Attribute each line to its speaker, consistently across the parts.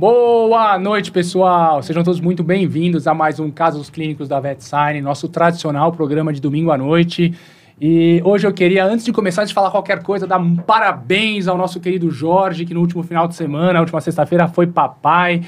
Speaker 1: Boa noite, pessoal! Sejam todos muito bem-vindos a mais um Casos Clínicos da VetSign, nosso tradicional programa de domingo à noite. E hoje eu queria, antes de começar, de falar qualquer coisa, dar um parabéns ao nosso querido Jorge, que no último final de semana, na última sexta-feira, foi papai.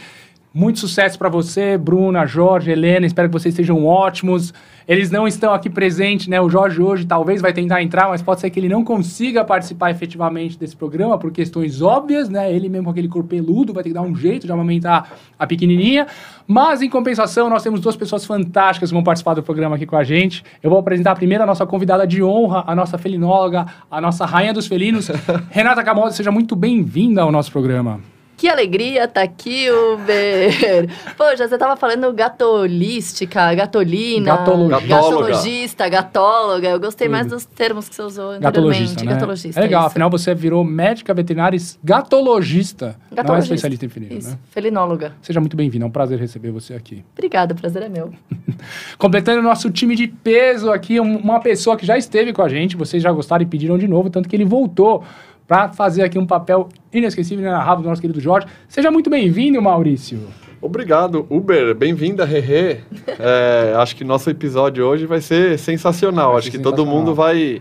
Speaker 1: Muito sucesso para você, Bruna, Jorge, Helena. Espero que vocês sejam ótimos. Eles não estão aqui presentes, né? O Jorge hoje talvez vai tentar entrar, mas pode ser que ele não consiga participar efetivamente desse programa por questões óbvias, né? Ele mesmo com aquele corpo peludo vai ter que dar um jeito de amamentar a pequenininha. Mas em compensação, nós temos duas pessoas fantásticas que vão participar do programa aqui com a gente. Eu vou apresentar primeiro a nossa convidada de honra, a nossa felinóloga, a nossa rainha dos felinos, Renata Camoda. Seja muito bem-vinda ao nosso programa.
Speaker 2: Que alegria tá aqui, Uber! Poxa, você tava falando gatolística, gatolina,
Speaker 1: Gatolo-
Speaker 2: gatologista, gatóloga. Eu gostei mais dos termos que você usou.
Speaker 1: Gatologista, né?
Speaker 2: Gatologista,
Speaker 1: é legal,
Speaker 2: isso.
Speaker 1: afinal você virou médica veterinária e gatologista, não é
Speaker 2: Gatologista.
Speaker 1: especialista em felino,
Speaker 2: Isso,
Speaker 1: né?
Speaker 2: felinóloga.
Speaker 1: Seja muito bem-vindo, é um prazer receber você aqui.
Speaker 2: Obrigada, o prazer é meu.
Speaker 1: Completando o nosso time de peso aqui, um- uma pessoa que já esteve com a gente, vocês já gostaram e pediram de novo, tanto que ele voltou para fazer aqui um papel inesquecível e inenarrável do nosso querido Jorge. Seja muito bem-vindo, Maurício.
Speaker 3: Obrigado, Uber. Bem-vinda, Rerê. É, acho que nosso episódio hoje vai ser sensacional. Acho que todo
Speaker 1: sensacional.
Speaker 3: mundo vai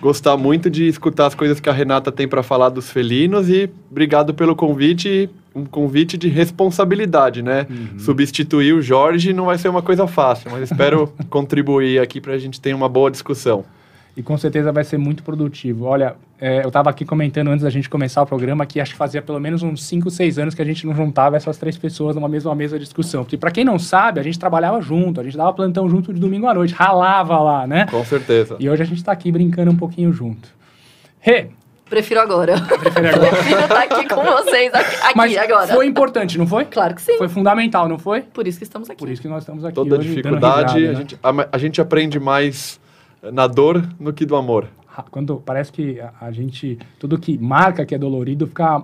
Speaker 3: gostar muito de escutar as coisas que a Renata tem para falar dos felinos e obrigado pelo convite, um convite de responsabilidade, né?
Speaker 1: Uhum.
Speaker 3: Substituir o Jorge não vai ser uma coisa fácil, mas espero contribuir aqui para a gente ter uma boa discussão.
Speaker 1: E com certeza vai ser muito produtivo. Olha, é, eu estava aqui comentando antes da gente começar o programa que acho que fazia pelo menos uns 5, 6 anos que a gente não juntava essas três pessoas numa mesma mesa de discussão. Porque para quem não sabe, a gente trabalhava junto, a gente dava plantão junto de domingo à noite, ralava lá, né?
Speaker 3: Com certeza.
Speaker 1: E hoje a gente está aqui brincando um pouquinho junto. Rê,
Speaker 2: Prefiro agora.
Speaker 1: prefere agora?
Speaker 2: Prefiro estar aqui com vocês, aqui, aqui
Speaker 1: Mas
Speaker 2: agora.
Speaker 1: foi importante, não foi?
Speaker 2: Claro que sim.
Speaker 1: Foi fundamental, não foi?
Speaker 2: Por isso que estamos aqui.
Speaker 1: Por isso que nós estamos aqui
Speaker 3: Toda
Speaker 1: hoje
Speaker 3: dificuldade,
Speaker 1: risada,
Speaker 3: a,
Speaker 1: né?
Speaker 3: gente, a, a gente aprende mais na dor do que do amor.
Speaker 1: Quando parece que a, a gente, tudo que marca que é dolorido fica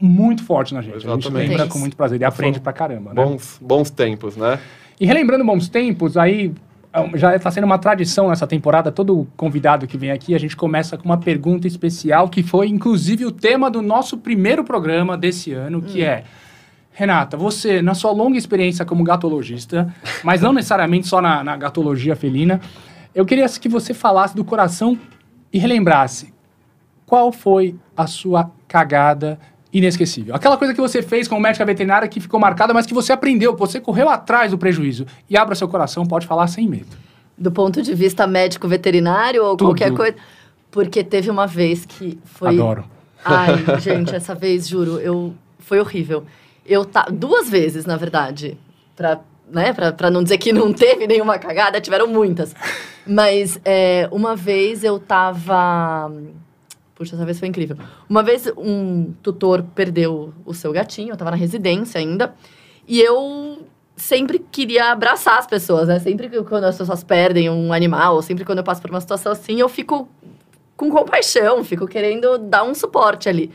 Speaker 1: muito forte na gente. A gente
Speaker 3: Exatamente.
Speaker 1: lembra com muito prazer e aprende pra caramba, né?
Speaker 3: Bons, bons tempos, né?
Speaker 1: E relembrando bons tempos, aí é, já está sendo uma tradição nessa temporada, todo convidado que vem aqui, a gente começa com uma pergunta especial, que foi inclusive o tema do nosso primeiro programa desse ano, que é... Renata, você, na sua longa experiência como gatologista, mas não necessariamente só na, na gatologia felina, eu queria que você falasse do coração e relembrasse qual foi a sua cagada inesquecível. Aquela coisa que você fez como médica veterinária que ficou marcada, mas que você aprendeu, você correu atrás do prejuízo. E abra seu coração, pode falar sem medo.
Speaker 2: Do ponto de vista médico veterinário ou
Speaker 1: Tudo.
Speaker 2: qualquer coisa. Porque teve uma vez que foi.
Speaker 1: Adoro.
Speaker 2: Ai, gente, essa vez, juro, eu foi horrível. Eu tá duas vezes, na verdade, pra, né, pra não dizer que não teve nenhuma cagada, tiveram muitas. Mas é, uma vez eu tava Puxa, essa vez foi incrível. Uma vez um tutor perdeu o seu gatinho, eu tava na residência ainda, e eu sempre queria abraçar as pessoas, né? Sempre que quando as pessoas perdem um animal, sempre quando eu passo por uma situação assim, eu fico com compaixão, fico querendo dar um suporte ali.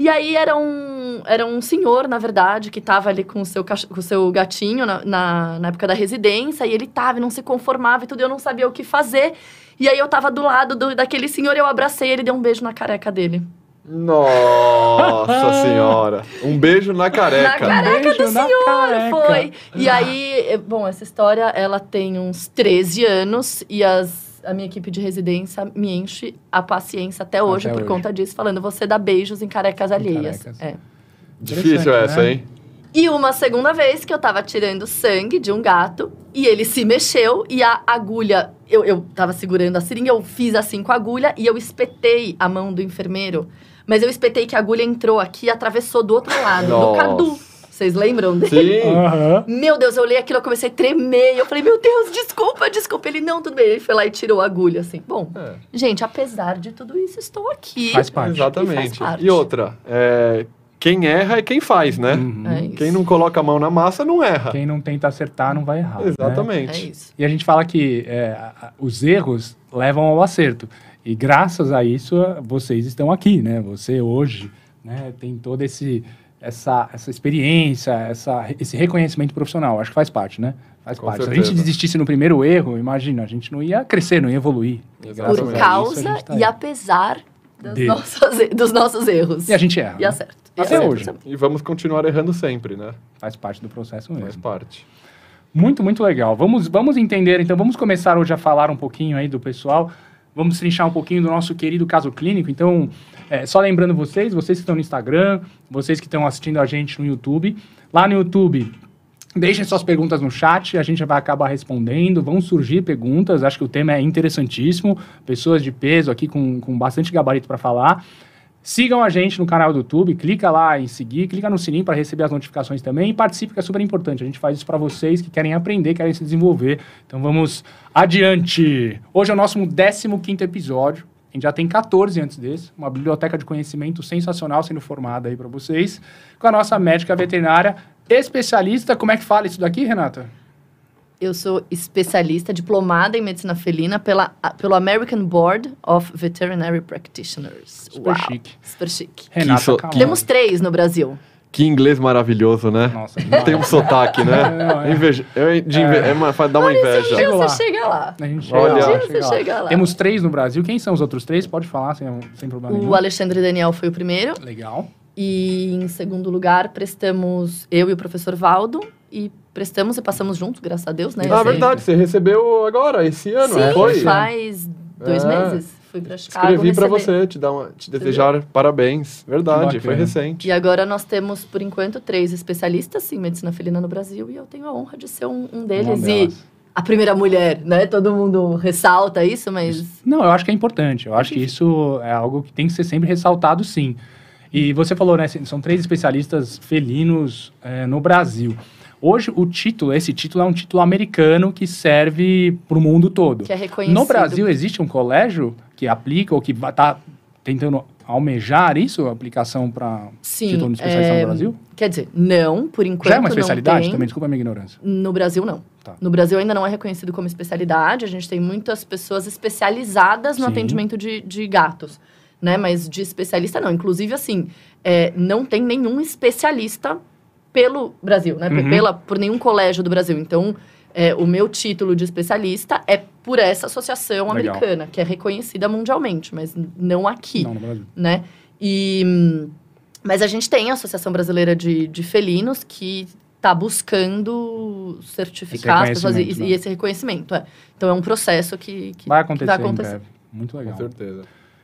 Speaker 2: E aí era um, era um senhor, na verdade, que estava ali com o seu, com o seu gatinho na, na, na época da residência, e ele tava e não se conformava e tudo, e eu não sabia o que fazer. E aí eu tava do lado do, daquele senhor, eu abracei ele e dei um beijo na careca dele.
Speaker 3: Nossa senhora. Um beijo na careca.
Speaker 2: Na careca
Speaker 1: Beijo
Speaker 2: do senhor,
Speaker 1: careca.
Speaker 2: foi. E aí, bom, essa história, ela tem uns 13 anos e as, a minha equipe de residência me enche a paciência até hoje
Speaker 1: Até
Speaker 2: por
Speaker 1: hoje.
Speaker 2: conta disso, falando você dá beijos em carecas alheias.
Speaker 1: carecas.
Speaker 2: É.
Speaker 3: Difícil essa,
Speaker 1: né?
Speaker 3: hein?
Speaker 2: E uma segunda vez que eu tava tirando sangue de um gato e ele se mexeu e a agulha. Eu, eu tava segurando a seringa, eu fiz assim com a agulha e eu espetei a mão do enfermeiro. Mas eu espetei que a agulha entrou aqui e atravessou do outro lado, do
Speaker 3: Nossa.
Speaker 2: Cadu. Vocês lembram dele?
Speaker 3: Sim.
Speaker 1: Aham.
Speaker 2: Meu Deus, eu olhei aquilo, eu comecei a tremer. e Eu falei, meu Deus, desculpa, desculpa. Ele, não, tudo bem. Ele foi lá e tirou a agulha, assim. Bom,
Speaker 3: É,
Speaker 2: gente, apesar de tudo isso, estou aqui.
Speaker 1: Faz parte.
Speaker 2: E faz
Speaker 3: exatamente.
Speaker 2: parte.
Speaker 3: E outra, é, quem erra é quem faz, né?
Speaker 1: Uhum.
Speaker 2: É isso.
Speaker 3: Quem não coloca a mão na massa não erra.
Speaker 1: Quem não tenta acertar não vai errar. né?
Speaker 2: É
Speaker 3: Exatamente.
Speaker 2: isso.
Speaker 1: E a gente fala que é, os erros levam ao acerto. E graças a isso, vocês estão aqui, né? Você hoje né, tem toda esse, essa, essa experiência, essa, esse reconhecimento profissional. Acho que faz parte, né? Faz
Speaker 3: Com
Speaker 1: parte. Se a
Speaker 3: certeza.
Speaker 1: gente desistisse no primeiro erro, imagina, a gente não ia crescer, não ia evoluir.
Speaker 3: Exatamente.
Speaker 2: Por
Speaker 1: isso,
Speaker 2: causa
Speaker 1: gente tá
Speaker 2: e
Speaker 1: aí.
Speaker 2: apesar
Speaker 1: De.
Speaker 2: nossas, dos nossos erros.
Speaker 1: E a gente erra.
Speaker 2: E
Speaker 1: né?
Speaker 2: acerto. E
Speaker 1: Até
Speaker 2: acerto
Speaker 1: hoje.
Speaker 3: E vamos continuar errando sempre, né?
Speaker 1: Faz parte do processo
Speaker 3: Faz
Speaker 1: mesmo.
Speaker 3: parte.
Speaker 1: Muito, muito legal. Vamos, vamos entender, então, vamos começar hoje a falar um pouquinho aí do pessoal. Vamos trinchar um pouquinho do nosso querido caso clínico. Então, é, só lembrando vocês, vocês que estão no Instagram, vocês que estão assistindo a gente no YouTube. Lá no YouTube, deixem suas perguntas no chat, a gente vai acabar respondendo. Vão surgir perguntas, acho que o tema é interessantíssimo. Pessoas de peso aqui com, com bastante gabarito para falar. Sigam a gente no canal do YouTube, clica lá em seguir, clica no sininho para receber as notificações também e participe, que é super importante. A gente faz isso para vocês que querem aprender, querem se desenvolver. Então vamos adiante. Hoje é o nosso 15 episódio. A gente já tem 14 antes desse, uma biblioteca de conhecimento sensacional sendo formada aí para vocês, com a nossa médica veterinária especialista. Como é que fala isso daqui, Renata?
Speaker 2: Eu sou especialista, diplomada em medicina felina pela, a- pelo American Board of Veterinary Practitioners.
Speaker 1: Super chique.
Speaker 2: Super chique.
Speaker 1: Renata
Speaker 3: isso-
Speaker 1: Camargo.
Speaker 2: Temos três no Brasil.
Speaker 3: Que inglês maravilhoso, né?
Speaker 1: Nossa, demais.
Speaker 3: Tem um sotaque, né?
Speaker 1: Não, é.
Speaker 3: Inveja. Eu, de inve... é. uma- dá uma
Speaker 2: Um
Speaker 3: inveja.
Speaker 2: dia
Speaker 1: Chega lá.
Speaker 2: você chega lá.
Speaker 1: A gente
Speaker 3: Olha.
Speaker 1: chega lá,
Speaker 3: Um dia
Speaker 1: chega
Speaker 2: você
Speaker 1: lá.
Speaker 2: chega lá.
Speaker 1: Temos três no Brasil. Quem são os outros três? Pode falar sem, sem problema
Speaker 2: O
Speaker 1: nenhum.
Speaker 2: Alexandre Daniel foi o primeiro.
Speaker 1: Legal.
Speaker 2: E em segundo lugar, prestamos eu e o professor Valdo. E prestamos e passamos juntos, graças a Deus, né?
Speaker 3: Ah, verdade. Você recebeu agora, esse ano,
Speaker 2: Sim,
Speaker 3: foi?
Speaker 2: faz dois
Speaker 3: É.
Speaker 2: meses. Fui pra Chicago
Speaker 3: Escrevi pra
Speaker 2: receber.
Speaker 3: você, te, dar uma, te desejar parabéns. Verdade, foi recente.
Speaker 2: E agora nós temos, por enquanto, três especialistas em medicina felina no Brasil. E eu tenho a honra de ser um, um deles.
Speaker 1: Uma
Speaker 2: e
Speaker 1: delas.
Speaker 2: a primeira mulher, né? Todo mundo ressalta isso, mas...
Speaker 1: Não, eu acho que é importante. Eu acho que isso é algo que tem que ser sempre ressaltado, sim. E você falou, né? São três especialistas felinos é, no Brasil. Hoje, o título, esse título é um título americano que serve para o mundo todo.
Speaker 2: Que é reconhecido.
Speaker 1: No Brasil, existe um colégio que aplica ou que está tentando almejar isso, a aplicação para título de especialista
Speaker 2: é,
Speaker 1: no Brasil?
Speaker 2: Quer dizer, não, por enquanto
Speaker 1: Já é uma especialidade? Também, desculpa a minha ignorância.
Speaker 2: No Brasil, não.
Speaker 1: Tá.
Speaker 2: No Brasil ainda não é reconhecido como especialidade. A gente tem muitas pessoas especializadas no
Speaker 1: Sim.
Speaker 2: atendimento de, de gatos, né? Mas de especialista, não. Inclusive, assim, é, não tem nenhum especialista pelo Brasil, né?
Speaker 1: Uhum.
Speaker 2: Pela, por nenhum colégio do Brasil. Então, é, o meu título de especialista é por essa associação
Speaker 1: Legal.
Speaker 2: americana, que é reconhecida mundialmente, mas não aqui
Speaker 1: Não, no Brasil.
Speaker 2: né? E, mas a gente tem a Associação Brasileira de, de Felinos que está buscando certificar as pessoas e,
Speaker 1: né?
Speaker 2: e esse reconhecimento. É. Então é um processo que, que
Speaker 1: Vai acontecer,
Speaker 2: vai
Speaker 1: em breve. Muito legal.
Speaker 3: Com certeza.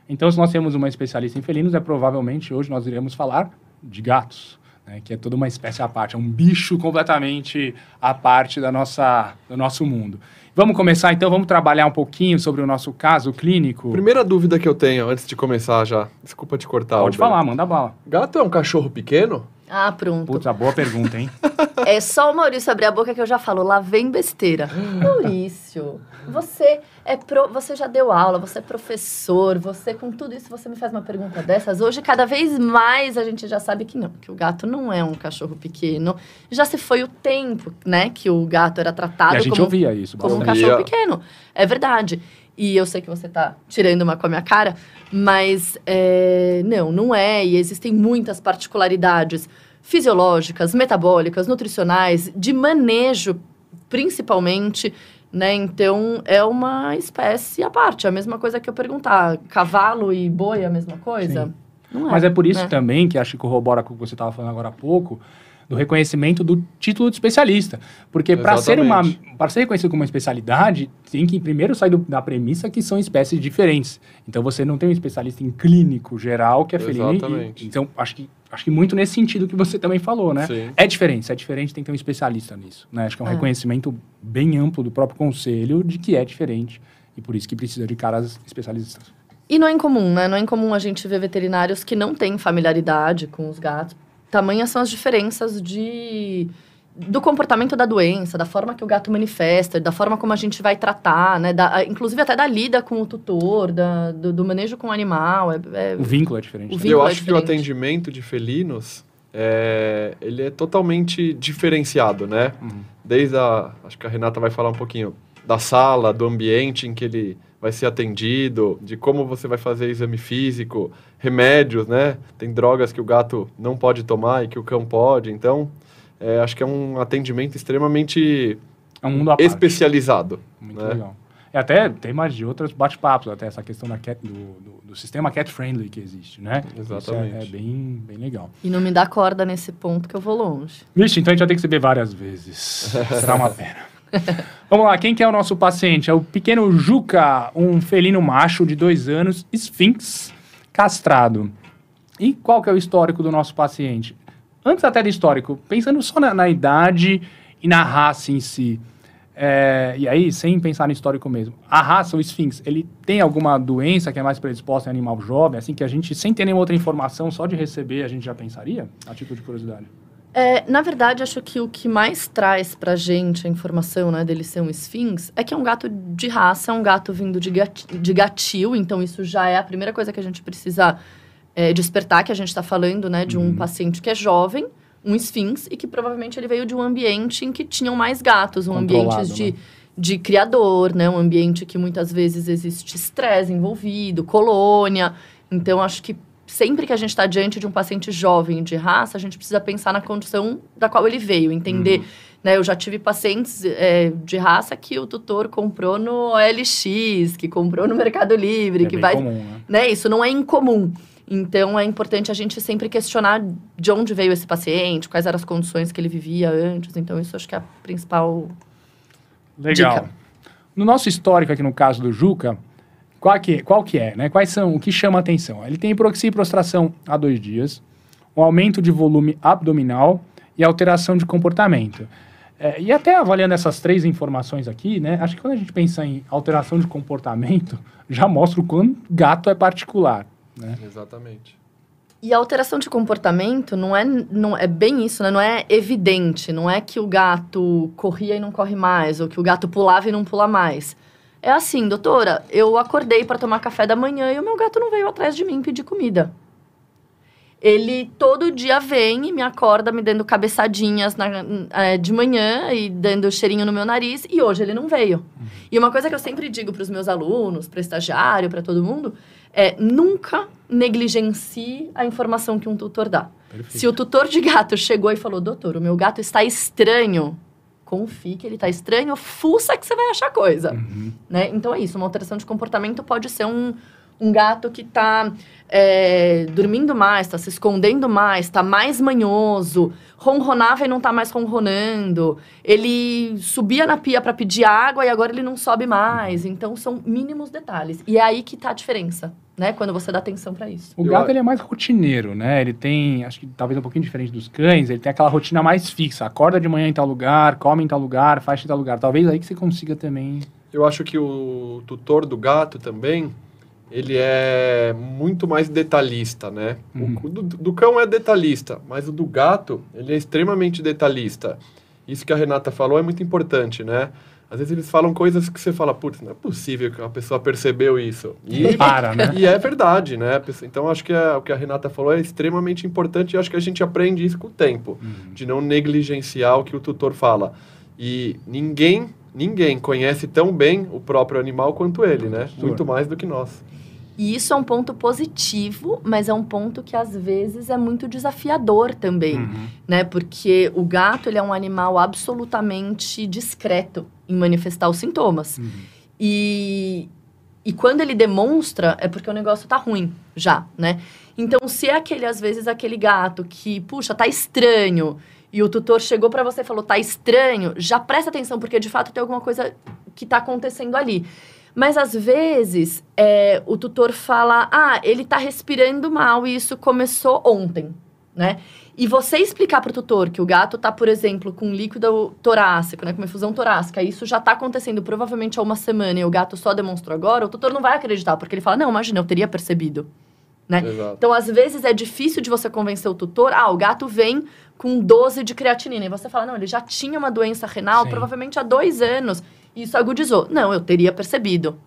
Speaker 1: Então, se nós temos uma especialista em felinos, é provavelmente hoje nós iremos falar de gatos, né, que é toda uma espécie à parte, é um bicho completamente à parte da nossa, do nosso mundo. Vamos começar então, vamos trabalhar um pouquinho sobre o nosso caso clínico.
Speaker 3: Primeira dúvida que eu tenho, antes de começar já. Desculpa te cortar.
Speaker 1: Pode falar, manda bala.
Speaker 3: Gato é um cachorro pequeno?
Speaker 2: Ah, pronto.
Speaker 1: Putz, a boa pergunta, hein?
Speaker 2: É só o Maurício abrir a boca que eu já falo, lá vem besteira. Maurício, você é pro, você já deu aula, você é professor, você com tudo isso você me faz uma pergunta dessas. Hoje cada vez mais a gente já sabe que não, que o gato não é um cachorro pequeno. Já se foi o tempo, né, que o gato era tratado
Speaker 1: e a gente
Speaker 2: como
Speaker 1: ouvia isso
Speaker 2: como um cachorro pequeno. É verdade. E eu sei que você tá tirando uma com a minha cara, mas é, não, não é. E existem muitas particularidades fisiológicas, metabólicas, nutricionais, de manejo, principalmente. Né? Então, é uma espécie à parte. É a mesma coisa que eu perguntar: cavalo e boi é a mesma coisa? Não é.
Speaker 1: Mas é por isso
Speaker 2: né?
Speaker 1: também que acho que corrobora com o que você estava falando agora há pouco, do reconhecimento do título de especialista. Porque para ser, uma- ser reconhecido como uma especialidade, tem que primeiro sair do- da premissa que são espécies diferentes. Então você não tem um especialista em clínico geral, que é felino. e-
Speaker 3: Exatamente.
Speaker 1: Então acho que, acho que muito nesse sentido que você também falou, né?
Speaker 3: Sim.
Speaker 1: É diferente, se é diferente, tem que ter um especialista nisso. Né? Acho que é um
Speaker 2: É.
Speaker 1: reconhecimento bem amplo do próprio conselho de que é diferente. E por isso que precisa de caras especialistas.
Speaker 2: E não é incomum, né? Não é incomum a gente ver veterinários que não têm familiaridade com os gatos. Tamanhas são as diferenças de do comportamento da doença, da forma que o gato manifesta, da forma como a gente vai tratar, né? Da, inclusive até da lida com o tutor, da, do, do manejo com o animal. É, é-
Speaker 1: O vínculo é diferente. Né?
Speaker 3: E eu
Speaker 2: vínculo é
Speaker 3: acho que o
Speaker 2: diferente.
Speaker 3: atendimento de felinos, é, ele é totalmente diferenciado, né?
Speaker 1: Uhum.
Speaker 3: Desde a... Acho que a Renata vai falar um pouquinho da sala, do ambiente em que ele vai ser atendido, de como você vai fazer exame físico, remédios, né? Tem drogas que o gato não pode tomar e que o cão pode. Então, é, acho que é um atendimento extremamente
Speaker 1: É um mundo
Speaker 3: especializado.
Speaker 1: Muito
Speaker 3: né?
Speaker 1: legal. É até tema de outros bate-papos, até essa questão da, que- do, do- do sistema cat-friendly que existe, né?
Speaker 3: Exatamente.
Speaker 1: Isso é, é, bem, bem legal.
Speaker 2: E não me dá corda nesse ponto que eu vou longe.
Speaker 1: Vixe, então a gente vai ter que se ver várias vezes. Será uma pena. Vamos lá, quem que é o nosso paciente? É o pequeno Juca, um felino macho de dois anos, esfinx, castrado. E qual que é o histórico do nosso paciente? Antes até do histórico, pensando só na, na idade e na raça em si. É, e aí, sem pensar no histórico mesmo, a raça, o Sphinx, ele tem alguma doença que é mais predisposta em animal jovem, assim, que a gente, sem ter nenhuma outra informação, só de receber, a gente já pensaria? A título de curiosidade.
Speaker 2: É, na verdade, acho que o que mais traz pra gente a informação né, dele ser um Sphinx é que é um gato de raça, é um gato vindo de, gat, de gatil, então isso já é a primeira coisa que a gente precisa é, despertar, que a gente está falando né, de um uhum. paciente que é jovem, um esfinx e que provavelmente ele veio de um ambiente em que tinham mais gatos, um ambiente de, né? de criador, né? Um ambiente que muitas vezes existe estresse envolvido, colônia. Então, acho que sempre que a gente está diante de um paciente jovem de raça, a gente precisa pensar na condição da qual ele veio, entender. Uhum. Né, eu já tive pacientes é, de raça que o tutor comprou no OLX, que comprou no Mercado Livre, é que vai. Comum, né? né? Isso não é incomum. Então, é importante a gente sempre questionar de onde veio esse paciente, quais eram as condições que ele vivia antes. Então, isso acho que é a principal
Speaker 1: Legal.
Speaker 2: Dica.
Speaker 1: No nosso histórico aqui no caso do Juca, qual que, qual que é, né? Quais são, o que chama a atenção? Ele tem hipoxia e prostração há dois dias, um aumento de volume abdominal e alteração de comportamento. É, e até avaliando essas três informações aqui, né? Acho que quando a gente pensa em alteração de comportamento, já mostra o quão gato é particular. Né?
Speaker 3: Exatamente.
Speaker 2: E a alteração de comportamento não é, não é bem isso, né? Não é evidente. Não é que o gato corria e não corre mais, ou que o gato pulava e não pula mais. É assim, doutora, eu acordei para tomar café da manhã e o meu gato não veio atrás de mim pedir comida. Ele todo dia vem e me acorda me dando cabeçadinhas na, é, de manhã e dando cheirinho no meu nariz, e hoje ele não veio. Uhum. E uma coisa que eu sempre digo para os meus alunos, para estagiário, para todo mundo, é, nunca negligencie a informação que um tutor dá. Perfeito. Se o tutor de gato chegou e falou, doutor, o meu gato está estranho, confie que ele está estranho, fuça que você vai achar coisa. Uhum. Né? Então é isso, uma alteração de comportamento pode ser um, um gato que está é, dormindo mais, está se escondendo mais, está mais manhoso, ronronava e não está mais ronronando, ele subia na pia para pedir água e agora ele não sobe mais. Então são mínimos detalhes. E é aí que está a diferença. Né, quando você dá atenção para isso.
Speaker 1: O gato ele é mais rotineiro, né? Ele tem, acho que talvez um pouquinho diferente dos cães, ele tem aquela rotina mais fixa. Acorda de manhã em tal lugar, come em tal lugar, faz em tal lugar. Talvez aí que você consiga também.
Speaker 3: Eu acho que o tutor do gato também, ele é muito mais detalhista, né? Uhum. O do, do, cão é detalhista, mas o do gato, ele é extremamente detalhista. Isso que a Renata falou é muito importante, né? Às vezes eles falam coisas que você fala, putz, não é possível que uma pessoa percebeu isso.
Speaker 1: E, Para, né?
Speaker 3: E é verdade, né? Então acho que é, o que a Renata falou é extremamente importante e acho que a gente aprende isso com o tempo, uhum. de não negligenciar o que o tutor fala. E ninguém, ninguém conhece tão bem o próprio animal quanto ele, né? Muito mais do que nós.
Speaker 2: E isso é um ponto positivo, mas é um ponto que às vezes é muito desafiador também, uhum. né? Porque o gato ele é um animal absolutamente discreto em manifestar os sintomas. Uhum. E, e quando ele demonstra, é porque o negócio tá ruim já, né? Então, se é aquele, às vezes, aquele gato que, puxa, tá estranho, e o tutor chegou para você e falou, tá estranho, já presta atenção, porque de fato tem alguma coisa que tá acontecendo ali. Mas às vezes é, o tutor fala: ah, ele está respirando mal e isso começou ontem, né? E você explicar para o tutor que o gato está, por exemplo, com líquido torácico, né, com uma efusão torácica, isso já está acontecendo provavelmente há uma semana e o gato só demonstrou agora, o tutor não vai acreditar, porque ele fala: não, imagina, eu teria percebido. Né? Então, às vezes, é difícil de você convencer o tutor. Ah, o gato vem com 12 de creatinina. E você fala, não, ele já tinha uma doença renal, Sim. provavelmente há dois anos isso agudizou. Não, eu teria percebido,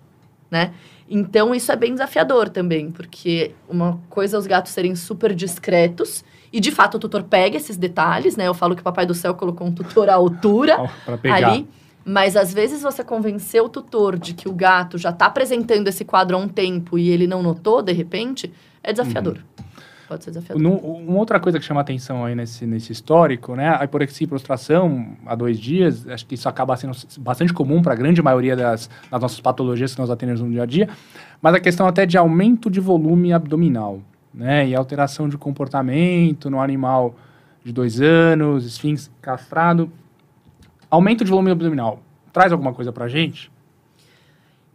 Speaker 2: né? Então, isso é bem desafiador também, porque uma coisa é os gatos serem super discretos, e de fato o tutor pega esses detalhes, né? Eu falo que o Papai do Céu colocou um tutor à altura ali. Mas às vezes você convencer o tutor de que o gato já está apresentando esse quadro há um tempo e ele não notou, de repente, é desafiador. Uhum. Pode ser desafiador.
Speaker 1: No, uma outra coisa que chama atenção aí nesse, nesse histórico, né? A hiporexia e prostração há dois dias, acho que isso acaba sendo bastante comum para a grande maioria das, das nossas patologias que nós atendemos no dia a dia, mas a questão até de aumento de volume abdominal, né? E alteração de comportamento no animal de dois anos, esfinx castrado. Aumento de volume abdominal, traz alguma coisa para a gente?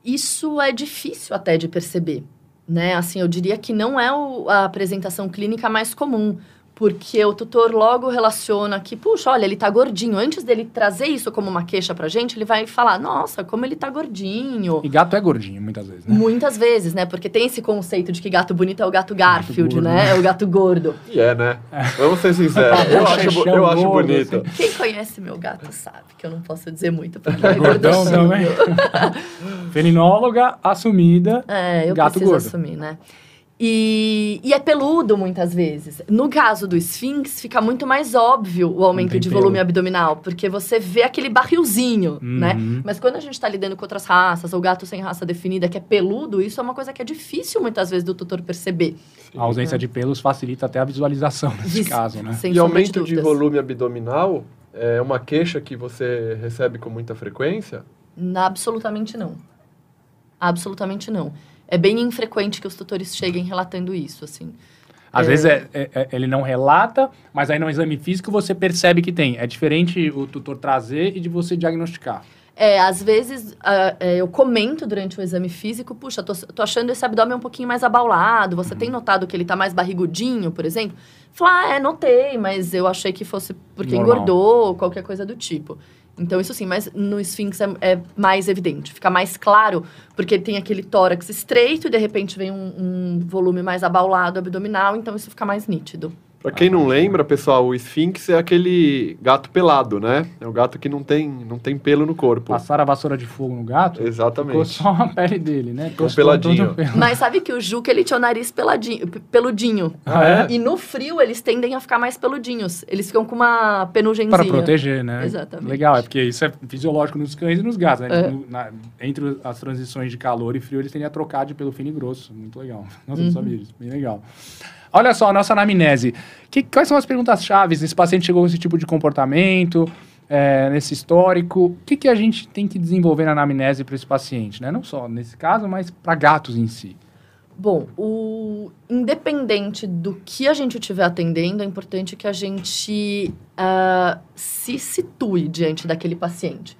Speaker 2: Isso é difícil até de perceber, né? Assim, eu diria que não é o, a apresentação clínica mais comum. Porque o tutor logo relaciona que, puxa, olha, ele tá gordinho. Antes dele trazer isso como uma queixa pra gente, ele vai falar, nossa, como ele tá gordinho.
Speaker 1: E gato é gordinho, muitas vezes, né?
Speaker 2: Muitas vezes, né? Porque tem esse conceito de que gato bonito é o gato Garfield, gato né? É o gato gordo.
Speaker 3: E é, né? Vamos ser sinceros. eu acho, eu acho bonito.
Speaker 2: Assim. Quem conhece meu gato sabe que eu não posso dizer muito porque é Gordão também.
Speaker 1: Felinóloga assumida.
Speaker 2: É, eu gato preciso gordo. assumir, né? E, e, é peludo muitas vezes. No caso do Sphinx, fica muito mais óbvio o aumento de volume pelo. abdominal, porque você vê aquele barrilzinho, uhum. né? Mas quando a gente está lidando com outras raças, ou gato sem raça definida, que é peludo, isso é uma coisa que é difícil muitas vezes do tutor perceber.
Speaker 1: A ausência é. de pelos facilita até a visualização nesse Isso, caso, né?
Speaker 3: e aumento de, de volume abdominal é uma queixa que você recebe com muita frequência?
Speaker 2: absolutamente não. Absolutamente não é bem infrequente que os tutores cheguem relatando isso, assim.
Speaker 1: Às é... vezes é, é, é, ele não relata, mas aí no exame físico você percebe que tem. É diferente o tutor trazer e de você diagnosticar.
Speaker 2: É, às vezes uh, eu comento durante o exame físico, puxa, tô, tô, achando esse abdômen um pouquinho mais abaulado, você uhum. tem notado que ele tá mais barrigudinho, por exemplo? Fala, ah, é, notei, mas eu achei que fosse porque Normal. engordou, ou qualquer coisa do tipo. Então, isso sim, mas no Sphinx é, é, mais evidente, fica mais claro, porque ele tem aquele tórax estreito e de repente vem um, um volume mais abaulado abdominal, então isso fica mais nítido.
Speaker 3: Pra quem não lembra, pessoal, o Sphinx é aquele gato pelado, né? É o gato que não tem, não tem pelo no corpo.
Speaker 1: Passaram a vassoura de fogo no gato?
Speaker 3: Exatamente. Ficou
Speaker 1: só a pele dele, né?
Speaker 3: Ficou peladinho.
Speaker 2: Mas sabe que o Juca, ele tinha o nariz peladinho, peludinho.
Speaker 1: Ah, é?
Speaker 2: E no frio, eles tendem a ficar mais peludinhos. Eles ficam com uma penugenzinha.
Speaker 1: Para proteger, né?
Speaker 2: Exatamente.
Speaker 1: Legal, é porque isso é fisiológico nos cães e nos gatos, né? É. No, na, entre as transições de calor e frio, eles tendem a trocar de pelo fino e grosso. Muito legal. Nossa, uhum. não sabia disso. Bem legal. Olha só, a nossa anamnese. Que, quais são as perguntas chaves? Esse paciente chegou com esse tipo de comportamento, é, nesse histórico. O que, que a gente tem que desenvolver na anamnese para esse paciente? Né? Não só nesse caso, mas para gatos em si.
Speaker 2: Bom, o independente do que a gente estiver atendendo, é importante que a gente uh, se situe diante daquele paciente.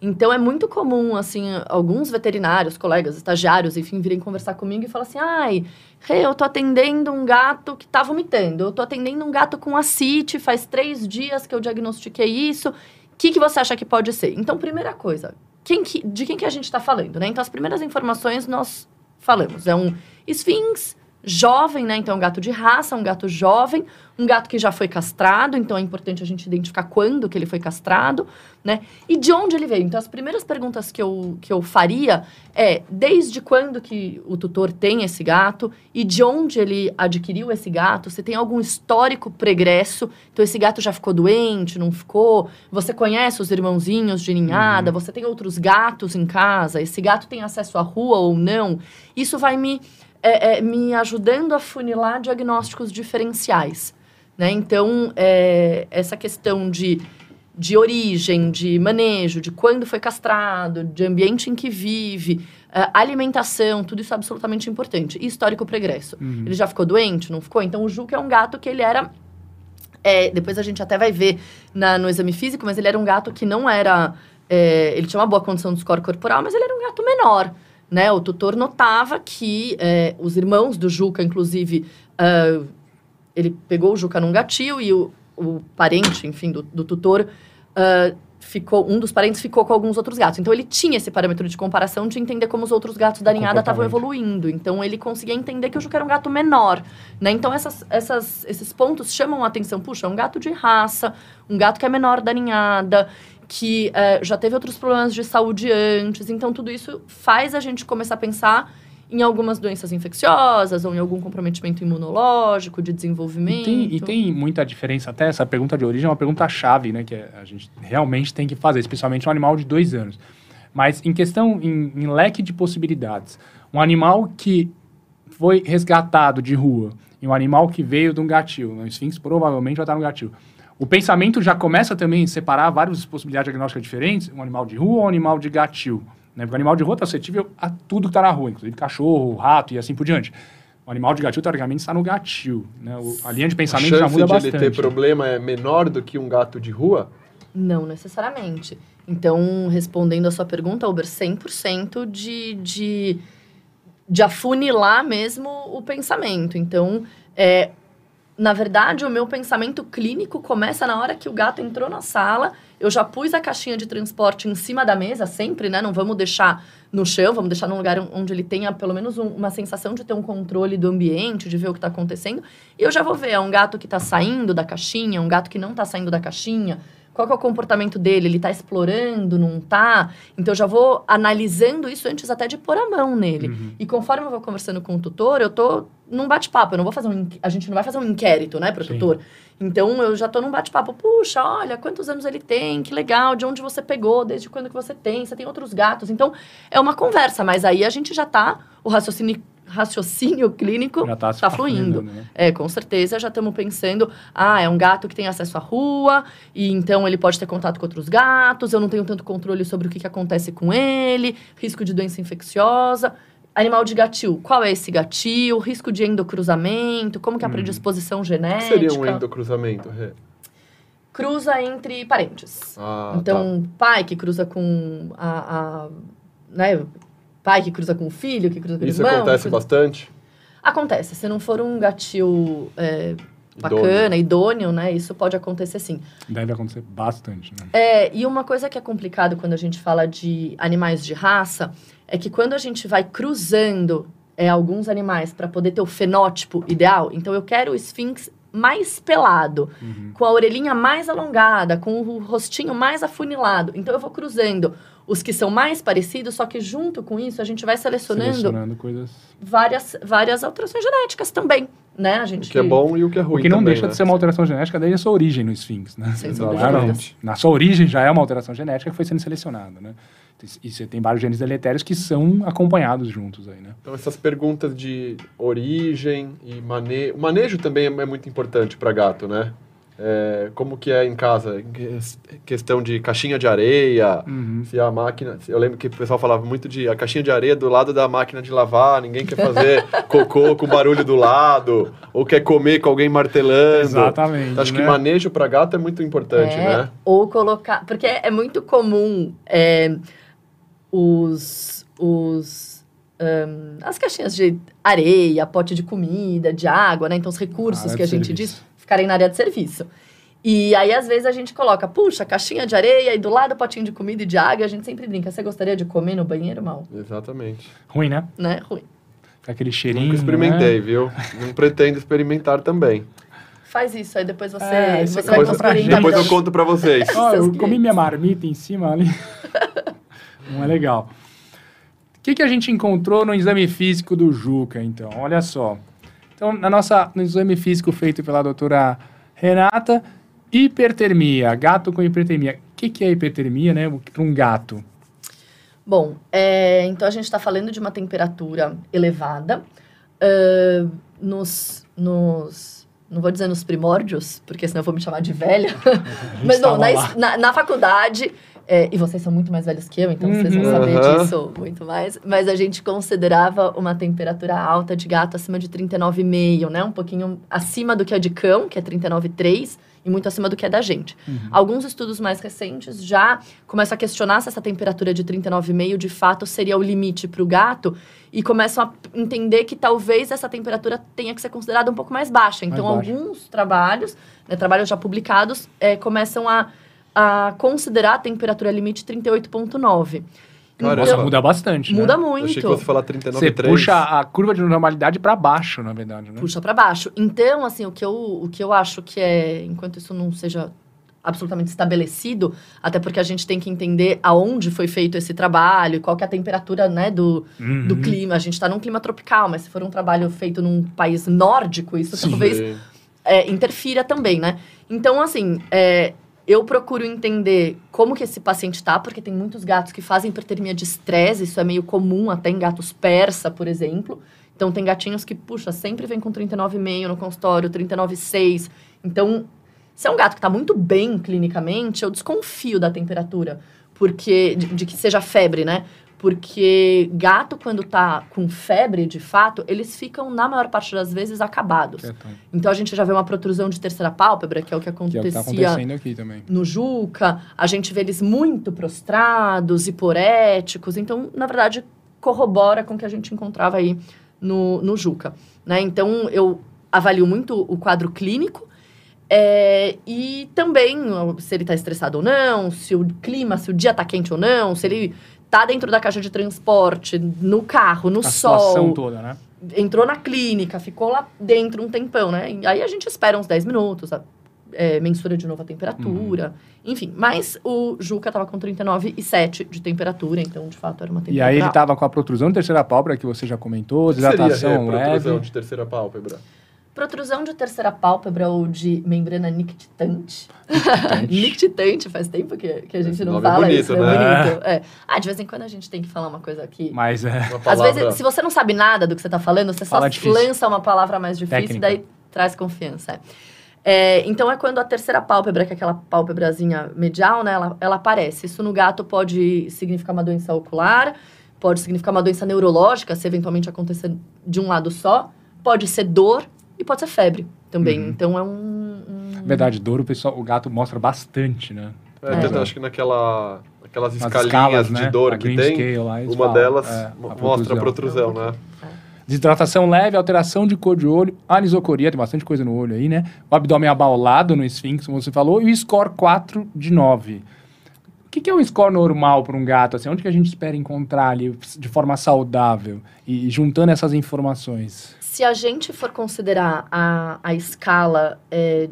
Speaker 2: Então é muito comum, assim, alguns veterinários, colegas, estagiários, enfim, virem conversar comigo e falar assim: ai, eu tô atendendo um gato que tá vomitando, eu tô atendendo um gato com ascite, faz três dias que eu diagnostiquei isso. O que, que você acha que pode ser? Então, primeira coisa, quem que, de quem que a gente está falando, né? Então, as primeiras informações nós falamos. É um esfinx jovem, né? Então, um gato de raça, um gato jovem, um gato que já foi castrado, então é importante a gente identificar quando que ele foi castrado, né? E de onde ele veio. Então, as primeiras perguntas que eu, que eu faria é desde quando que o tutor tem esse gato e de onde ele adquiriu esse gato, se tem algum histórico pregresso, então esse gato já ficou doente, não ficou, você conhece os irmãozinhos de ninhada, uhum. você tem outros gatos em casa, esse gato tem acesso à rua ou não, isso vai me é, é, me ajudando a funilar diagnósticos diferenciais. Né? Então, é, essa questão de, de origem, de manejo, de quando foi castrado, de ambiente em que vive, é, alimentação, tudo isso é absolutamente importante. E histórico pregresso. Uhum. Ele já ficou doente? Não ficou? Então, o Juca é um gato que ele era... É, depois a gente até vai ver na, no exame físico, mas ele era um gato que não era... É, ele tinha uma boa condição do score corporal, mas ele era um gato menor né? O tutor notava que é, os irmãos do Juca, inclusive, uh, ele pegou o Juca num gatil e o, o parente, enfim, do, do tutor, uh, ficou, um dos parentes ficou com alguns outros gatos. Então ele tinha esse parâmetro de comparação de entender como os outros gatos da ninhada estavam evoluindo. Então ele conseguia entender que o Juca era um gato menor, né? Então essas, essas, esses pontos chamam a atenção. Puxa, é um gato de raça, um gato que é menor da ninhada que é, já teve outros problemas de saúde antes. Então, tudo isso faz a gente começar a pensar em algumas doenças infecciosas ou em algum comprometimento imunológico, de desenvolvimento.
Speaker 1: E tem, e tem muita diferença, até essa pergunta de origem é uma pergunta chave, né? Que a gente realmente tem que fazer, especialmente um animal de dois anos. Mas em questão, em, em leque de possibilidades, um animal que foi resgatado de rua em um animal que veio de um gatil. O esfinx provavelmente vai estar no gatil. O pensamento já começa também a separar várias possibilidades diagnósticas diferentes, um animal de rua ou um animal de gatil. Né? Porque o animal de rua está suscetível a tudo que está na rua, inclusive cachorro, rato e assim por diante. O animal de gatil, teoricamente, está no gatil. Né? O, a linha de pensamento já muda
Speaker 3: de
Speaker 1: bastante.
Speaker 3: ele ter problema é menor do que um gato de rua?
Speaker 2: Não necessariamente. Então, respondendo a sua pergunta, Uber, 100% de, de, de afunilar mesmo o pensamento. Então, é, na verdade, o meu pensamento clínico começa na hora que o gato entrou na sala. Eu já pus a caixinha de transporte em cima da mesa, sempre, né? Não vamos deixar no chão, vamos deixar num lugar onde ele tenha pelo menos um, uma sensação de ter um controle do ambiente, de ver o que está acontecendo. E eu já vou ver, é um gato que está saindo da caixinha, um gato que não está saindo da caixinha, qual é o comportamento dele? Ele está explorando, não está? Então, eu já vou analisando isso antes até de pôr a mão nele. Uhum. E conforme eu vou conversando com o tutor, eu tô num bate-papo. Eu não vou fazer um... A gente não vai fazer um inquérito, né, pro Sim. tutor. Então, eu já tô num bate-papo. Puxa, olha, quantos anos ele tem? Que legal. De onde você pegou? Desde quando que você tem? Você tem outros gatos? Então, é uma conversa. Mas aí a gente já tá... O raciocínio raciocínio clínico está tá fluindo. Né? É, com certeza já estamos pensando, ah, é um gato que tem acesso à rua, e então ele pode ter contato com outros gatos, eu não tenho tanto controle sobre o que, que acontece com ele, risco de doença infecciosa. Animal de gatil, qual é esse gatil? Risco de endocruzamento? Como que é a predisposição hum. genética?
Speaker 3: O que seria um endocruzamento, Rê?
Speaker 2: Cruza entre parentes. Ah, então, tá. pai que cruza com a, a né, pai que cruza com o filho, que cruza com o
Speaker 3: Isso
Speaker 2: irmão.
Speaker 3: Isso acontece
Speaker 2: cruza...
Speaker 3: bastante?
Speaker 2: Acontece. Se não for um gatil é, bacana, idôneo. idôneo, né? Isso pode acontecer sim.
Speaker 1: Deve acontecer bastante, né?
Speaker 2: É, e uma coisa que é complicado quando a gente fala de animais de raça é que quando a gente vai cruzando é, alguns animais para poder ter o fenótipo ideal, então eu quero o esfinx mais pelado, uhum. com a orelhinha mais alongada, com o rostinho mais afunilado. Então eu vou cruzando os que são mais parecidos, só que junto com isso a gente vai selecionando,
Speaker 1: selecionando coisas...
Speaker 2: várias, várias alterações genéticas também, né? A gente...
Speaker 3: O que é bom e o que é ruim
Speaker 1: O que não
Speaker 3: também,
Speaker 1: deixa
Speaker 3: né?
Speaker 1: de ser uma alteração genética desde a sua origem no Sphinx, né? Exatamente. Na sua origem já é uma alteração genética que foi sendo selecionada, né? E você tem vários genes deletérios que são acompanhados juntos aí, né?
Speaker 3: Então essas perguntas de origem e manejo... O manejo também é muito importante para gato, né? É, como que é em casa, questão de caixinha de areia, uhum. se a máquina, eu lembro que o pessoal falava muito de a caixinha de areia do lado da máquina de lavar, ninguém quer fazer cocô com barulho do lado, ou quer comer com alguém martelando.
Speaker 1: Exatamente. Então,
Speaker 3: acho né? que manejo para gato é muito importante,
Speaker 2: é,
Speaker 3: né?
Speaker 2: Ou colocar, porque é muito comum é, os, os um, as caixinhas de areia, pote de comida, de água, né? Então os recursos ah, que a gente serviço. diz ficarem na área de serviço. E aí, às vezes, a gente coloca, puxa, caixinha de areia e do lado potinho de comida e de água. A gente sempre brinca. Você gostaria de comer no banheiro, mal?
Speaker 3: Exatamente.
Speaker 1: Ruim, né?
Speaker 2: Né? Ruim.
Speaker 1: Aquele cheirinho.
Speaker 3: Nunca experimentei, né? viu? Não pretendo experimentar também.
Speaker 2: Faz isso, aí depois você, é,
Speaker 3: você vai pra gente. Depois eu conto pra vocês.
Speaker 1: oh, eu comi minha marmita em cima ali. Não é legal. O que, que a gente encontrou no exame físico do Juca, então? Olha só. Então, na nossa, no exame físico feito pela doutora Renata, hipertermia, gato com hipertermia. O que, que é hipertermia, né, para um gato?
Speaker 2: Bom, é, então a gente está falando de uma temperatura elevada. Uh, nos, nos, não vou dizer nos primórdios, porque senão eu vou me chamar de velha. Mas não, na, na, na, faculdade, é, e vocês são muito mais velhos que eu, então uhum. vocês vão saber uhum. disso muito mais. Mas a gente considerava uma temperatura alta de gato acima de 39,5, né? Um pouquinho acima do que é de cão, que é 39,3, e muito acima do que é da gente. Uhum. Alguns estudos mais recentes já começam a questionar se essa temperatura de 39,5 de fato seria o limite para o gato e começam a entender que talvez essa temperatura tenha que ser considerada um pouco mais baixa. Então, mais alguns trabalhos, né, trabalhos já publicados, é, começam a a considerar a temperatura limite 38,9.
Speaker 1: Caramba. Então, muda bastante,
Speaker 2: né? Muda muito. Eu
Speaker 3: achei que você falar 39,3.
Speaker 1: Você puxa a curva de normalidade para baixo, na verdade, né?
Speaker 2: Puxa para baixo. Então, assim, o que, eu, o que eu acho que é, enquanto isso não seja absolutamente estabelecido, até porque a gente tem que entender aonde foi feito esse trabalho, qual que é a temperatura, né, do, uhum. do clima. A gente está num clima tropical, mas se for um trabalho feito num país nórdico, isso Sim. talvez é, interfira também, né? Então, assim, é, eu procuro entender como que esse paciente está, porque tem muitos gatos que fazem hipertermia de estresse, isso é meio comum até em gatos persa, por exemplo. Então, tem gatinhos que, puxa, sempre vem com 39,5 no consultório, 39,6. Então, se é um gato que está muito bem clinicamente, eu desconfio da temperatura, porque de, de que seja febre, né? Porque gato, quando tá com febre, de fato, eles ficam, na maior parte das vezes, acabados.
Speaker 1: Então,
Speaker 2: Então, a gente já vê uma protrusão de terceira pálpebra, que é o que
Speaker 1: que é que
Speaker 2: acontecia
Speaker 1: tá acontecendo aqui também.
Speaker 2: no Juca. A gente vê eles muito prostrados, hiporéticos. Então, na verdade, corrobora com o que a gente encontrava aí no, no Juca. Né? Então, eu avalio muito o quadro clínico. é, e também se ele está estressado ou não, se o clima, se o dia está quente ou não, se ele tá dentro da caixa de transporte, no carro, no
Speaker 1: A situação
Speaker 2: sol,
Speaker 1: toda, né?
Speaker 2: entrou na clínica, ficou lá dentro um tempão, né? E aí a gente espera uns 10 minutos, a- é, mensura de novo a temperatura,
Speaker 1: Uhum.
Speaker 2: enfim. Mas o Juca tava com 39,7 de temperatura, então de fato era uma
Speaker 1: E
Speaker 2: temperatura.
Speaker 1: aí ele tava com a protrusão de terceira pálpebra, que você já comentou,
Speaker 3: que seria
Speaker 1: desidratação
Speaker 3: é, protrusão
Speaker 1: leve.
Speaker 3: de terceira pálpebra?
Speaker 2: Protrusão de terceira pálpebra ou de membrana nictitante. nictitante, faz tempo que, que a gente
Speaker 3: Esse
Speaker 2: não
Speaker 3: nome é
Speaker 2: fala
Speaker 3: bonito,
Speaker 2: isso,
Speaker 3: né?
Speaker 2: é bonito. É. Ah, de vez em quando a gente tem que falar uma coisa aqui.
Speaker 1: Mas é.
Speaker 2: Às vezes, se você não sabe nada do que você está falando, você
Speaker 1: Fala
Speaker 2: só
Speaker 1: difícil.
Speaker 2: lança uma palavra mais difícil
Speaker 1: Técnica.
Speaker 2: e daí traz confiança. é. É, então, é quando a terceira pálpebra, que é aquela pálpebrazinha medial, né, ela, ela aparece. Isso no gato pode significar uma doença ocular, pode significar uma doença neurológica, se eventualmente acontecer de um lado só, pode ser dor e pode ser febre também.
Speaker 1: Uhum.
Speaker 2: Então, é um... um-
Speaker 1: Verdade, dor, o pessoal, o gato mostra bastante, né?
Speaker 3: É,
Speaker 2: É.
Speaker 3: tanto acho que naquela... Aquelas escalinhas
Speaker 1: escalas,
Speaker 3: de
Speaker 1: né?
Speaker 3: dor
Speaker 1: A
Speaker 3: que tem,
Speaker 1: scale lá,
Speaker 3: uma
Speaker 1: falam,
Speaker 3: delas
Speaker 1: é, a
Speaker 3: mostra a
Speaker 1: protrusão.
Speaker 3: protrusão, né?
Speaker 1: Desidratação leve, alteração de cor de olho, anisocoria, tem bastante coisa no olho aí, né? O abdômen abaulado no esfíncter, como você falou, e o score 4 de 9. O que, que é um score normal para um gato? Assim, onde que a gente espera encontrar ali de forma saudável? E juntando essas informações.
Speaker 2: Se a gente for considerar a, a escala é,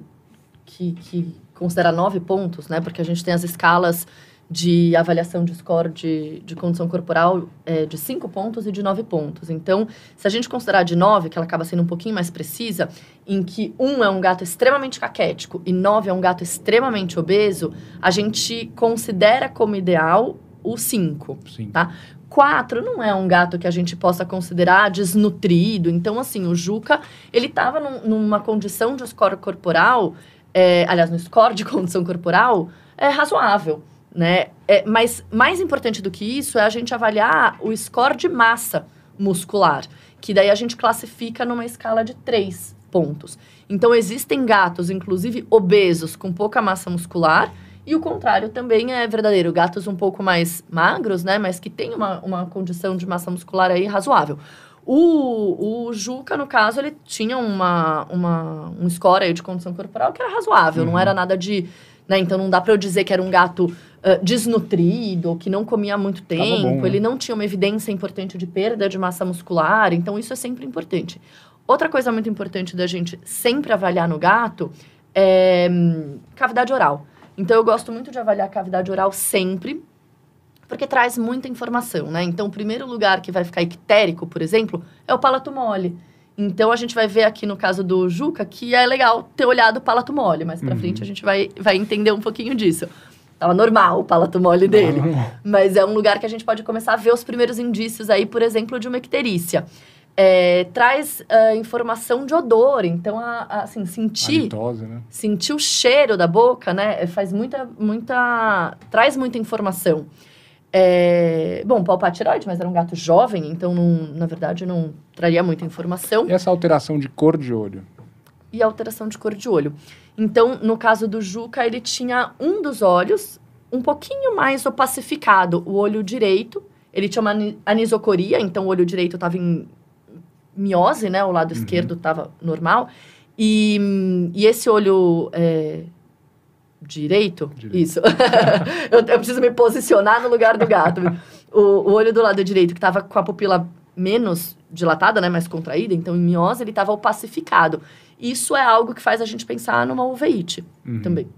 Speaker 2: que, que considera nove pontos, né? Porque a gente tem as escalas de avaliação de score de, de condição corporal é, de cinco pontos e de nove pontos. Então, se a gente considerar de nove, que ela acaba sendo um pouquinho mais precisa, em que um é um gato extremamente caquético e nove é um gato extremamente obeso, a gente considera como ideal o cinco.
Speaker 1: Sim.
Speaker 2: Tá. Quatro não é um gato que a gente possa considerar desnutrido. Então, assim, o Juca, ele estava numa condição de score corporal, é, aliás, no score de condição corporal, é razoável, né? É, mas mais importante do que isso é a gente avaliar o score de massa muscular, que daí a gente classifica numa escala de três pontos. Então, existem gatos, inclusive obesos, com pouca massa muscular, e o contrário também é verdadeiro. Gatos um pouco mais magros, né? Mas que tem uma, uma condição de massa muscular aí razoável. O, o Juca, no caso, ele tinha uma, uma, um score aí de condição corporal que era razoável. Não
Speaker 1: Uhum.
Speaker 2: era nada de... Né? Então, não dá para eu dizer que era um gato ah, desnutrido, que não comia há muito tempo.
Speaker 1: bom, né?
Speaker 2: Ele não tinha uma evidência importante de perda de massa muscular. Então, isso é sempre importante. Outra coisa muito importante da gente sempre avaliar no gato é hum, cavidade oral. Então, eu gosto muito de avaliar a cavidade oral sempre, porque traz muita informação, né? Então, o primeiro lugar que vai ficar ictérico, por exemplo, é o palato mole. Então, a gente vai ver aqui no caso do Juca que é legal ter olhado o palato mole. Mais pra
Speaker 1: Uhum.
Speaker 2: frente, a gente vai, vai entender um pouquinho disso. Tava normal o palato mole dele. Mas é um lugar que a gente pode começar a ver os primeiros indícios aí, por exemplo, de uma icterícia. É, traz ah, informação de odor, então, a, a, assim, sentir
Speaker 1: Halitose, né?
Speaker 2: sentir o cheiro da boca, né? Faz muita, muita, traz muita informação. É, bom, palpatiroide, mas era um gato jovem, então não, na verdade não traria muita informação
Speaker 1: E essa alteração de cor de olho?
Speaker 2: e alteração de cor de olho. Então, no caso do Juca, ele tinha um dos olhos um pouquinho mais opacificado, o olho direito. Ele tinha uma ani- anisocoria, então o olho direito estava em miose, né? O lado
Speaker 1: Uhum.
Speaker 2: esquerdo estava normal. E, e esse olho é, direito?
Speaker 1: Direito.
Speaker 2: Isso. eu, eu preciso me posicionar no lugar do gato. o, o olho do lado direito, que estava com a pupila menos dilatada, né? Mais contraída, então em miose, ele estava opacificado. Isso é algo que faz a gente pensar numa uveíte
Speaker 1: Uhum.
Speaker 2: também.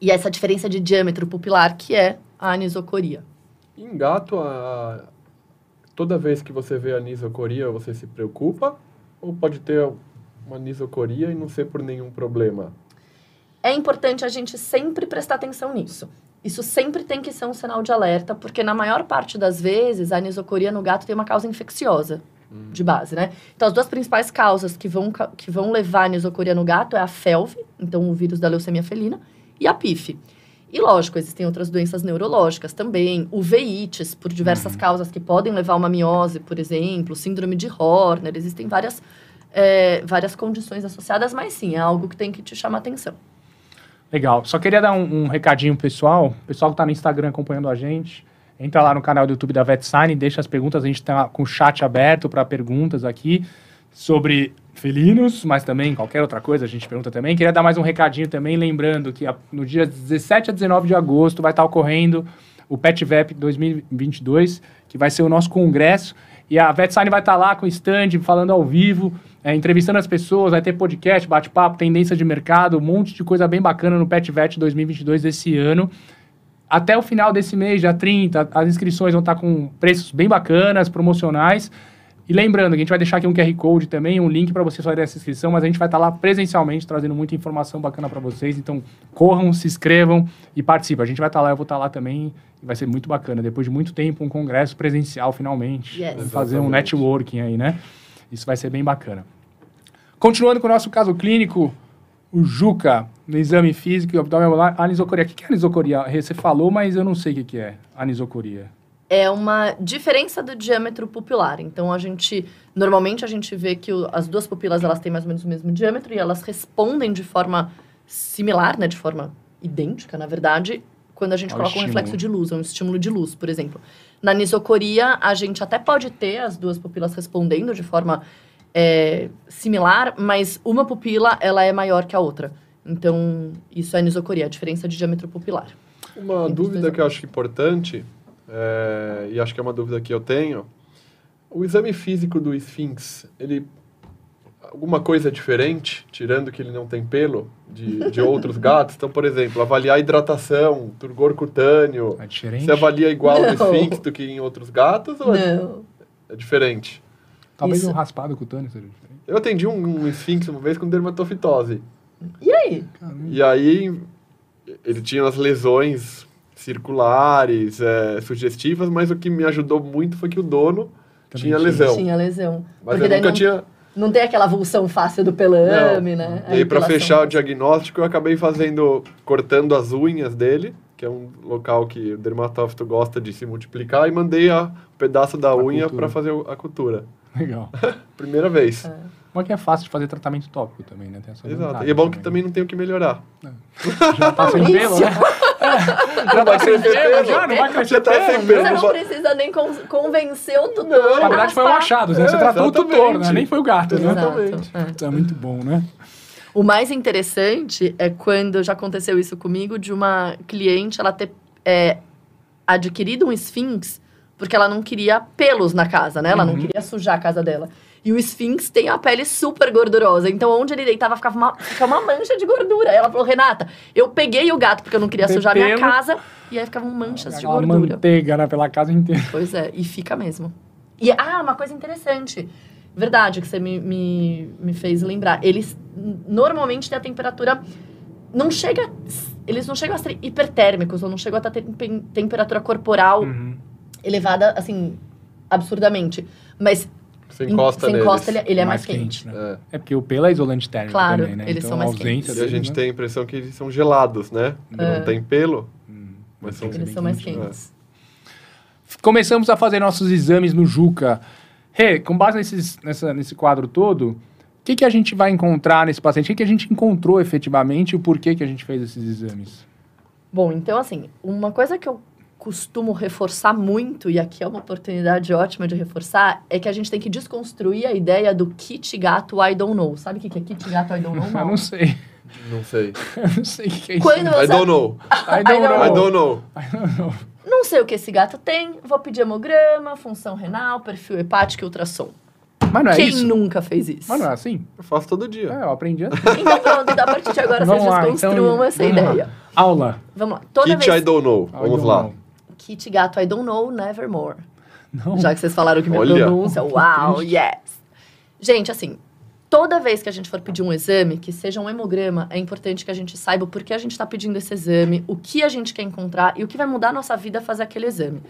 Speaker 2: E essa diferença de diâmetro pupilar, que é a anisocoria.
Speaker 3: Em gato, a- toda vez que você vê a nisocoria, você se preocupa? Ou pode ter uma nisocoria e não ser por nenhum problema?
Speaker 2: É importante a gente sempre prestar atenção nisso. Isso sempre tem que ser um sinal de alerta, porque na maior parte das vezes a anisocoria no gato tem uma causa infecciosa. de base, né? Então, as duas principais causas que vão, que vão levar a anisocoria no gato é a FeLV, então o vírus da leucemia felina, e a PIF. E lógico, existem outras doenças neurológicas também, uveites, por diversas causas que podem levar a uma miose, por exemplo, síndrome de Horner, existem várias, é, várias condições associadas, mas sim, é algo que tem que te chamar atenção.
Speaker 1: Legal. Só queria dar um, um recadinho pessoal. O pessoal que tá no Instagram acompanhando a gente, entra lá no canal do YouTube da VetSign, deixa as perguntas. A gente tá com o chat aberto para perguntas aqui sobre felinos, mas também qualquer outra coisa a gente pergunta também. Queria dar mais um recadinho também, lembrando que a- no dia 17 a 19 de agosto vai estar ocorrendo o PetVep 2022, que vai ser o nosso congresso. E a VetSign vai estar lá com o stand, falando ao vivo, é, entrevistando as pessoas, vai ter podcast, bate-papo, tendência de mercado, um monte de coisa bem bacana no PetVet 2022 desse ano. Até o final desse mês, dia 30, as inscrições vão estar com preços bem bacanas, promocionais. E lembrando que a gente vai deixar aqui um QR Code também, um link para vocês fazerem essa inscrição, mas a gente vai estar lá presencialmente trazendo muita informação bacana para vocês. Então, corram, se inscrevam e participem. A gente vai estar lá, eu vou estar lá também e vai ser muito bacana. Depois de muito tempo, um congresso presencial finalmente.
Speaker 2: Yes.
Speaker 1: Fazer um networking aí, né? Isso vai ser bem bacana. Continuando com o nosso caso clínico, o Juca, no exame físico e abdominal, anisocoria. O que é anisocoria? Você falou, mas eu não sei o que que é anisocoria.
Speaker 2: É uma diferença do diâmetro pupilar. Então a gente normalmente a gente vê que o- as duas pupilas elas têm mais ou menos o mesmo diâmetro e elas respondem de forma similar, né, de forma idêntica, na verdade, quando a gente coloca um reflexo de luz, um estímulo de luz, por exemplo. Na anisocoria, a gente até pode ter as duas pupilas respondendo de forma é, similar, mas uma pupila ela é maior que a outra. Então, isso é anisocoria, a diferença de diâmetro pupilar.
Speaker 3: Uma
Speaker 2: Entre
Speaker 3: dúvida que eu acho importante, é, e acho que é uma dúvida que eu tenho, o exame físico do Sphinx, ele alguma coisa diferente, tirando que ele não tem pelo de, de outros gatos? Então, por exemplo, avaliar a hidratação, turgor cutâneo,
Speaker 1: É diferente?
Speaker 3: você avalia igual no
Speaker 2: Não.
Speaker 3: Sphinx do que em outros gatos ou é,
Speaker 2: Não.
Speaker 3: é diferente?
Speaker 1: Talvez
Speaker 2: Isso.
Speaker 1: um raspado cutâneo seja diferente.
Speaker 3: Eu atendi um, um Sphinx uma vez com dermatofitose.
Speaker 2: E aí?
Speaker 1: Caramba.
Speaker 3: E aí ele tinha as lesões circulares, é, sugestivas, mas o que me ajudou muito foi que o dono
Speaker 1: Também
Speaker 3: tinha lesão.
Speaker 2: Tinha lesão.
Speaker 3: Mas
Speaker 2: Porque
Speaker 3: eu
Speaker 2: daí
Speaker 3: nunca
Speaker 2: não,
Speaker 3: tinha.
Speaker 2: não tem aquela avulsão fácil do pelame,
Speaker 3: Não.
Speaker 2: né? A
Speaker 3: E aí, pra
Speaker 2: depilação.
Speaker 3: fechar o diagnóstico, eu acabei fazendo, cortando as unhas dele, que é um local que o dermatófito gosta de se multiplicar, e mandei a, um pedaço da
Speaker 1: A
Speaker 3: unha para fazer a cultura.
Speaker 1: Legal.
Speaker 3: Primeira vez.
Speaker 2: É.
Speaker 1: Mas que é fácil de fazer tratamento tópico também, né? Tem essa
Speaker 3: Exato. E é bom que também não tem o que melhorar.
Speaker 1: Já tá sem pelo, né? já tá sem pelo, já? Não vai crescer
Speaker 3: tá sem
Speaker 1: pelo.
Speaker 3: pelo.
Speaker 2: Você
Speaker 3: não
Speaker 2: não
Speaker 3: vai-
Speaker 2: precisa nem con- convencer o tutor.
Speaker 3: Não.
Speaker 1: Na verdade foi
Speaker 2: raspar.
Speaker 1: achado, né? Você
Speaker 3: É,
Speaker 1: tratou o tutor, né?
Speaker 3: exatamente.
Speaker 1: Nem foi o gato, né?
Speaker 3: Exatamente.
Speaker 2: É.
Speaker 1: É muito bom, né?
Speaker 2: O mais interessante é quando já aconteceu isso comigo, de uma cliente ela ter é, adquirido um Sphinx porque ela não queria pelos na casa, né? Ela não
Speaker 1: Uhum.
Speaker 2: queria sujar a casa dela. E o Sphinx tem a pele super gordurosa. Então, onde ele deitava, ficava uma, ficava uma mancha de gordura. Ela falou, Renata, eu peguei o gato porque eu não queria
Speaker 1: Tem
Speaker 2: sujar minha casa. E aí ficavam manchas de gordura.
Speaker 1: manteiga, né? Pela casa inteira.
Speaker 2: Pois é, e fica mesmo. E, ah, uma coisa interessante. Verdade, que você me, me, me fez lembrar. Eles normalmente têm a temperatura. Não chega. Eles não chegam a ser hipertérmicos, ou não chegam a ter tem- temperatura corporal
Speaker 1: Uhum.
Speaker 2: elevada, assim, absurdamente. Mas
Speaker 3: Você encosta
Speaker 2: você encosta, ele, ele é mais, quente.
Speaker 1: né?
Speaker 3: É.
Speaker 1: É porque o pelo é isolante térmico
Speaker 2: Claro,
Speaker 1: também, né?
Speaker 2: eles
Speaker 1: então,
Speaker 2: são mais
Speaker 1: ausência
Speaker 3: E a gente
Speaker 1: né?
Speaker 3: tem a impressão que eles são gelados, né?
Speaker 2: É.
Speaker 3: Não tem pelo.
Speaker 1: Hum,
Speaker 3: Mas são-
Speaker 2: Eles são mais
Speaker 1: quente, né?
Speaker 2: quentes.
Speaker 1: Começamos a fazer nossos exames no Juca. Rê, com base nesses, nessa, nesse quadro todo, o que, que a gente vai encontrar nesse paciente? O que, que a gente encontrou efetivamente e o porquê que a gente fez esses exames?
Speaker 2: Bom, então, assim, uma coisa que eu costumo reforçar muito, e aqui é uma oportunidade ótima de reforçar, é que a gente tem que desconstruir a ideia do kit gato I don't know. Sabe o que é kit gato I don't know?
Speaker 1: Eu não sei.
Speaker 3: Não sei.
Speaker 1: Eu não sei o que, é isso.
Speaker 2: Quando
Speaker 3: I
Speaker 2: você...
Speaker 3: don't know.
Speaker 1: I don't
Speaker 2: I don't
Speaker 1: know.
Speaker 3: I don't know.
Speaker 1: I don't know.
Speaker 2: Não sei o que esse gato tem, vou pedir hemograma, função renal, perfil hepático e ultrassom.
Speaker 1: Mas não é
Speaker 2: Quem
Speaker 1: isso?
Speaker 2: nunca fez isso?
Speaker 1: Mas não é assim?
Speaker 3: Eu faço todo dia.
Speaker 1: É, eu aprendi assim.
Speaker 2: Então pronto, então, a partir de agora vocês
Speaker 1: Vamos lá,
Speaker 2: desconstruam
Speaker 1: então,
Speaker 2: essa
Speaker 1: vamos lá.
Speaker 2: ideia.
Speaker 1: Aula.
Speaker 2: Vamos lá. Toda
Speaker 3: Kit I
Speaker 2: vez...
Speaker 3: don't know.
Speaker 1: I
Speaker 3: Vamos
Speaker 1: don't
Speaker 3: lá.
Speaker 1: know.
Speaker 2: Kit gato I don't know, nevermore.
Speaker 1: Não.
Speaker 2: Já que vocês falaram que minha
Speaker 3: Olha.
Speaker 2: pronúncia, uau, yes. Gente, assim, toda vez que a gente for pedir um exame, que seja um hemograma, é importante que a gente saiba o porquê a gente está pedindo esse exame, o que a gente quer encontrar e o que vai mudar a nossa vida fazer aquele exame.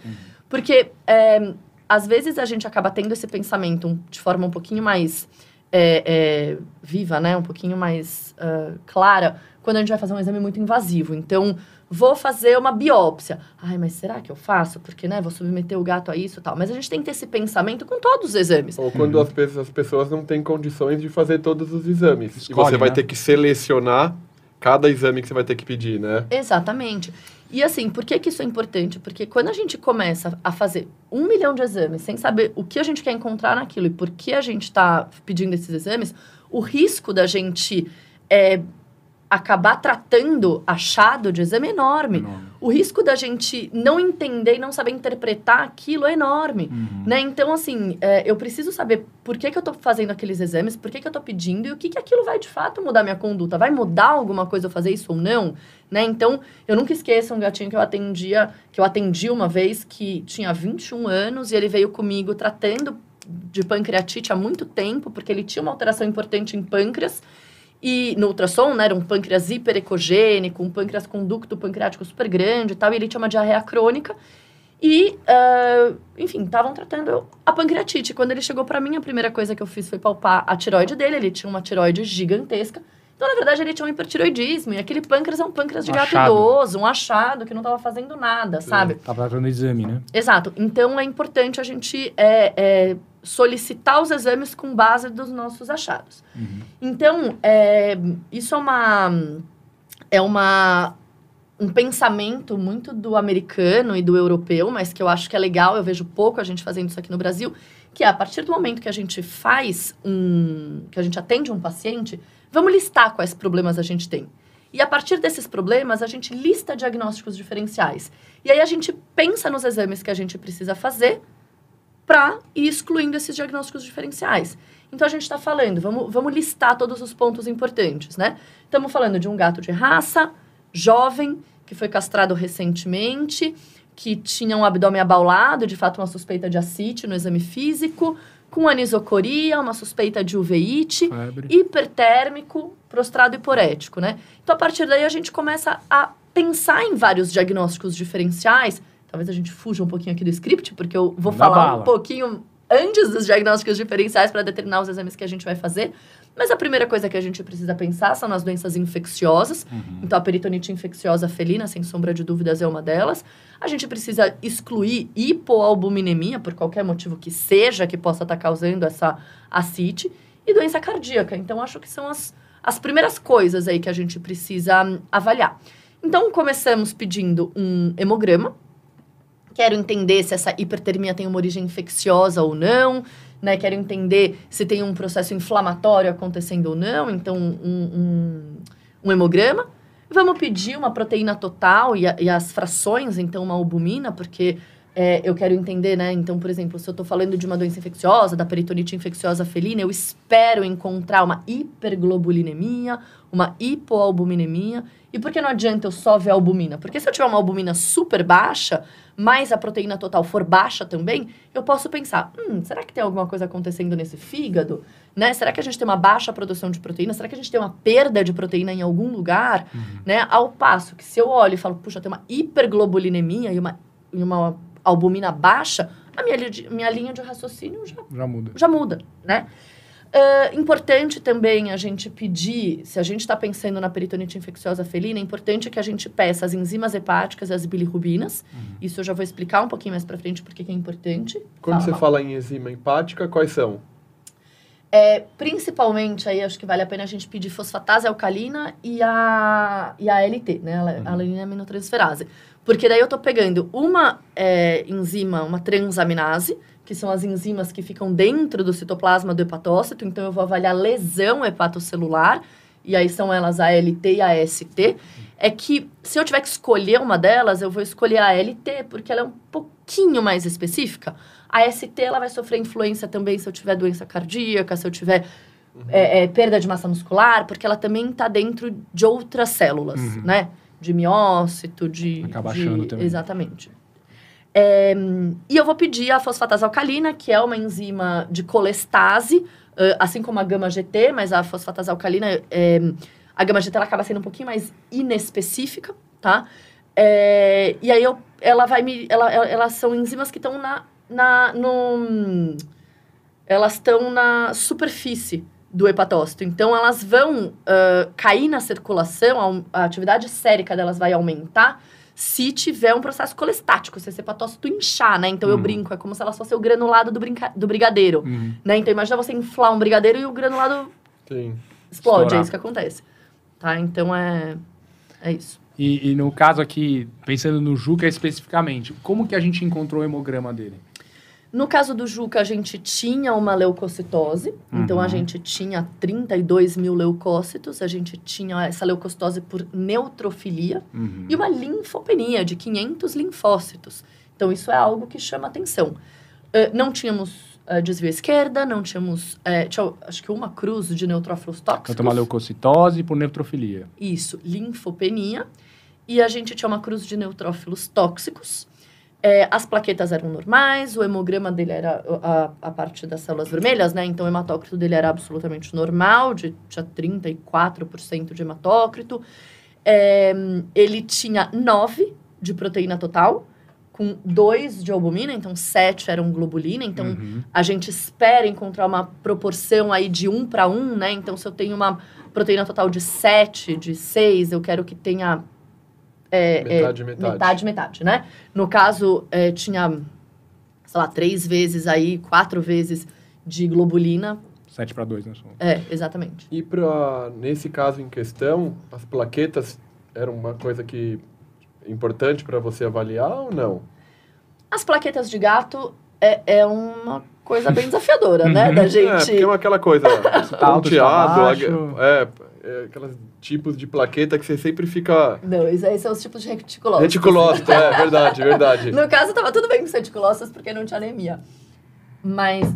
Speaker 2: Porque é, às vezes a gente acaba tendo esse pensamento de forma um pouquinho mais é, é, viva, né? Um pouquinho mais uh, clara, quando a gente vai fazer um exame muito invasivo. Então, vou fazer uma biópsia. Ai, mas será que eu faço? Porque, né, vou submeter o gato a isso e tal. Mas a gente tem que ter esse pensamento com todos os exames.
Speaker 3: Ou quando as, pe as pessoas não têm condições de fazer todos os exames.
Speaker 1: Escolhe,
Speaker 3: e você vai
Speaker 1: né?
Speaker 3: ter que selecionar cada exame que você vai ter que pedir, né?
Speaker 2: Exatamente. E assim, por que, que isso é importante? Porque quando a gente começa a fazer um milhão de exames sem saber o que a gente quer encontrar naquilo e por que a gente está pedindo esses exames, o risco da gente é, acabar tratando achado de exame é enorme.
Speaker 1: Enorme.
Speaker 2: O risco da gente não entender e não saber interpretar aquilo é enorme.
Speaker 1: Uhum.
Speaker 2: Né? Então, assim, é, eu preciso saber por que, que eu estou fazendo aqueles exames, por que, que eu estou pedindo e o que, que aquilo vai de fato mudar minha conduta. Vai mudar alguma coisa eu fazer isso ou não? Né? Então, eu nunca esqueço um gatinho que eu atendia, que eu atendi uma vez, que tinha 21 anos e ele veio comigo tratando de pancreatite há muito tempo, porque ele tinha uma alteração importante em pâncreas. E no ultrassom, né, era um pâncreas hiperecogênico, um pâncreas com ducto pancreático super grande e tal, e ele tinha uma diarreia crônica. E, ah, enfim, estavam tratando a pancreatite. Quando ele chegou para mim, a primeira coisa que eu fiz foi palpar a tiroide dele. Ele tinha uma tiroide gigantesca. Então, na verdade, ele tinha um hipertiroidismo. E aquele pâncreas é um pâncreas de
Speaker 1: Um
Speaker 2: gato
Speaker 1: achado.
Speaker 2: idoso, um achado que não estava fazendo nada, sabe?
Speaker 1: Tava tratando exame, né?
Speaker 2: Exato. Então, é importante a gente é, é, solicitar os exames com base dos nossos achados.
Speaker 1: Uhum.
Speaker 2: Então, é, isso é uma, é uma um pensamento muito do americano e do europeu, mas que eu acho que é legal, eu vejo pouco a gente fazendo isso aqui no Brasil, que é a partir do momento que a gente faz um, que a gente atende um paciente, vamos listar quais problemas a gente tem. E a partir desses problemas, a gente lista diagnósticos diferenciais. E aí a gente pensa nos exames que a gente precisa fazer para ir excluindo esses diagnósticos diferenciais. Então a gente está falando, vamos, vamos listar todos os pontos importantes, né? Estamos falando de um gato de raça, jovem, que foi castrado recentemente, que tinha um abdômen abaulado, de fato uma suspeita de ascite no exame físico, com anisocoria, uma suspeita de uveíte,
Speaker 1: Febre.
Speaker 2: hipertérmico, prostrado hiporético, né? Então, a partir daí, a gente começa a pensar em vários diagnósticos diferenciais. Talvez a gente fuja um pouquinho aqui do script, porque eu vou falar
Speaker 1: bala.
Speaker 2: um pouquinho antes dos diagnósticos diferenciais para determinar os exames que a gente vai fazer. Mas a primeira coisa que a gente precisa pensar são nas doenças infecciosas.
Speaker 1: Uhum.
Speaker 2: Então, a peritonite infecciosa felina, sem sombra de dúvidas, é uma delas. A gente precisa excluir hipoalbuminemia, por qualquer motivo que seja que possa estar causando essa ascite. E doença cardíaca. Então, acho que são as, as primeiras coisas aí que a gente precisa hum, avaliar. Então, começamos pedindo um hemograma. Quero entender se essa hipertermia tem uma origem infecciosa ou não. Né? Quero entender se tem um processo inflamatório acontecendo ou não. Então, um, um, um hemograma. Vamos pedir uma proteína total e, a- e as frações, então, uma albumina, porque é, eu quero entender, né? Então, por exemplo, se eu estou falando de uma doença infecciosa, da peritonite infecciosa felina, eu espero encontrar uma hiperglobulinemia, uma hipoalbuminemia. E por que não adianta eu só ver a albumina? Porque se eu tiver uma albumina super baixa, mas a proteína total for baixa também, eu posso pensar, hum, será que tem alguma coisa acontecendo nesse fígado? Né? Será que a gente tem uma baixa produção de proteína? Será que a gente tem uma perda de proteína em algum lugar? Né? Ao passo que se eu olho e falo, puxa, tem uma hiperglobulinemia e uma, e uma albumina baixa, a minha, minha linha de raciocínio já
Speaker 1: Já muda.
Speaker 2: já muda, né? Ah, importante também a gente pedir, se a gente está pensando na peritonite infecciosa felina, é importante que a gente peça as enzimas hepáticas e as bilirrubinas. Isso eu já vou explicar um pouquinho mais para frente porque que é importante.
Speaker 3: Quando
Speaker 2: Fala,
Speaker 3: você fala em enzima hepática, quais são?
Speaker 2: É, principalmente, aí acho que vale a pena a gente pedir fosfatase alcalina e a, e a ALT, né? A
Speaker 3: Uhum.
Speaker 2: alanina aminotransferase. Porque daí eu tô pegando uma é, enzima, uma transaminase, que são as enzimas que ficam dentro do citoplasma do hepatócito. Então, eu vou avaliar lesão hepatocelular. E aí são elas a ALT e a AST. É que, se eu tiver que escolher uma delas, eu vou escolher a ALT, porque ela é um pouquinho mais específica. A ST, ela vai sofrer influência também se eu tiver doença cardíaca, se eu tiver é, é, perda de massa muscular, porque ela também está dentro de outras células,
Speaker 1: Uhum.
Speaker 2: né? De miócito, de...
Speaker 1: Acaba
Speaker 2: de-
Speaker 1: achando também.
Speaker 2: Exatamente. É, e eu vou pedir a fosfatase alcalina, que é uma enzima de colestase, ãh, assim como a gama-GT, mas a fosfatase alcalina, é, a gama-GT ela acaba sendo um pouquinho mais inespecífica, tá? É, e aí eu, ela vai me... Ela- elas são enzimas que estão na, na, no, elas estão na superfície do hepatócito. Então, elas vão uh, cair na circulação, a, a, atividade sérica delas vai aumentar se tiver um processo colestático, se esse hepatócito inchar, né? Então, uhum. eu brinco, é como se elas fossem o granulado do, brinca, do brigadeiro, uhum. né? Então, imagina você inflar um brigadeiro e o granulado Sim. explode, Estourar. é isso que acontece. Tá? Então, é, é isso.
Speaker 1: E, e, no caso aqui, pensando no Juca especificamente, como que a gente encontrou o hemograma dele?
Speaker 2: No caso do Juca, a gente tinha uma leucocitose, uhum. então a uhum. gente tinha 32 mil leucócitos, a gente tinha essa leucocitose por neutrofilia uhum. e uma linfopenia de 500 linfócitos. Então isso é algo que chama atenção. Uh, não tínhamos uh, desvio à esquerda, não tínhamos, uh, tinha, acho que uma cruz de neutrófilos tóxicos.
Speaker 1: Então uma leucocitose por neutrofilia.
Speaker 2: Isso, linfopenia. E a gente tinha uma cruz de neutrófilos tóxicos. É, as plaquetas eram normais, o hemograma dele era a, a parte das células vermelhas, né? Então o hematócrito dele era absolutamente normal, de, tinha 34% de hematócrito. É, ele tinha 9 de proteína total, com 2 de albumina, então 7 eram globulina. Então uhum. a gente espera encontrar uma proporção aí de 1 para 1, né? Então se eu tenho uma proteína total de 7, de 6, eu quero que tenha
Speaker 3: é, metade, é, metade.
Speaker 2: metade, metade, né? No caso, é, tinha, sei lá, três vezes aí, quatro vezes de globulina.
Speaker 1: Sete para dois, né?
Speaker 2: É, exatamente.
Speaker 3: E pra, nesse caso em questão, as plaquetas eram uma coisa que importante para você avaliar ou não?
Speaker 2: As plaquetas de gato é, é uma coisa bem desafiadora, né? Da gente. É,
Speaker 3: porque é aquela coisa ponteado, é, é, aquelas tipos de plaqueta que você sempre fica.
Speaker 2: Não, esses aí são os tipos de reticulócitos.
Speaker 3: Reticulócito, é verdade, verdade.
Speaker 2: no caso, tava tudo bem com os reticulócitos porque não tinha anemia. Mas.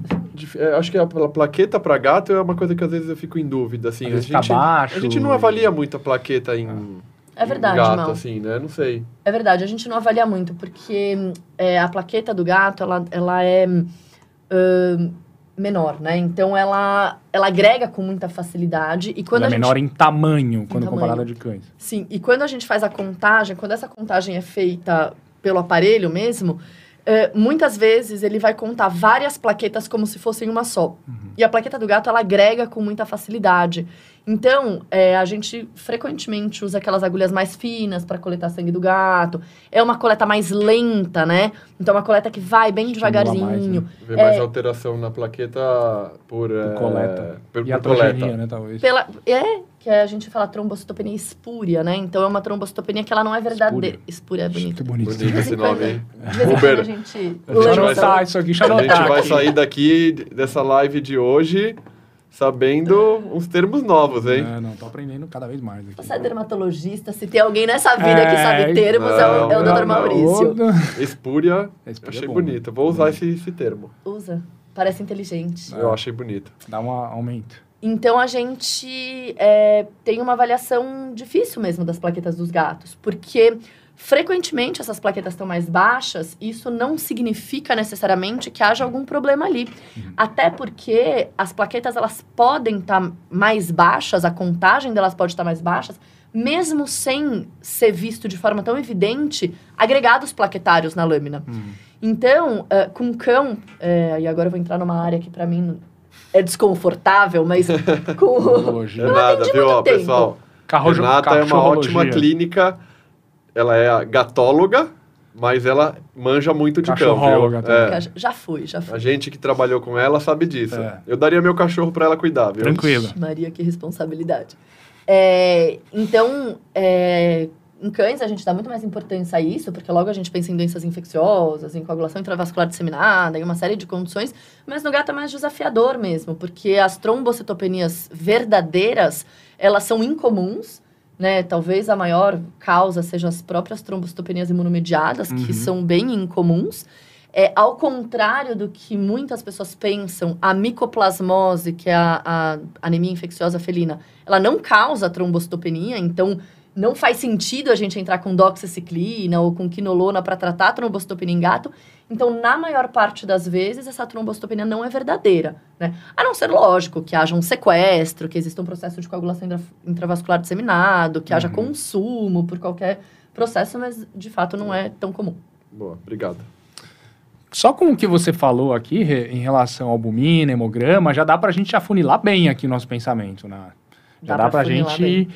Speaker 3: É, acho que a plaqueta para gato é uma coisa que às vezes eu fico em dúvida, assim.
Speaker 1: a gente, baixo,
Speaker 3: a gente não avalia muito a plaqueta em.
Speaker 2: É verdade,
Speaker 3: gato,
Speaker 2: não.
Speaker 3: assim, né? Não sei.
Speaker 2: É verdade, a gente não avalia muito, porque é, a plaqueta do gato, ela, ela é. Uh, menor, né? Então ela ela agrega com muita facilidade e quando
Speaker 1: ela
Speaker 2: é
Speaker 1: menor em tamanho quando comparada de cães.
Speaker 2: Sim, e quando a gente faz a contagem, quando essa contagem é feita pelo aparelho mesmo, é, muitas vezes ele vai contar várias plaquetas como se fossem uma só. Uhum. E a plaqueta do gato ela agrega com muita facilidade. Então, é, a gente frequentemente usa aquelas agulhas mais finas para coletar sangue do gato. É uma coleta mais lenta, né? Então, é uma coleta que vai bem Estimula devagarzinho. Mais, né?
Speaker 3: Vê é, mais alteração na plaqueta por, por
Speaker 1: é, coleta.
Speaker 3: Por, e por a coleta.
Speaker 1: né, talvez.
Speaker 2: Pela, é, que a gente fala trombocitopenia espúria, né? Então, é uma trombocitopenia que ela não é verdadeira. Espúria é bonito.
Speaker 1: bonito.
Speaker 3: Bonito esse nome, hein?
Speaker 2: Uber. A gente,
Speaker 1: a gente vai sair isso aqui,
Speaker 3: A gente vai sair daqui dessa live de hoje sabendo uns termos novos, hein?
Speaker 1: É, não, tô aprendendo cada vez mais aqui.
Speaker 2: Você é dermatologista, se tem alguém nessa vida é, que sabe termos, não, é o, é o Dr. Maurício.
Speaker 3: Espúria, Espúria achei é bonita. Vou usar esse, esse termo.
Speaker 2: Usa. Parece inteligente.
Speaker 3: Eu achei bonito.
Speaker 1: Dá um aumento.
Speaker 2: Então, a gente é, tem uma avaliação difícil mesmo das plaquetas dos gatos, porque Frequentemente, essas plaquetas estão mais baixas, isso não significa necessariamente que haja algum problema ali. Uhum. Até porque as plaquetas elas podem estar tá mais baixas, a contagem delas pode estar tá mais baixas, mesmo sem ser visto de forma tão evidente agregados plaquetários na lâmina. Uhum. Então, uh, com cão, uh, e agora eu vou entrar numa área que para mim é desconfortável, mas com.
Speaker 3: Não nada, viu, ó, pessoal? Carro, Renata é uma ótima clínica ela é a gatóloga, mas ela manja muito de cão, viu?
Speaker 2: É. Já fui, já fui.
Speaker 3: A gente que trabalhou com ela sabe disso. É. Eu daria meu cachorro para ela cuidar, viu?
Speaker 1: Tranquilo.
Speaker 2: Maria, que responsabilidade. É, então, é, em cães a gente dá muito mais importância a isso, porque logo a gente pensa em doenças infecciosas, em coagulação intravascular disseminada, em uma série de condições, mas no gato é mais desafiador mesmo, porque as trombocitopenias verdadeiras, elas são incomuns, né? Talvez a maior causa sejam as próprias trombocitopenias imunomediadas, uhum. que são bem incomuns. É, ao contrário do que muitas pessoas pensam, a micoplasmose, que é a, a anemia infecciosa felina, ela não causa trombocitopenia, então não faz sentido a gente entrar com doxiciclina ou com quinolona para tratar a trombocitopenia em gato. Então, na maior parte das vezes, essa trombocitopenia não é verdadeira, né? A não ser, lógico, que haja um sequestro, que exista um processo de coagulação intravascular disseminado, que uhum. haja consumo por qualquer processo, mas, de fato, não é tão comum.
Speaker 3: Boa, obrigado.
Speaker 1: só com o que você falou aqui em relação ao albumina, hemograma, já dá pra gente afunilar bem aqui o nosso pensamento, né? Já
Speaker 2: Dá
Speaker 1: dá, pra,
Speaker 2: afunilar
Speaker 1: gente.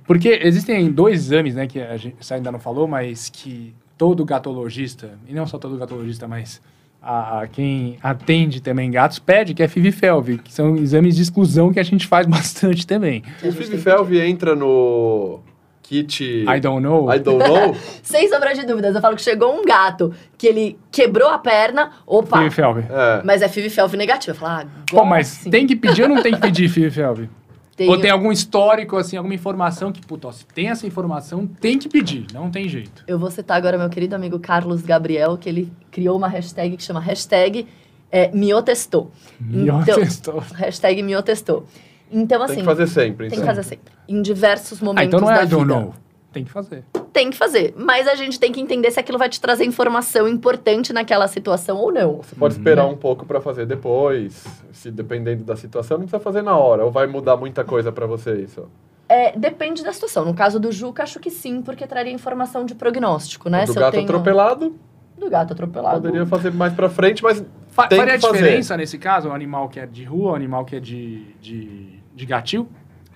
Speaker 1: Porque existem dois exames, né, que a gente você ainda não falou, mas que todo gatologista, e não só todo gatologista, mas a, a quem atende também gatos, pede, que é FIV-FeLV, que são exames de exclusão que a gente faz bastante também.
Speaker 3: O FIV-FeLV entra no kit...
Speaker 1: I don't know.
Speaker 3: I don't know?
Speaker 2: Sem sombra de dúvidas, eu falo que chegou um gato que ele quebrou a perna, opa,
Speaker 1: FIV-FeLV.
Speaker 3: É.
Speaker 2: mas é FIV-FeLV negativo. Eu falo, ah,
Speaker 1: Pô, mas
Speaker 2: sim.
Speaker 1: tem que pedir ou não tem que pedir FIV-FeLV?
Speaker 2: Tem
Speaker 1: Ou tem algum histórico, assim, alguma informação que, puta, ó, se tem essa informação, tem que pedir, não tem jeito.
Speaker 2: Eu vou citar agora meu querido amigo Carlos Gabriel, que ele criou uma hashtag que chama hashtag é, miotestou.
Speaker 1: Melhor
Speaker 2: Então-. Hashtag miotestou. Então, assim,
Speaker 3: Tem que fazer sempre.
Speaker 2: tem
Speaker 3: então.
Speaker 2: que fazer sempre. Em diversos momentos
Speaker 1: Ah, então não é
Speaker 2: da
Speaker 1: I don't
Speaker 2: vida.
Speaker 1: know. Tem que fazer.
Speaker 2: Tem que fazer. Mas a gente tem que entender se aquilo vai te trazer informação importante naquela situação ou não.
Speaker 3: Você pode esperar um pouco para fazer depois, se dependendo da situação, não precisa fazer na hora, ou vai mudar muita coisa para você isso.
Speaker 2: É, depende da situação. No caso do Juca, acho que sim, porque traria informação de prognóstico, né?
Speaker 3: do
Speaker 2: Se eu
Speaker 3: gato
Speaker 2: tenho-
Speaker 3: atropelado,
Speaker 2: Do gato atropelado.
Speaker 3: poderia fazer mais para frente, mas
Speaker 1: Fa
Speaker 3: Tem
Speaker 1: faria
Speaker 3: que fazer.
Speaker 1: diferença nesse caso, um animal que é de rua, um animal que é de, de, de gatil?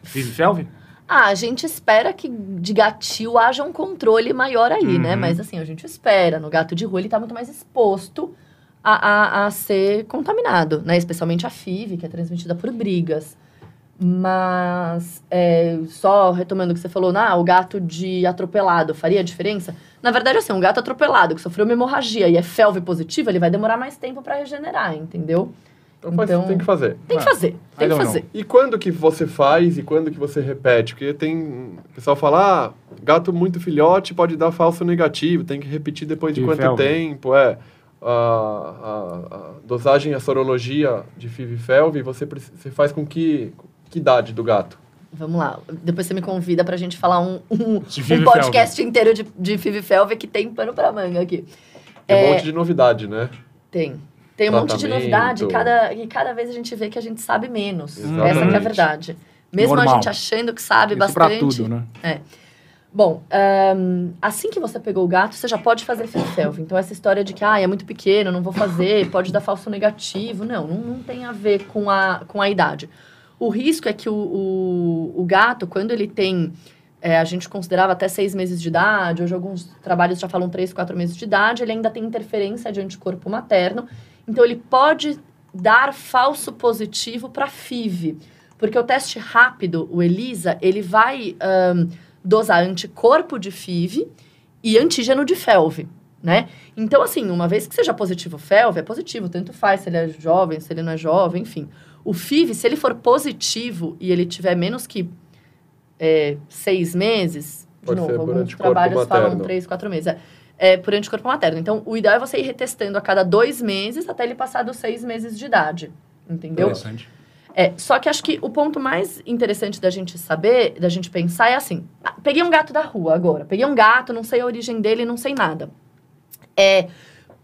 Speaker 1: FIV-FeLV?
Speaker 2: Ah, a gente espera que de gatil haja um controle maior aí, né?
Speaker 1: Uhum.
Speaker 2: Mas assim, a gente espera. No gato de rua, ele tá muito mais exposto a, a, a ser contaminado, né? Especialmente a FIV, que é transmitida por brigas. Mas, é, só retomando o que você falou, ah, o gato de atropelado faria diferença? Na verdade, assim, um gato atropelado que sofreu uma hemorragia e é felve positivo, ele vai demorar mais tempo para regenerar, entendeu?
Speaker 3: Então, faz-
Speaker 2: Então-
Speaker 3: tem que fazer.
Speaker 2: Tem que
Speaker 1: Ah,
Speaker 2: fazer, tem
Speaker 1: I
Speaker 2: que fazer.
Speaker 3: E quando que você faz e quando que você repete? Porque tem. O pessoal fala, ah, gato muito filhote pode dar falso negativo, tem que repetir depois de
Speaker 1: De
Speaker 3: quanto
Speaker 1: felve.
Speaker 3: tempo? É. A, a- a dosagem, a sorologia de FIV-FeLV, você, você faz com que, que idade do gato?
Speaker 2: Vamos lá. Depois você me convida pra gente falar um, um, um podcast inteiro de, de FIV-FeLV que tem pano pra manga aqui.
Speaker 3: Tem um
Speaker 2: É.
Speaker 3: monte de novidade, né?
Speaker 2: Tem. Tem um monte de novidade e cada, e cada vez a gente vê que a gente sabe menos.
Speaker 3: Exatamente.
Speaker 2: Essa que é a verdade. Mesmo a
Speaker 1: Normal.
Speaker 2: gente achando que sabe
Speaker 1: Isso pra
Speaker 2: bastante.
Speaker 1: tudo, né?
Speaker 2: Bom, ahn, assim que você pegou o gato, você já pode fazer FIV-FeLV. Então, essa história de que, ah, é muito pequeno, não vou fazer, pode dar falso negativo. Não, não, não tem a ver com a, com a idade. O risco é que o, o, o gato, quando ele tem, é, a gente considerava até seis meses de idade, hoje alguns trabalhos já falam três, quatro meses de idade, ele ainda tem interferência de anticorpo materno. Então, ele pode dar falso positivo para FIV. Porque o teste rápido, o ELISA, ele vai ahn, dosar anticorpo de FIV e antígeno de FeLV, né? Então, assim, uma vez que seja positivo FeLV, é positivo, tanto faz se ele é jovem, se ele não é jovem, enfim. O FIV, se ele for positivo e ele tiver menos que é, seis meses, de
Speaker 3: Pode
Speaker 2: novo, alguns trabalhos falam
Speaker 3: materno.
Speaker 2: três, quatro meses. É, é por anticorpo materno. Então, o ideal é você ir retestando a cada dois meses até ele passar dos seis meses de idade, entendeu?
Speaker 1: Interessante.
Speaker 2: É, só que acho que o ponto mais interessante da gente saber, da gente pensar, é assim: ah, peguei um gato da rua agora, peguei um gato, não sei a origem dele, não sei nada. É,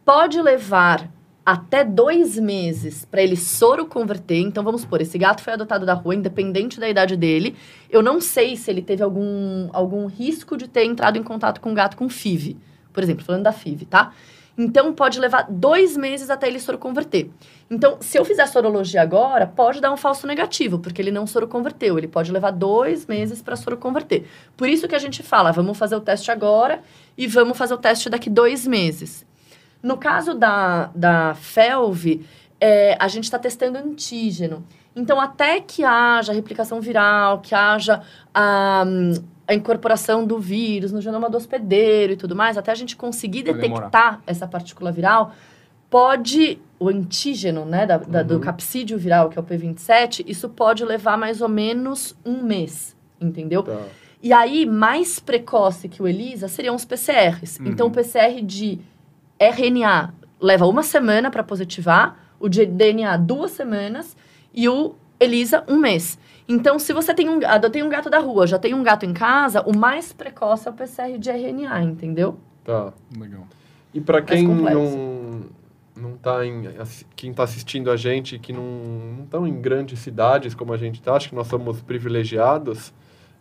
Speaker 2: pode levar até dois meses para ele soro converter. Então vamos supor, esse gato foi adotado da rua, independente da idade dele. Eu não sei se ele teve algum, algum risco de ter entrado em contato com um gato com FIV. Por exemplo, falando da FIV, tá? Então pode levar dois meses até ele soro converter. Então, se eu fizer sorologia agora, pode dar um falso negativo, porque ele não soro converteu. Ele pode levar dois meses para soro converter. Por isso que a gente fala, vamos fazer o teste agora e vamos fazer o teste daqui dois meses. No caso da, da FeLV, é, a gente está testando antígeno. Então, até que haja replicação viral, que haja a, a incorporação do vírus no genoma do hospedeiro e tudo mais, até a gente conseguir
Speaker 1: Vai demorar.
Speaker 2: detectar essa partícula viral, pode, o antígeno né, da, da- do
Speaker 3: Uhum.
Speaker 2: capsídeo viral, que é o P27, isso pode levar mais ou menos um mês, entendeu?
Speaker 3: Tá.
Speaker 2: E aí, mais precoce que o ELISA seriam os PCRs.
Speaker 1: Uhum.
Speaker 2: Então, o PCR de RNA leva uma semana para positivar, o de DNA duas semanas e o ELISA um mês. Então, se você tem um, adotei um gato da rua, já tem um gato em casa, o mais precoce é o PCR de RNA, entendeu?
Speaker 3: Tá.
Speaker 1: Legal.
Speaker 3: E para quem não não tá em quem tá assistindo a gente que não não estão em grandes cidades como a gente tá, acho que nós somos privilegiados.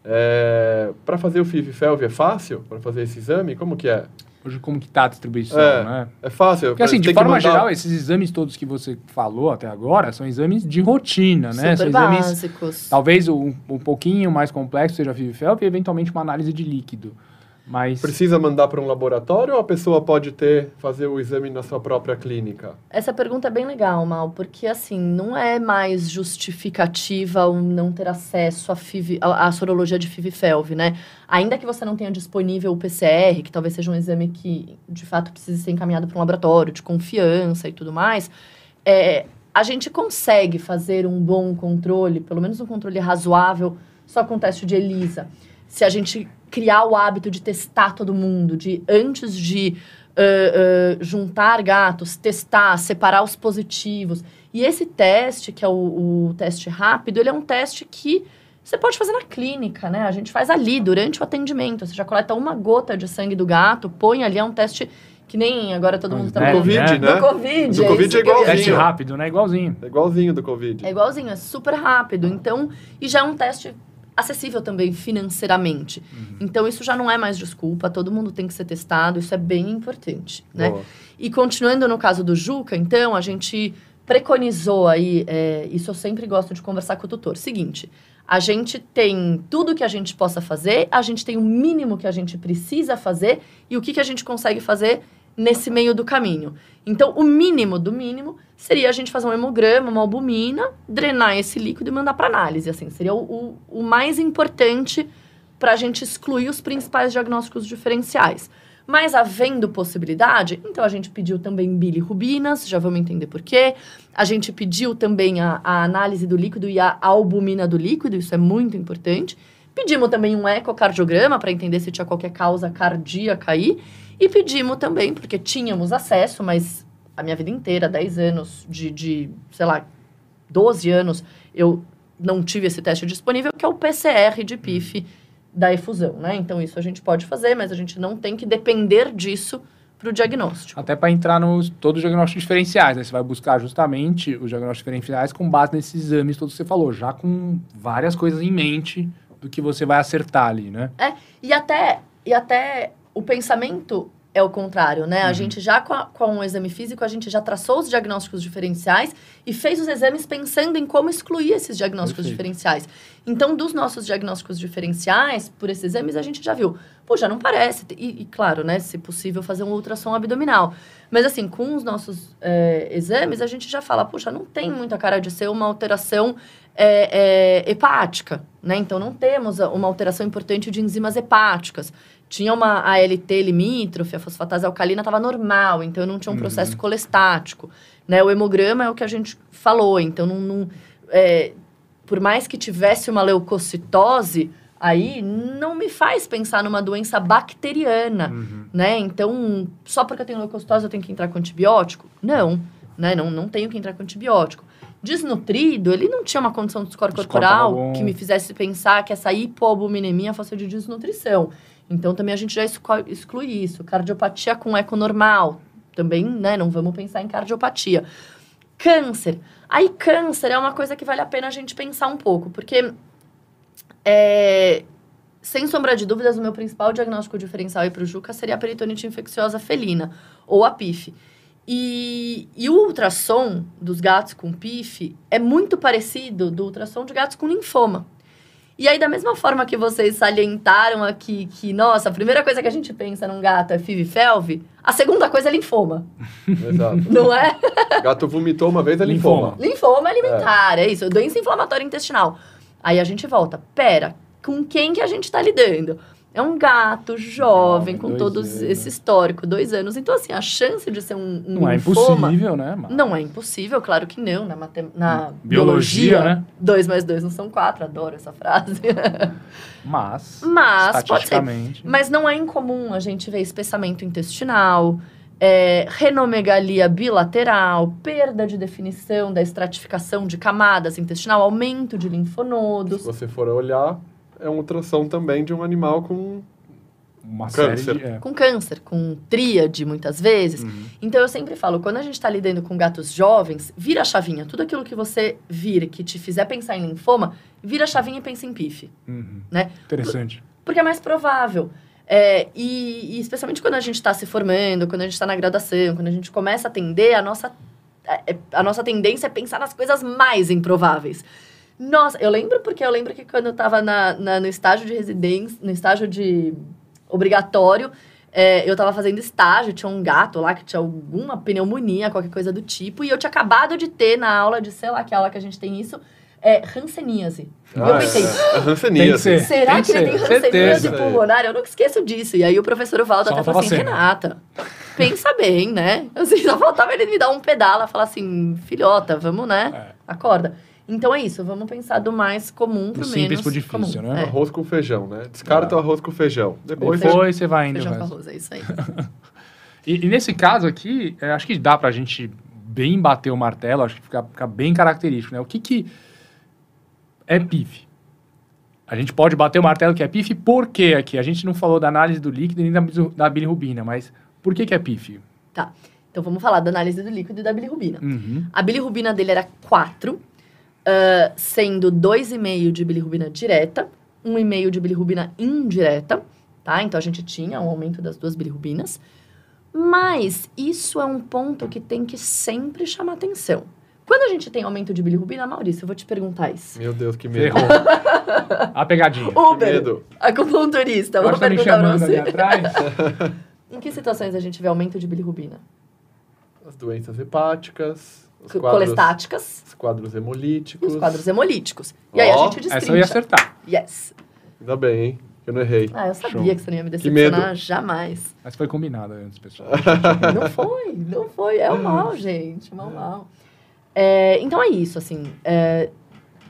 Speaker 3: É, para fazer o FIV-FeLV é fácil? Para fazer esse exame? Como que é?
Speaker 1: Hoje, como que tá a distribuição,
Speaker 3: É.
Speaker 1: né?
Speaker 3: É fácil.
Speaker 1: Porque, assim, de forma
Speaker 3: mandar-
Speaker 1: geral, esses exames todos que você falou até agora são exames de rotina, né? São exames,
Speaker 2: básicos.
Speaker 1: talvez um, um pouquinho mais complexo seja a FIV-FeLV e, eventualmente, uma análise de líquido. Mas...
Speaker 3: Precisa mandar para um laboratório ou a pessoa pode ter, fazer o exame na sua própria clínica?
Speaker 2: Essa pergunta é bem legal, Mal, porque assim, não é mais justificativa o não ter acesso à, FIV, à, à sorologia de FIV-FeLV, né? Ainda que você não tenha disponível o PCR, que talvez seja um exame que, de fato, precise ser encaminhado para um laboratório de confiança e tudo mais, é, a gente consegue fazer um bom controle, pelo menos um controle razoável, só com o teste de ELISA. Se a gente criar o hábito de testar todo mundo, de antes de uh, uh, juntar gatos, testar, separar os positivos. E esse teste, que é o, o, teste rápido, ele é um teste que você pode fazer na clínica, né? A gente faz ali, durante o atendimento. Você já coleta uma gota de sangue do gato, põe ali, é um teste que nem agora todo mundo está
Speaker 1: né?
Speaker 3: Do Covid,
Speaker 1: né?
Speaker 3: né?
Speaker 2: Do Covid,
Speaker 3: Do
Speaker 2: é
Speaker 3: Covid
Speaker 2: isso
Speaker 3: é
Speaker 2: ia
Speaker 3: igualzinho.
Speaker 1: Teste rápido, né? Igualzinho.
Speaker 3: É igualzinho do Covid.
Speaker 2: É igualzinho, é super rápido. Então, e já é um teste acessível também financeiramente. Então, isso já não é mais desculpa, todo mundo tem que ser testado, isso é bem importante, né?
Speaker 3: Boa.
Speaker 2: E continuando no caso do Juca, então, a gente preconizou aí, é, isso eu sempre gosto de conversar com o tutor. Seguinte, a gente tem tudo que a gente possa fazer, a gente tem o mínimo que a gente precisa fazer e o que, que a gente consegue fazer nesse meio do caminho. Então, o mínimo do mínimo seria a gente fazer um hemograma, uma albumina, drenar esse líquido e mandar para análise. Assim, seria o, o, o mais importante para a gente excluir os principais diagnósticos diferenciais. Mas havendo possibilidade, então a gente pediu também bilirrubinas, já vamos entender por quê. A gente pediu também a, a análise do líquido e a albumina do líquido, isso é muito importante. Pedimos também um ecocardiograma para entender se tinha qualquer causa cardíaca aí. E pedimos também, porque tínhamos acesso, mas a minha vida inteira, 10 anos, de, de sei lá, 12 anos, eu não tive esse teste disponível, que é o PCR de PIF da efusão, né? Então, isso a gente pode fazer, mas a gente não tem que depender disso para o diagnóstico.
Speaker 1: Até para entrar nos todos os diagnósticos diferenciais, né? Você vai buscar justamente os diagnósticos diferenciais com base nesses exames todos que você falou, já com várias coisas em mente do que você vai acertar ali, né?
Speaker 2: É, e até, e até o pensamento é o contrário, né? A
Speaker 1: Uhum.
Speaker 2: gente já com, a- com o exame físico, a gente já traçou os diagnósticos diferenciais e fez os exames pensando em como excluir esses diagnósticos
Speaker 1: Perfeito.
Speaker 2: diferenciais. Então, dos nossos diagnósticos diferenciais, por esses exames, a gente já viu. Pô, já não parece. E, e, claro, né? Se possível, fazer um ultrassom abdominal. Mas, assim, com os nossos é, exames, a gente já fala, puxa, não tem muita cara de ser uma alteração é, é, hepática, né? Então, não temos a- uma alteração importante de enzimas hepáticas. Tinha uma ALT limítrofe, a fosfatase alcalina estava normal, então não tinha um processo colestático. Né? O hemograma é o que a gente falou, então não, não- é, por mais que tivesse uma leucocitose, aí não me faz pensar numa doença bacteriana,
Speaker 1: Uhum.
Speaker 2: né? Então, só porque eu tenho leucocitose eu tenho que entrar com antibiótico? Não, né? Não, não tenho que entrar com antibiótico. Desnutrido, ele não tinha uma condição de score corporal que me fizesse pensar que essa hipoalbuminemia fosse de desnutrição. Então, também a gente já exclui, isso. Cardiopatia com eco normal, também, né? Não vamos pensar em cardiopatia. Câncer. Aí, câncer é uma coisa que vale a pena a gente pensar um pouco, porque, é, sem sombra de dúvidas, o meu principal diagnóstico diferencial para o Juca seria a peritonite infecciosa felina, ou a PIF. E, e o ultrassom dos gatos com PIF é muito parecido do ultrassom de gatos com linfoma. E aí, da mesma forma que vocês salientaram aqui que, nossa, a primeira coisa que a gente pensa num gato é FIV-FeLV, a segunda coisa é linfoma,
Speaker 3: Exato.
Speaker 2: não é?
Speaker 3: Gato vomitou uma vez, é
Speaker 1: Linfoma.
Speaker 3: linfoma.
Speaker 2: Linfoma alimentar, é. isso, doença inflamatória intestinal. Aí a gente volta, pera, com quem que a gente tá lidando? É um gato jovem, com todo
Speaker 1: anos.
Speaker 2: esse histórico, dois anos. Então, assim, a chance de ser um, um
Speaker 1: Não é impossível, né? Mas...
Speaker 2: Não é impossível, claro que não. Na, matem... na
Speaker 1: Biologia,
Speaker 2: biologia,
Speaker 1: né?
Speaker 2: dois mais dois não são quatro, adoro essa frase.
Speaker 1: Mas,
Speaker 2: Mas, pode ser. Mas não é incomum a gente ver espessamento intestinal, é, renomegalia bilateral, perda de definição da estratificação de camadas intestinal, aumento de
Speaker 3: Se
Speaker 2: linfonodos.
Speaker 3: você for olhar, é uma ultrassom também de um animal com
Speaker 1: Uma
Speaker 3: Câncer.
Speaker 1: série de... é.
Speaker 2: Com câncer, com tríade, muitas vezes.
Speaker 1: Uhum.
Speaker 2: Então, eu sempre falo, quando a gente está lidando com gatos jovens, vira a chavinha. Tudo aquilo que você vir que te fizer pensar em linfoma, vira a chavinha e pensa em PIF.
Speaker 1: Uhum.
Speaker 2: Né?
Speaker 1: Interessante.
Speaker 2: Porque é mais provável. É, e, e especialmente quando a gente está se formando, quando a gente está na graduação, quando a gente começa a atender, a nossa, é, a nossa tendência é pensar nas coisas mais improváveis. Nossa, eu lembro porque eu lembro que quando eu estava na, na, no estágio de residência, no estágio de obrigatório, é, eu estava fazendo estágio, tinha um gato lá que tinha alguma pneumonia, qualquer coisa do tipo, e eu tinha acabado de ter na aula de, sei lá, que aula que a gente tem isso, é hanseníase.
Speaker 3: Ah,
Speaker 2: eu pensei,
Speaker 3: é, é hanseníase.
Speaker 1: Tem que ser.
Speaker 2: será
Speaker 1: Tem
Speaker 2: que ele
Speaker 1: que
Speaker 2: tem
Speaker 1: certeza.
Speaker 2: pulmonar? Eu nunca esqueço disso. E aí o professor Valdo
Speaker 1: Só
Speaker 2: até falou assim. Renata, pensa bem, né? Assim, só faltava ele me dar um pedala, falar assim, filhota, vamos, né?
Speaker 1: É.
Speaker 2: Acorda. Então é isso, vamos pensar do mais comum pro
Speaker 1: Do
Speaker 2: menos
Speaker 1: simples pro difícil,
Speaker 2: comum.
Speaker 1: né?
Speaker 2: É.
Speaker 3: Arroz com feijão, né? Descarta o arroz com feijão. Depois,
Speaker 1: Depois você vai indo.
Speaker 2: Feijão com arroz, é isso aí.
Speaker 1: E, e nesse caso aqui, é, acho que dá pra gente bem bater o martelo, acho que fica, fica bem característico, né? O que que é PIF? A gente pode bater o martelo que é PIF, por quê aqui? A gente não falou da análise do líquido nem da, da bilirrubina, mas por que que é PIF?
Speaker 2: Tá. Então vamos falar da análise do líquido e da bilirrubina.
Speaker 1: Uhum.
Speaker 2: A bilirrubina dele era 4, ah, sendo 2,5 de bilirrubina direta, 1,5 de bilirrubina indireta, tá? Então a gente tinha um aumento das duas bilirrubinas. Mas isso é um ponto que tem que sempre chamar atenção. Quando a gente tem aumento de bilirrubina, Maurício, eu vou te perguntar isso.
Speaker 3: Meu Deus, que medo.
Speaker 1: A pegadinha.
Speaker 3: Que
Speaker 2: Uber,
Speaker 3: medo.
Speaker 2: acupunturista,
Speaker 1: Eu
Speaker 2: vou
Speaker 1: que tá me
Speaker 2: perguntar pra
Speaker 1: chamando ali
Speaker 2: você.
Speaker 1: atrás.
Speaker 2: Em que situações a gente vê aumento de bilirrubina?
Speaker 3: As doenças hepáticas, os quadros,
Speaker 2: Colestáticas
Speaker 3: os quadros hemolíticos.
Speaker 2: os quadros hemolíticos. E aí a gente
Speaker 1: Essa eu ia
Speaker 2: destrincha.
Speaker 1: acertar.
Speaker 2: Yes.
Speaker 3: Ainda bem, hein? Eu não errei.
Speaker 2: Ah, eu sabia
Speaker 1: Show.
Speaker 2: que você não ia me decepcionar, jamais.
Speaker 1: Mas foi combinado antes, pessoal.
Speaker 2: Não foi, não foi. É o mal, gente, mal, mal. É, então é isso, assim. É,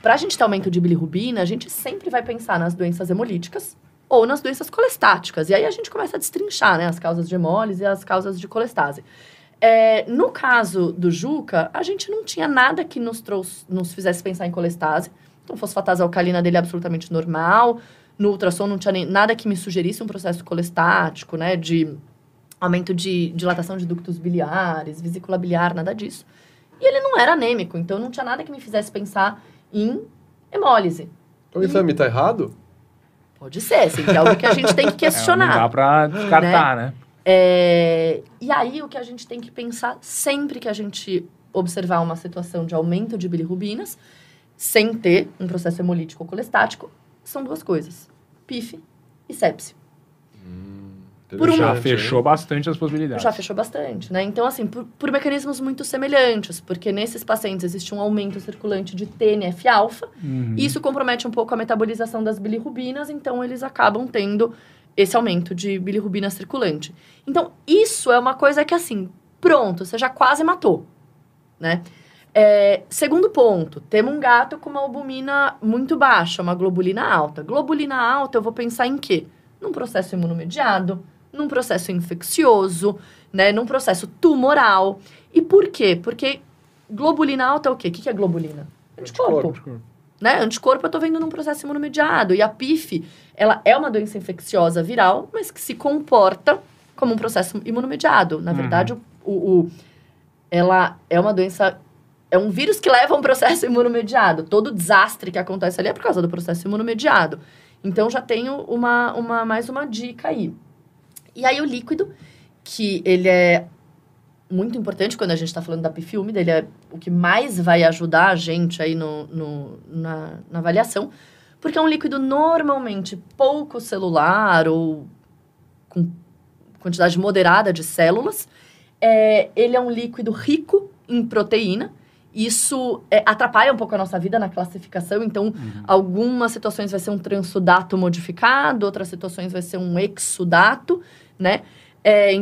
Speaker 2: pra gente ter aumento de bilirrubina, a gente sempre vai pensar nas doenças hemolíticas ou nas doenças colestáticas. E aí a gente começa a destrinchar, né? As causas de hemólise e as causas de colestase. É, no caso do Juca, a gente não tinha nada que nos, trouxe, nos fizesse pensar em colestase. Então, fosfatase alcalina dele é absolutamente normal. No ultrassom não tinha nem, nada que me sugerisse um processo colestático, né? De aumento de dilatação de ductos biliares, vesícula biliar, nada disso. E ele não era anêmico, então não tinha nada que me fizesse pensar em hemólise.
Speaker 3: Então o exame tá errado?
Speaker 2: Pode ser, sempre é algo que a gente tem que
Speaker 1: É,
Speaker 2: questionar.
Speaker 1: não dá pra descartar, né?
Speaker 2: É, e aí, o que a gente tem que pensar sempre que a gente observar uma situação de aumento de bilirrubinas, sem ter um processo hemolítico ou colestático, são duas coisas: PIF e sepse. Por um-
Speaker 1: Já fechou bastante as possibilidades.
Speaker 2: Já fechou bastante, né? Então, assim, por, por mecanismos muito semelhantes, porque nesses pacientes existe um aumento circulante de TNF-alfa,
Speaker 1: Uhum.
Speaker 2: e isso compromete um pouco a metabolização das bilirrubinas, então eles acabam tendo esse aumento de bilirrubina circulante. Então, isso é uma coisa que, assim, pronto, você já quase matou, né? É, segundo ponto, temos um gato com uma albumina muito baixa, uma globulina alta. Globulina alta, eu vou pensar em quê? Num processo imunomediado, num processo infeccioso, né? Num processo tumoral. E por quê? Porque globulina alta é o quê? O que é globulina? Anticorpo
Speaker 3: Anticorpo.
Speaker 2: Né? Anticorpo eu tô vendo num processo imunomediado. E a PIF, ela é uma doença infecciosa viral, mas que se comporta como um processo imunomediado. Na
Speaker 1: Uhum.
Speaker 2: verdade, o, o- o- ela é uma doença... É um vírus que leva a um processo imunomediado. Todo desastre que acontece ali é por causa do processo imunomediado. Então, já tenho uma, uma, mais uma dica aí. E aí, o líquido, que ele é muito importante quando a gente está falando da PIF úmida, ele é o que mais vai ajudar a gente aí no, no- na, na avaliação, porque é um líquido normalmente pouco celular ou com quantidade moderada de células. É, ele é um líquido rico em proteína. Isso é, atrapalha um pouco a nossa vida na classificação, então
Speaker 1: Uhum.
Speaker 2: Algumas situações vai ser um transudato modificado, outras situações vai ser um exudato, né? É,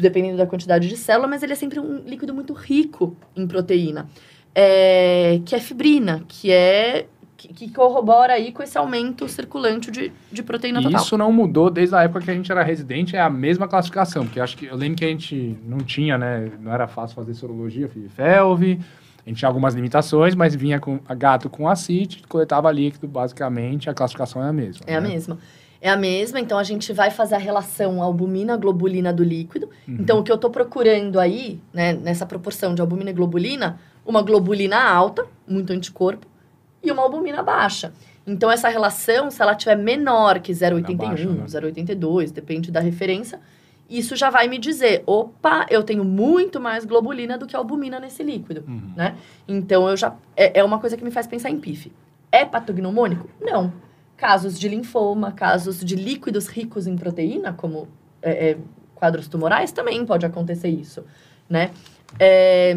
Speaker 2: dependendo da quantidade de célula, mas ele é sempre um líquido muito rico em proteína. É, que é fibrina, que é que, que corrobora aí com esse aumento circulante de, de proteína
Speaker 1: E
Speaker 2: total.
Speaker 1: isso não mudou desde a época que a gente era residente, é a mesma classificação, porque acho que eu lembro que a gente não tinha, né? Não era fácil fazer sorologia, FIV-FeLV, a gente tinha algumas limitações, mas vinha com a gato com acite, coletava líquido, basicamente, a classificação é a mesma.
Speaker 2: É a
Speaker 1: né?
Speaker 2: mesma. É a mesma, então a gente vai fazer a relação albumina-globulina do líquido.
Speaker 1: Uhum.
Speaker 2: Então, o que eu tô procurando aí, né, nessa proporção de albumina e globulina, uma globulina alta, muito anticorpo, e uma albumina baixa. Então, essa relação, se ela tiver menor que
Speaker 1: Baixa,
Speaker 2: 0,81,
Speaker 1: né?
Speaker 2: 0,82, depende da referência, isso já vai me dizer, opa, eu tenho muito mais globulina do que albumina nesse líquido,
Speaker 1: Uhum.
Speaker 2: né? Então, eu já... É, é uma coisa que me faz pensar em PIF. É patognomônico? Não. Casos de linfoma, casos de líquidos ricos em proteína, como é, é, quadros tumorais, também pode acontecer isso, né? É,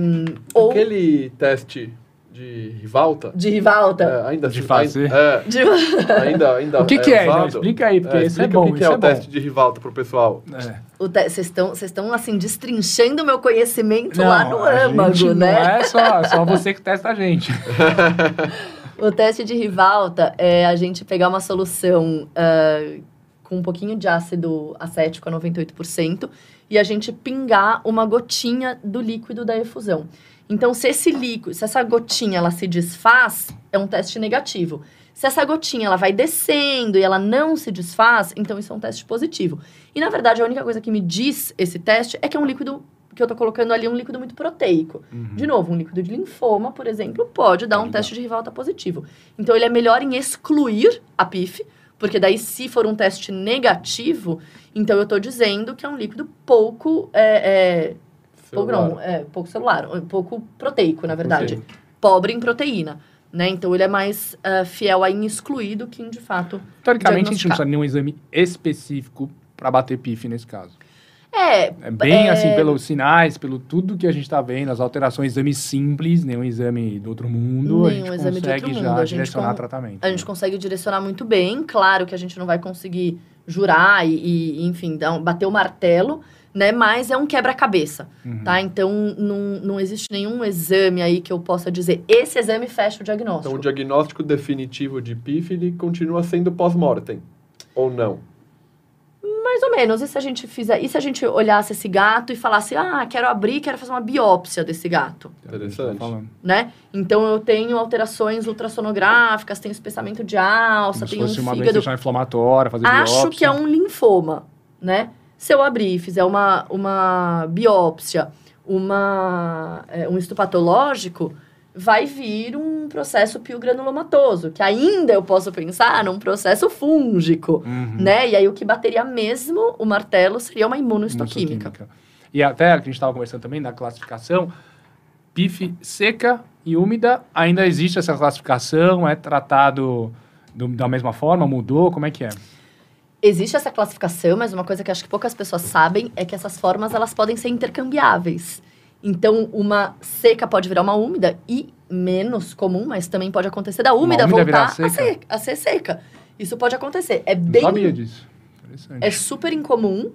Speaker 2: ou
Speaker 3: Aquele teste de rivalta,
Speaker 2: de rivalta.
Speaker 3: é, ainda
Speaker 1: De
Speaker 3: se-
Speaker 1: fazer.
Speaker 3: É,
Speaker 2: De...
Speaker 3: ainda, ainda
Speaker 1: O que, que é? Não,
Speaker 3: usado?
Speaker 1: explica aí, porque
Speaker 3: É,
Speaker 1: isso é
Speaker 3: explica
Speaker 1: bom.
Speaker 3: o que, que
Speaker 1: isso
Speaker 3: é o
Speaker 1: bom.
Speaker 3: teste de rivalta pro pessoal.
Speaker 1: É.
Speaker 2: O te- Vocês estão, vocês estão assim destrinchando o meu conhecimento lá no
Speaker 1: a
Speaker 2: âmago,
Speaker 1: gente
Speaker 2: né?
Speaker 1: Não é só, só você que testa a gente.
Speaker 2: O teste de rivalta é a gente pegar uma solução ah, com um pouquinho de ácido acético a 98% e a gente pingar uma gotinha do líquido da efusão. Então, se esse líquido, se essa gotinha ela se desfaz, é um teste negativo. Se essa gotinha ela vai descendo e ela não se desfaz, então isso é um teste positivo. E na verdade, a única coisa que me diz esse teste é que é um líquido que eu tô colocando ali um líquido muito proteico.
Speaker 1: Uhum.
Speaker 2: De novo, um líquido de linfoma, por exemplo, pode dar um
Speaker 1: dar.
Speaker 2: teste de rivalta positivo. Então, ele é melhor em excluir a PIF, porque daí, se for um teste negativo, então eu tô dizendo que é um líquido pouco. É, é, pouco,
Speaker 3: Celular.
Speaker 2: não, é, pouco celular, um pouco proteico, na verdade. Pobre em proteína. Né? Então, ele é mais ah, fiel a em excluir do que em, de fato.
Speaker 1: Teoricamente, a gente não precisa de nenhum exame específico para bater PIF nesse caso.
Speaker 2: É,
Speaker 1: É bem
Speaker 2: É.
Speaker 1: assim, pelos sinais, pelo tudo que a gente está vendo, as alterações, exame simples, nenhum exame do outro mundo, a
Speaker 2: Nenhum
Speaker 1: gente
Speaker 2: exame de
Speaker 1: consegue
Speaker 2: outro
Speaker 1: já
Speaker 2: mundo, a gente
Speaker 1: direcionar
Speaker 2: con-
Speaker 1: tratamento.
Speaker 2: a gente consegue direcionar muito bem. Claro que a gente não vai conseguir jurar e, e, enfim, dar um- bater o martelo, né? Mas é um quebra-cabeça,
Speaker 1: Uhum.
Speaker 2: tá? Então, não, não existe nenhum exame aí que eu possa dizer, esse exame fecha o
Speaker 3: Então,
Speaker 2: diagnóstico.
Speaker 3: o diagnóstico definitivo de PIF ele continua sendo pós-mortem. Ou não?
Speaker 2: Mais ou menos. E se a gente fizer, e se a gente olhasse esse gato e falasse, ah, quero abrir, quero fazer uma biópsia desse gato,
Speaker 1: É tá
Speaker 3: Interessante.
Speaker 2: né? Então eu tenho alterações ultrassonográficas, tenho espessamento de alça,
Speaker 1: Como se
Speaker 2: tenho um
Speaker 1: fosse uma
Speaker 2: fígado
Speaker 1: inflamatória, fazer
Speaker 2: acho
Speaker 1: biópsia.
Speaker 2: que é um linfoma, né? Se eu abrir e fizer uma, uma biópsia, uma, é, um histopatológico, vai vir um processo piogranulomatoso, que ainda eu posso pensar num processo fúngico,
Speaker 1: Uhum.
Speaker 2: né? E aí o que bateria mesmo o martelo seria uma imunohistoquímica.
Speaker 1: E até que a gente estava conversando também da classificação, PIF seca e úmida, ainda existe essa classificação? É tratado do- da mesma forma? Mudou? Como é que é?
Speaker 2: Existe essa classificação, mas uma coisa que acho que poucas pessoas sabem é que essas formas elas podem ser intercambiáveis. Então, uma seca pode virar uma úmida e menos comum, mas também pode acontecer da úmida,
Speaker 1: úmida
Speaker 2: voltar a,
Speaker 1: seca?
Speaker 2: ser, a ser seca. Isso pode acontecer. É
Speaker 1: Não
Speaker 2: bem
Speaker 1: sabia disso.
Speaker 2: É super incomum.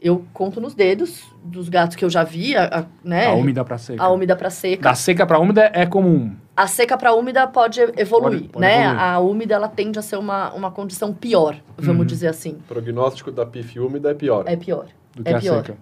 Speaker 2: Eu conto nos dedos dos gatos que eu já vi, a, a- né?
Speaker 1: A úmida para seca.
Speaker 2: A úmida para seca.
Speaker 1: Da seca para úmida é comum.
Speaker 2: A seca para úmida pode evoluir,
Speaker 1: Pode- pode
Speaker 2: né?
Speaker 1: evoluir.
Speaker 2: A úmida ela tende a ser uma, uma condição pior, vamos
Speaker 1: Uhum.
Speaker 2: dizer assim.
Speaker 3: O prognóstico da PIF úmida é pior.
Speaker 2: É pior.
Speaker 1: do que
Speaker 2: É
Speaker 1: a
Speaker 2: pior.
Speaker 1: seca.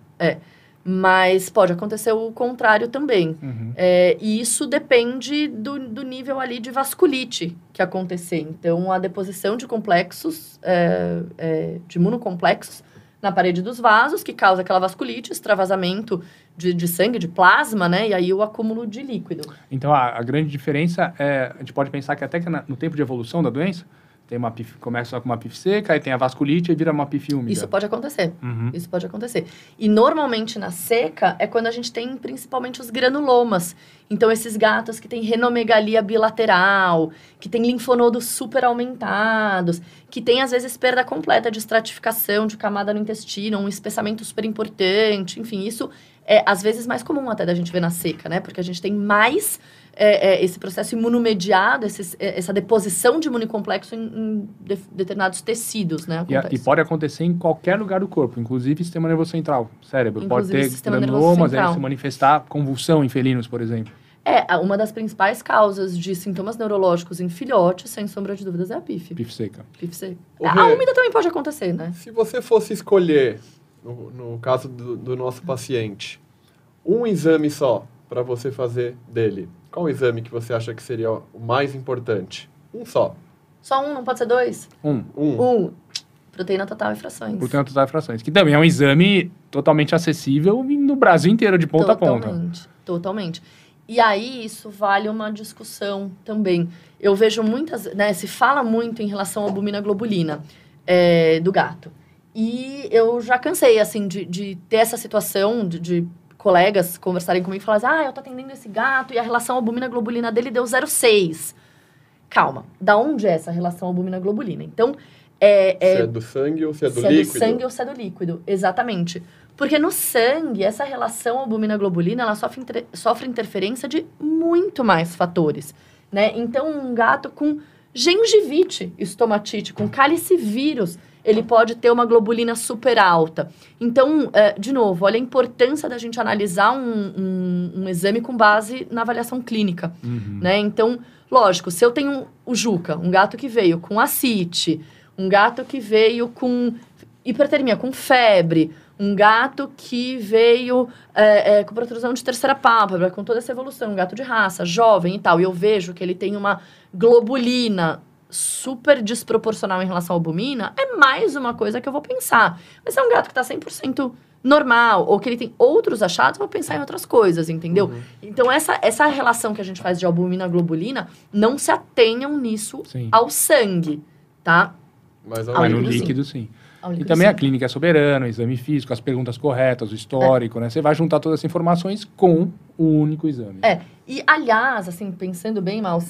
Speaker 2: Mas pode acontecer o contrário também.
Speaker 1: Uhum.
Speaker 2: É, e isso depende do, do nível ali de vasculite que acontecer. Então, a deposição de complexos, é, é, de imunocomplexos na parede dos vasos, que causa aquela vasculite, extravasamento de, de sangue, de plasma, né? E aí o acúmulo de líquido.
Speaker 1: Então, a, a grande diferença é, a gente pode pensar que até que na- no tempo de evolução da doença, tem uma pif, começa com uma pif seca, aí tem a vasculite e vira uma pif úmida.
Speaker 2: Isso pode acontecer.
Speaker 1: Uhum.
Speaker 2: Isso pode acontecer. E normalmente na seca é quando a gente tem principalmente os granulomas. Então, esses gatos que têm renomegalia bilateral, que têm linfonodos super aumentados, que têm às vezes perda completa de estratificação de camada no intestino, um espessamento super importante. Enfim, isso é às vezes mais comum até da gente ver na seca, né? Porque a gente tem mais é, é, esse processo imunomediado, esses- é, essa deposição de imunocomplexo em, em de- determinados tecidos, né?
Speaker 1: E, a- e pode acontecer em qualquer lugar do corpo, inclusive sistema nervoso central, cérebro.
Speaker 2: Inclusive
Speaker 1: pode ter granulomas, aí se manifestar convulsão em felinos, por exemplo.
Speaker 2: É, uma das principais causas de sintomas neurológicos em filhotes, sem sombra de dúvidas, é a PIF.
Speaker 1: Pif seca.
Speaker 2: PIF C.
Speaker 3: Ô,
Speaker 2: A úmida também pode acontecer, né?
Speaker 3: Se você fosse escolher, no, no caso do, do nosso paciente, um exame só para você fazer dele, qual exame que você acha que seria o mais importante? Um só.
Speaker 2: Só um, não pode ser dois?
Speaker 1: Um,
Speaker 3: Um.
Speaker 2: Um. Proteína total e frações.
Speaker 1: portanto, das frações. Que também é um exame totalmente acessível e no Brasil inteiro, de ponta a ponta.
Speaker 2: Totalmente. Totalmente. e aí isso vale uma discussão também. Eu vejo muitas, né, se fala muito em relação à albumina globulina é, do gato. E eu já cansei, assim, de, de ter essa situação de, de colegas conversarem comigo e falarem, ah, eu tô atendendo esse gato e a relação albumina globulina dele deu 0,6. Calma, da onde é essa relação albumina globulina? Então, é,
Speaker 3: é, se é do sangue ou se é do
Speaker 2: se
Speaker 3: líquido?
Speaker 2: Se é do sangue ou se é do líquido, exatamente. Porque no sangue, essa relação albumina-globulina, ela sofre, inter sofre interferência de muito mais fatores, né? Então, um gato com gengivite, estomatite, com calicivírus, ele pode ter uma globulina super alta. Então, é, de novo, olha a importância da gente analisar um, um, um exame com base na avaliação clínica, uhum. né? Então, lógico, se eu tenho o Juca, um gato que veio com acite, um gato que veio com hipertermia, com febre, um gato que veio é, é, com protrusão de terceira pálpebra, com toda essa evolução, um gato de raça, jovem e tal, e eu vejo que ele tem uma globulina super desproporcional em relação à albumina, é mais uma coisa que eu vou pensar. Mas é um gato que está 100% normal, ou que ele tem outros achados, eu vou pensar em outras coisas, entendeu? Uhum. Então, essa, essa relação que a gente faz de albumina-globulina, não se atenham nisso sim. ao sangue, tá?
Speaker 1: Mas, ao no líquido, sim. sim. E também a clínica é soberana, o exame físico, as perguntas corretas, o histórico, é. né? Você vai juntar todas essas informações com o único exame.
Speaker 2: É. E, aliás, assim, pensando bem mal,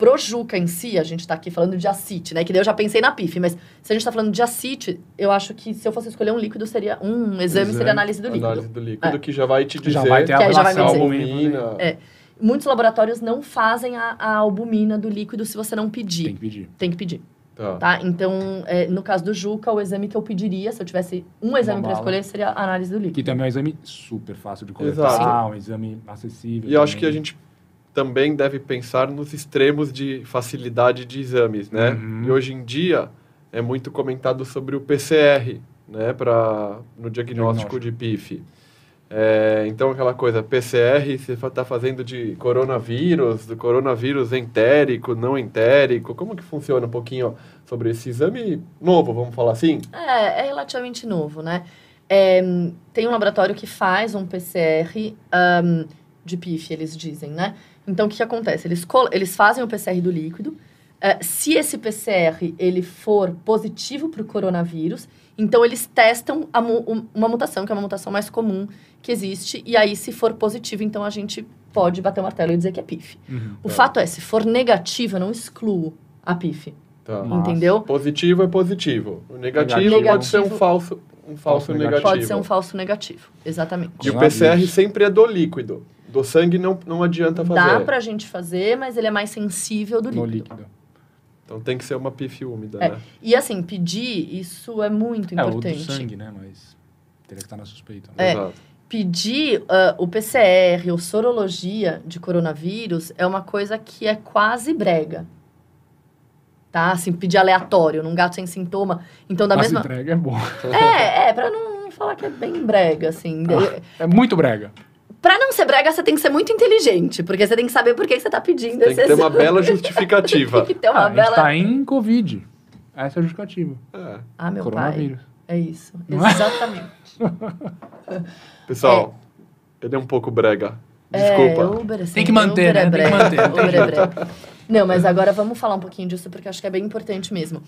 Speaker 2: pro Juca em si, a gente tá aqui falando de acite, né? Que daí eu já pensei na PIF, mas se a gente tá falando de acite, eu acho que se eu fosse escolher um líquido, seria um exame, exame seria análise do líquido.
Speaker 3: Análise do líquido, é. que já vai te dizer
Speaker 1: já vai ter a relação
Speaker 3: albumina.
Speaker 2: É. Muitos laboratórios não fazem a, a albumina do líquido se você não pedir.
Speaker 1: Tem que pedir.
Speaker 2: Tem que pedir. Tá. tá? Então, é, no caso do Juca, o exame que eu pediria, se eu tivesse um exame para escolher, seria a análise do líquido.
Speaker 1: Que também é um exame super fácil de coletar, um exame acessível.
Speaker 3: E eu acho que a gente também deve pensar nos extremos de facilidade de exames, né? Uhum. E hoje em dia é muito comentado sobre o PCR, né, para no diagnóstico, diagnóstico. de PIF. É, então, aquela coisa, PCR, você está fazendo de coronavírus, do coronavírus entérico, não entérico. Como que funciona um pouquinho sobre esse exame novo, vamos falar assim?
Speaker 2: É, é relativamente novo, né? É, tem um laboratório que faz um PCR um, de PIF, eles dizem, né? Então, o que, que acontece? Eles, eles fazem o PCR do líquido. Uh, se esse PCR ele for positivo para o coronavírus, então, eles testam mu uma mutação, que é uma mutação mais comum que existe, e aí, se for positivo, então a gente pode bater o martelo e dizer que é PIF. Uhum, o tá. fato é, se for negativo, eu não excluo a PIF. Tá. Entendeu?
Speaker 3: Positivo é positivo. O negativo, negativo pode ser um falso, um falso, negativo.
Speaker 2: Pode ser um falso negativo, exatamente.
Speaker 3: E o PCR sempre é do líquido. Do sangue não, não adianta fazer.
Speaker 2: Dá pra gente fazer, mas ele é mais sensível do líquido. No líquido.
Speaker 3: Então tem que ser uma PIF úmida, é. né?
Speaker 2: E assim, pedir, isso é muito importante. É, o
Speaker 1: do sangue, né? Mas teria que estar na suspeita.
Speaker 2: Né? É. Exato. Pedir uh, o PCR ou sorologia de coronavírus é uma coisa que é quase brega. Tá? Assim, pedir aleatório, num gato sem sintoma. Então, da quase mesma...
Speaker 1: brega é bom.
Speaker 2: É, é, pra não falar que é bem brega, assim.
Speaker 1: Ah, é muito brega.
Speaker 2: Pra não ser brega, você tem que ser muito inteligente, porque você tem que saber por que você tá pedindo
Speaker 3: tem esse Tem que ter uma bela justificativa.
Speaker 2: tem que ter uma
Speaker 1: ah,
Speaker 2: bela...
Speaker 1: A gente tá em Covid. Essa é a justificativa.
Speaker 2: É. Ah, meu pai. É isso. Não é? Exatamente.
Speaker 3: Pessoal, é. ele é um pouco brega. Desculpa.
Speaker 2: É, Uber, assim,
Speaker 1: tem que manter, né? Tem que manter.
Speaker 2: Uber é brega. Não, mas agora vamos falar um pouquinho disso, porque acho que é bem importante mesmo.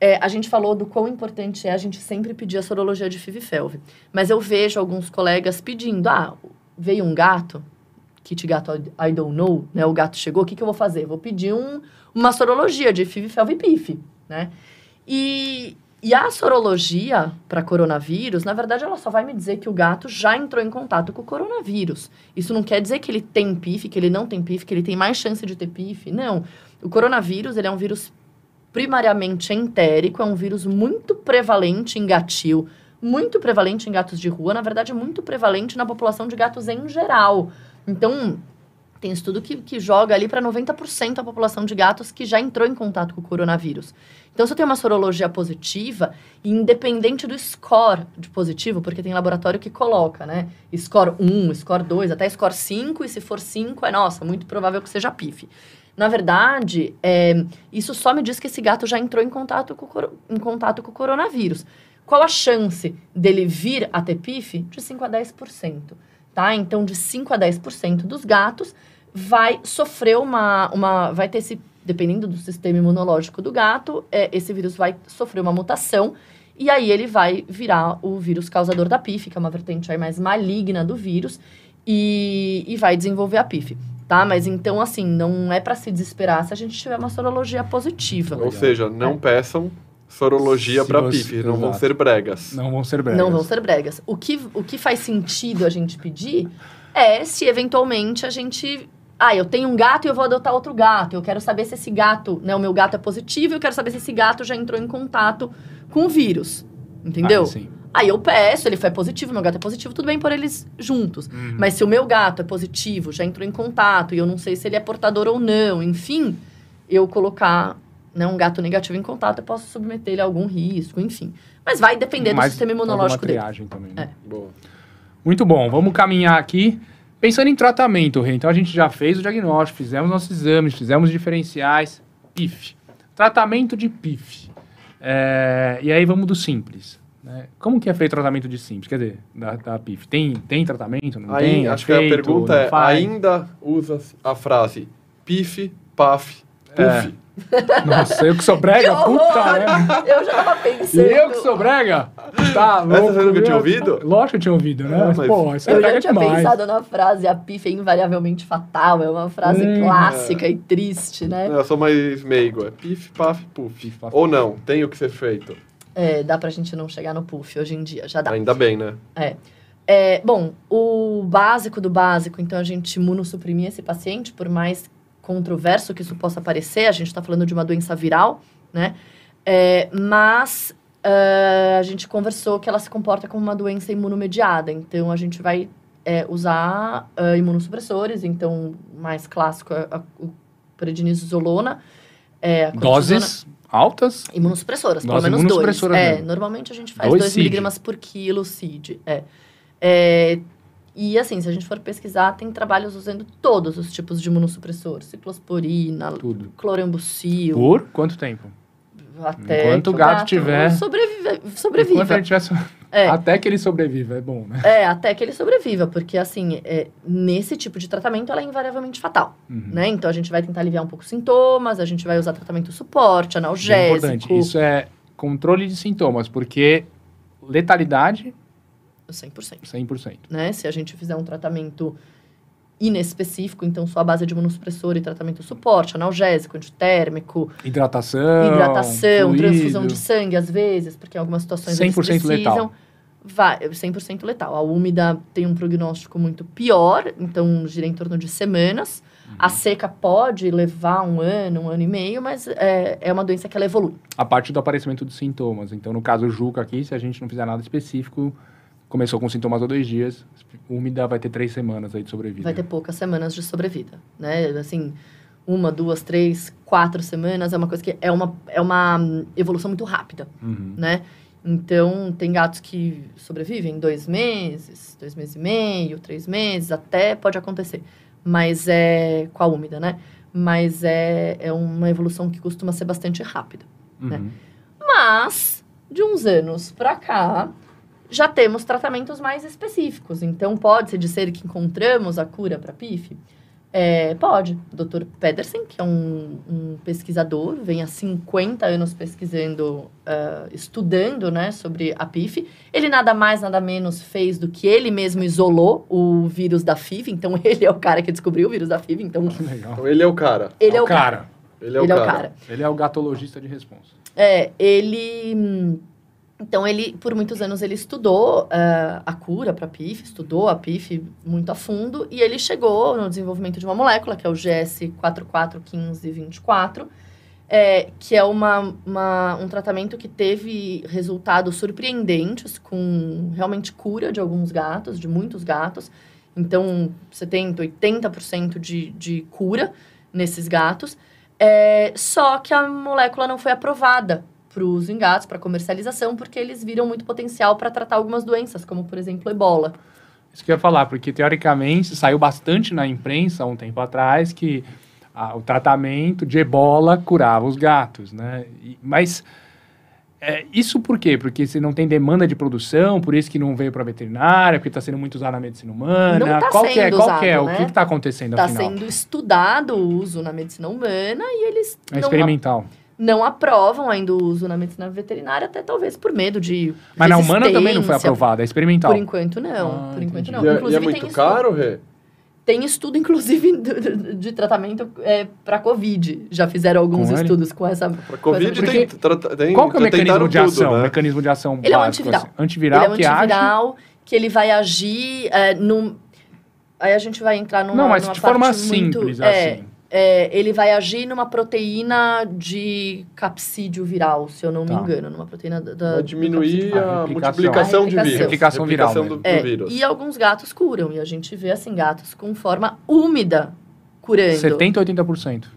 Speaker 2: É, a gente falou do quão importante é a gente sempre pedir a sorologia de FIV FeLV. Mas eu vejo alguns colegas pedindo, ah, veio um gato, kit gato I don't know, né? O gato chegou, o que, que eu vou fazer? Vou pedir um, uma sorologia de FIV, FeLV e PIF, né? E, e a sorologia para coronavírus, na verdade, ela só vai me dizer que o gato já entrou em contato com o coronavírus. Isso não quer dizer que ele tem PIF, que ele não tem PIF, que ele tem mais chance de ter PIF. Não. O coronavírus, ele é um vírus primariamente entérico, é um vírus muito prevalente em gatil, muito prevalente em gatos de rua, na verdade, muito prevalente na população de gatos em geral. Então, tem estudo que, que joga ali para 90% da população de gatos que já entrou em contato com o coronavírus. Então, se eu tenho uma sorologia positiva, independente do score de positivo, porque tem laboratório que coloca, né? Score 1, score 2, até score 5, e se for 5, é nossa, muito provável que seja PIF. Na verdade, é, isso só me diz que esse gato já entrou em contato com, em contato com o coronavírus. Qual a chance dele vir a ter PIF? De 5 a 10%. tá? Então, de 5 a 10% dos gatos vai sofrer uma, uma. vai ter esse. Dependendo do sistema imunológico do gato, é, esse vírus vai sofrer uma mutação. E aí ele vai virar o vírus causador da PIF, que é uma vertente aí mais maligna do vírus, e, e vai desenvolver a PIF tá? Mas então, assim, não é para se desesperar se a gente tiver uma sorologia positiva.
Speaker 3: Ou seja, não é. peçam sorologia para PIF, não vão ser bregas.
Speaker 1: Não vão ser bregas.
Speaker 2: Não vão ser bregas. O que, o que faz sentido a gente pedir é se eventualmente a gente. Ah, eu tenho um gato e eu vou adotar outro gato. Eu quero saber se esse gato, né? O meu gato é positivo, eu quero saber se esse gato já entrou em contato com o vírus. Entendeu? Ah, sim. Aí eu peço, ele foi positivo, meu gato é positivo, tudo bem por eles juntos. Uhum. Mas se o meu gato é positivo, já entrou em contato e eu não sei se ele é portador ou não, enfim, eu colocar né, um gato negativo em contato, eu posso submeter ele a algum risco, enfim. Mas vai depender do sistema imunológico dele.
Speaker 1: Também, né? é. Muito bom, vamos caminhar aqui. Pensando em tratamento, Rê, então a gente já fez o diagnóstico, fizemos nossos exames, fizemos diferenciais, PIF. Tratamento de PIF. É, e aí vamos do simples. Né? Como que é feito o tratamento de simples? Quer dizer, da, da PIF? Tem, tem tratamento? Não
Speaker 3: Aí,
Speaker 1: tem?
Speaker 3: Acho é feito, que a pergunta é, faz? ainda usa a frase PIF, PAF, PUF? É.
Speaker 1: Nossa, eu que sou brega, que puta, né?
Speaker 2: Eu já tava pensando.
Speaker 1: E eu que sou brega? Tá louco.
Speaker 3: Essa você nunca tinha ouvido?
Speaker 1: Lógico que eu tinha ouvido, né? É, mas, pô, isso
Speaker 2: Eu já tinha demais. pensado na frase, a PIF é invariavelmente fatal, é uma frase hum, clássica é. e triste, né?
Speaker 3: Eu sou mais meigo, é PIF, PAF, PUF. Pif, paf, Ou não, tem o que ser feito.
Speaker 2: É, dá pra gente não chegar no puff hoje em dia, já dá.
Speaker 3: Ainda bem, né?
Speaker 2: É. é bom, o básico do básico, então a gente imunossuprimir esse paciente, por mais controverso que isso possa parecer, a gente está falando de uma doença viral, né? É, mas uh, a gente conversou que ela se comporta como uma doença imunomediada, então a gente vai é, usar uh, imunossupressores, então mais clássico é a, o prednisolona.
Speaker 1: É, Doses? altas?
Speaker 2: Imunossupressoras, pelo menos dois. É, normalmente a gente faz 2 miligramas por quilo CID. É. é. E assim, se a gente for pesquisar, tem trabalhos usando todos os tipos de imunossupressor. Ciclosporina, Tudo. clorambucil.
Speaker 1: Por quanto tempo?
Speaker 2: Até
Speaker 1: Enquanto o gato, gato tiver...
Speaker 2: Sobrevive, sobreviva.
Speaker 1: Enquanto ele tiver... É. Até que ele sobreviva, é bom, né?
Speaker 2: É, até que ele sobreviva, porque assim, é, nesse tipo de tratamento ela é invariavelmente fatal, uhum. né? Então a gente vai tentar aliviar um pouco os sintomas, a gente vai usar tratamento suporte, analgésico. É importante,
Speaker 1: isso é controle de sintomas, porque letalidade...
Speaker 2: 100%.
Speaker 1: 100%.
Speaker 2: Né? Se a gente fizer um tratamento inespecífico, então só a base de imunossupressor e tratamento suporte, analgésico, antitérmico.
Speaker 1: Hidratação.
Speaker 2: Hidratação, fluido. transfusão de sangue, às vezes, porque em algumas situações 100% eles precisam. letal. Vai, 100% letal. A úmida tem um prognóstico muito pior, então gira em torno de semanas. Uhum. A seca pode levar um ano, um ano e meio, mas é, é uma doença que ela evolui.
Speaker 1: A parte do aparecimento dos sintomas. Então, no caso Juca aqui, se a gente não fizer nada específico, começou com sintomas há dois dias, úmida vai ter três semanas aí de sobrevida.
Speaker 2: Vai ter poucas semanas de sobrevida, né? Assim, uma, duas, três, quatro semanas é uma coisa que é uma, é uma evolução muito rápida, uhum. né? Então, tem gatos que sobrevivem dois meses, dois meses e meio, três meses, até pode acontecer. Mas é com a úmida, né? Mas é, é uma evolução que costuma ser bastante rápida, né? uhum. né? Mas, de uns anos pra cá, já temos tratamentos mais específicos. Então, pode-se dizer que encontramos a cura para PIF? É, pode. O Dr. Pedersen, que é um, um, pesquisador, vem há 50 anos pesquisando, uh, estudando né, sobre a PIF. Ele nada mais, nada menos fez do que ele mesmo isolou o vírus da FIV. Então, ele é o cara que descobriu o vírus da FIV. Então,
Speaker 3: então ele é o cara.
Speaker 2: Ele é o cara. cara.
Speaker 3: Ele, é o, cara. é o cara.
Speaker 1: Ele é o gatologista de resposta.
Speaker 2: É, ele hum, então, ele, por muitos anos, ele estudou uh, a cura para PIF, estudou a PIF muito a fundo, e ele chegou no desenvolvimento de uma molécula, que é o GS441524, é, que é uma, uma, um tratamento que teve resultados surpreendentes, com realmente cura de alguns gatos, de muitos gatos. Então, 70%, 80% de, de cura nesses gatos. É, só que a molécula não foi aprovada para os gatos, para comercialização, porque eles viram muito potencial para tratar algumas doenças, como por exemplo ebola.
Speaker 1: Isso que eu ia falar, porque teoricamente saiu bastante na imprensa um tempo atrás que ah, o tratamento de ebola curava os gatos, né? E, mas é, isso por quê? Porque você não tem demanda de produção, por isso que não veio para veterinária, porque está sendo muito usado na medicina humana.
Speaker 2: Não tá
Speaker 1: qual que é?
Speaker 2: sendo
Speaker 1: Qual que é?
Speaker 2: usado,
Speaker 1: O
Speaker 2: né?
Speaker 1: que está acontecendo
Speaker 2: Está
Speaker 1: afinal?
Speaker 2: sendo estudado o uso na medicina humana e eles
Speaker 1: É
Speaker 2: não,
Speaker 1: experimental.
Speaker 2: Não aprovam ainda o uso na medicina veterinária, até talvez por medo de.
Speaker 1: Mas na humana também não foi aprovada, é experimental.
Speaker 2: Por enquanto, não.
Speaker 1: Ah,
Speaker 2: por enquanto,
Speaker 1: entendi.
Speaker 2: não.
Speaker 3: E é, e é
Speaker 2: Inclusive,
Speaker 3: muito
Speaker 2: tem estudo-
Speaker 3: caro, Rê?
Speaker 2: Tem estudo, inclusive, de, tratamento é, para Covid. Já fizeram alguns
Speaker 1: Com
Speaker 2: estudos com essa.
Speaker 3: Pra Covid
Speaker 2: essa-
Speaker 3: tem, trata- tem...
Speaker 1: Qual que é o mecanismo de
Speaker 3: tudo,
Speaker 1: ação? O
Speaker 3: né?
Speaker 1: mecanismo de ação
Speaker 2: Ele é um
Speaker 1: básico,
Speaker 2: antiviral.
Speaker 1: assim. Antiviral
Speaker 2: ele é um
Speaker 1: que age...
Speaker 2: antiviral que ele vai agir é, num. Aí a gente vai entrar numa.
Speaker 1: Não, mas
Speaker 2: numa
Speaker 1: de forma
Speaker 2: muito-
Speaker 1: simples,
Speaker 2: é,
Speaker 1: assim.
Speaker 2: É, ele vai agir numa proteína de capsídeo viral, se eu não me
Speaker 1: Tá.
Speaker 2: engano, numa proteína da. da-
Speaker 3: Vai diminuir a,
Speaker 1: A
Speaker 3: multiplicação de
Speaker 2: replicação.
Speaker 3: vírus.
Speaker 1: Replicação viral
Speaker 3: Replicação do, do
Speaker 2: É,
Speaker 3: vírus.
Speaker 2: e alguns gatos curam, e a gente vê assim gatos com forma úmida curando.
Speaker 1: 70% a 80%.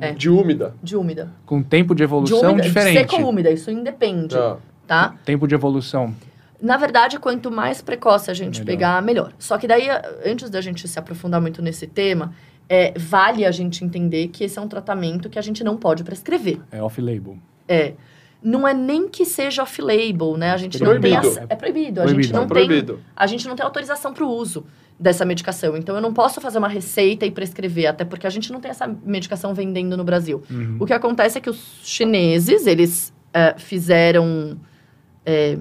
Speaker 2: é.
Speaker 3: De úmida.
Speaker 2: De úmida.
Speaker 1: Com tempo de
Speaker 2: De
Speaker 1: evolução
Speaker 2: úmida,
Speaker 1: diferente.
Speaker 2: seca ou úmida, isso independe,
Speaker 3: Já.
Speaker 2: tá?
Speaker 1: Tempo de evolução.
Speaker 2: Na verdade, quanto mais precoce a gente
Speaker 1: Melhor.
Speaker 2: pegar, melhor. Só que daí, antes da gente se aprofundar muito nesse tema, é, vale a gente entender que esse é um tratamento que a gente não pode prescrever.
Speaker 1: É off-label.
Speaker 2: É. Não é nem que seja off-label, né? A gente não
Speaker 3: Proibido.
Speaker 2: tem... ace- É proibido. A
Speaker 1: Proibido.
Speaker 2: gente não
Speaker 3: Não,
Speaker 2: tem...
Speaker 3: proibido.
Speaker 2: A gente não tem autorização para o uso dessa medicação. Então, eu não posso fazer uma receita e prescrever, até porque a gente não tem essa medicação vendendo no Brasil.
Speaker 1: Uhum.
Speaker 2: O que acontece é que os chineses, eles é, fizeram... é,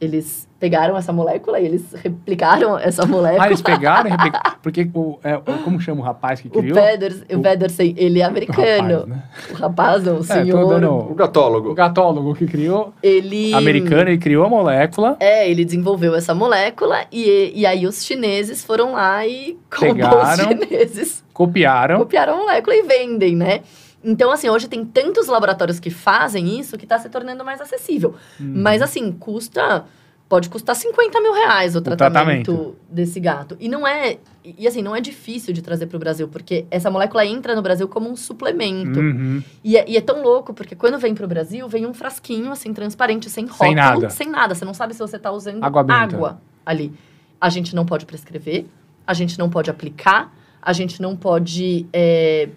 Speaker 2: eles pegaram essa molécula e eles replicaram essa molécula.
Speaker 1: Ah, eles pegaram e replicaram. Porque, o, é, o- como chama o rapaz que
Speaker 2: o
Speaker 1: criou?
Speaker 2: Pedersen, o
Speaker 1: o-
Speaker 2: Pedersen, ele é
Speaker 1: O
Speaker 2: americano.
Speaker 1: rapaz, né?
Speaker 2: O rapaz, não, o
Speaker 1: É,
Speaker 2: senhor,
Speaker 1: dando-
Speaker 3: O gatólogo.
Speaker 1: O gatólogo que criou,
Speaker 2: ele...
Speaker 1: americano, ele criou a molécula.
Speaker 2: É, ele desenvolveu essa molécula e, e aí os chineses foram lá e,
Speaker 1: Pegaram.
Speaker 2: chineses,
Speaker 1: Copiaram.
Speaker 2: copiaram a molécula e vendem, né? Então, assim, hoje tem tantos laboratórios que fazem isso que está se tornando mais acessível.
Speaker 1: Hum.
Speaker 2: Mas, assim, custa... Pode custar 50 mil reais o tratamento,
Speaker 1: tratamento.
Speaker 2: desse gato. E não é... E, assim, não é difícil de trazer para o Brasil, porque essa molécula entra no Brasil como um suplemento.
Speaker 1: Uhum.
Speaker 2: E é, e é tão louco, porque quando vem pro Brasil, vem um frasquinho, assim, transparente, sem rótulo.
Speaker 1: Sem nada.
Speaker 2: Sem nada. Você não sabe se você tá usando
Speaker 1: Água
Speaker 2: água ali. A gente não pode prescrever, a gente não pode aplicar, a gente não pode... é,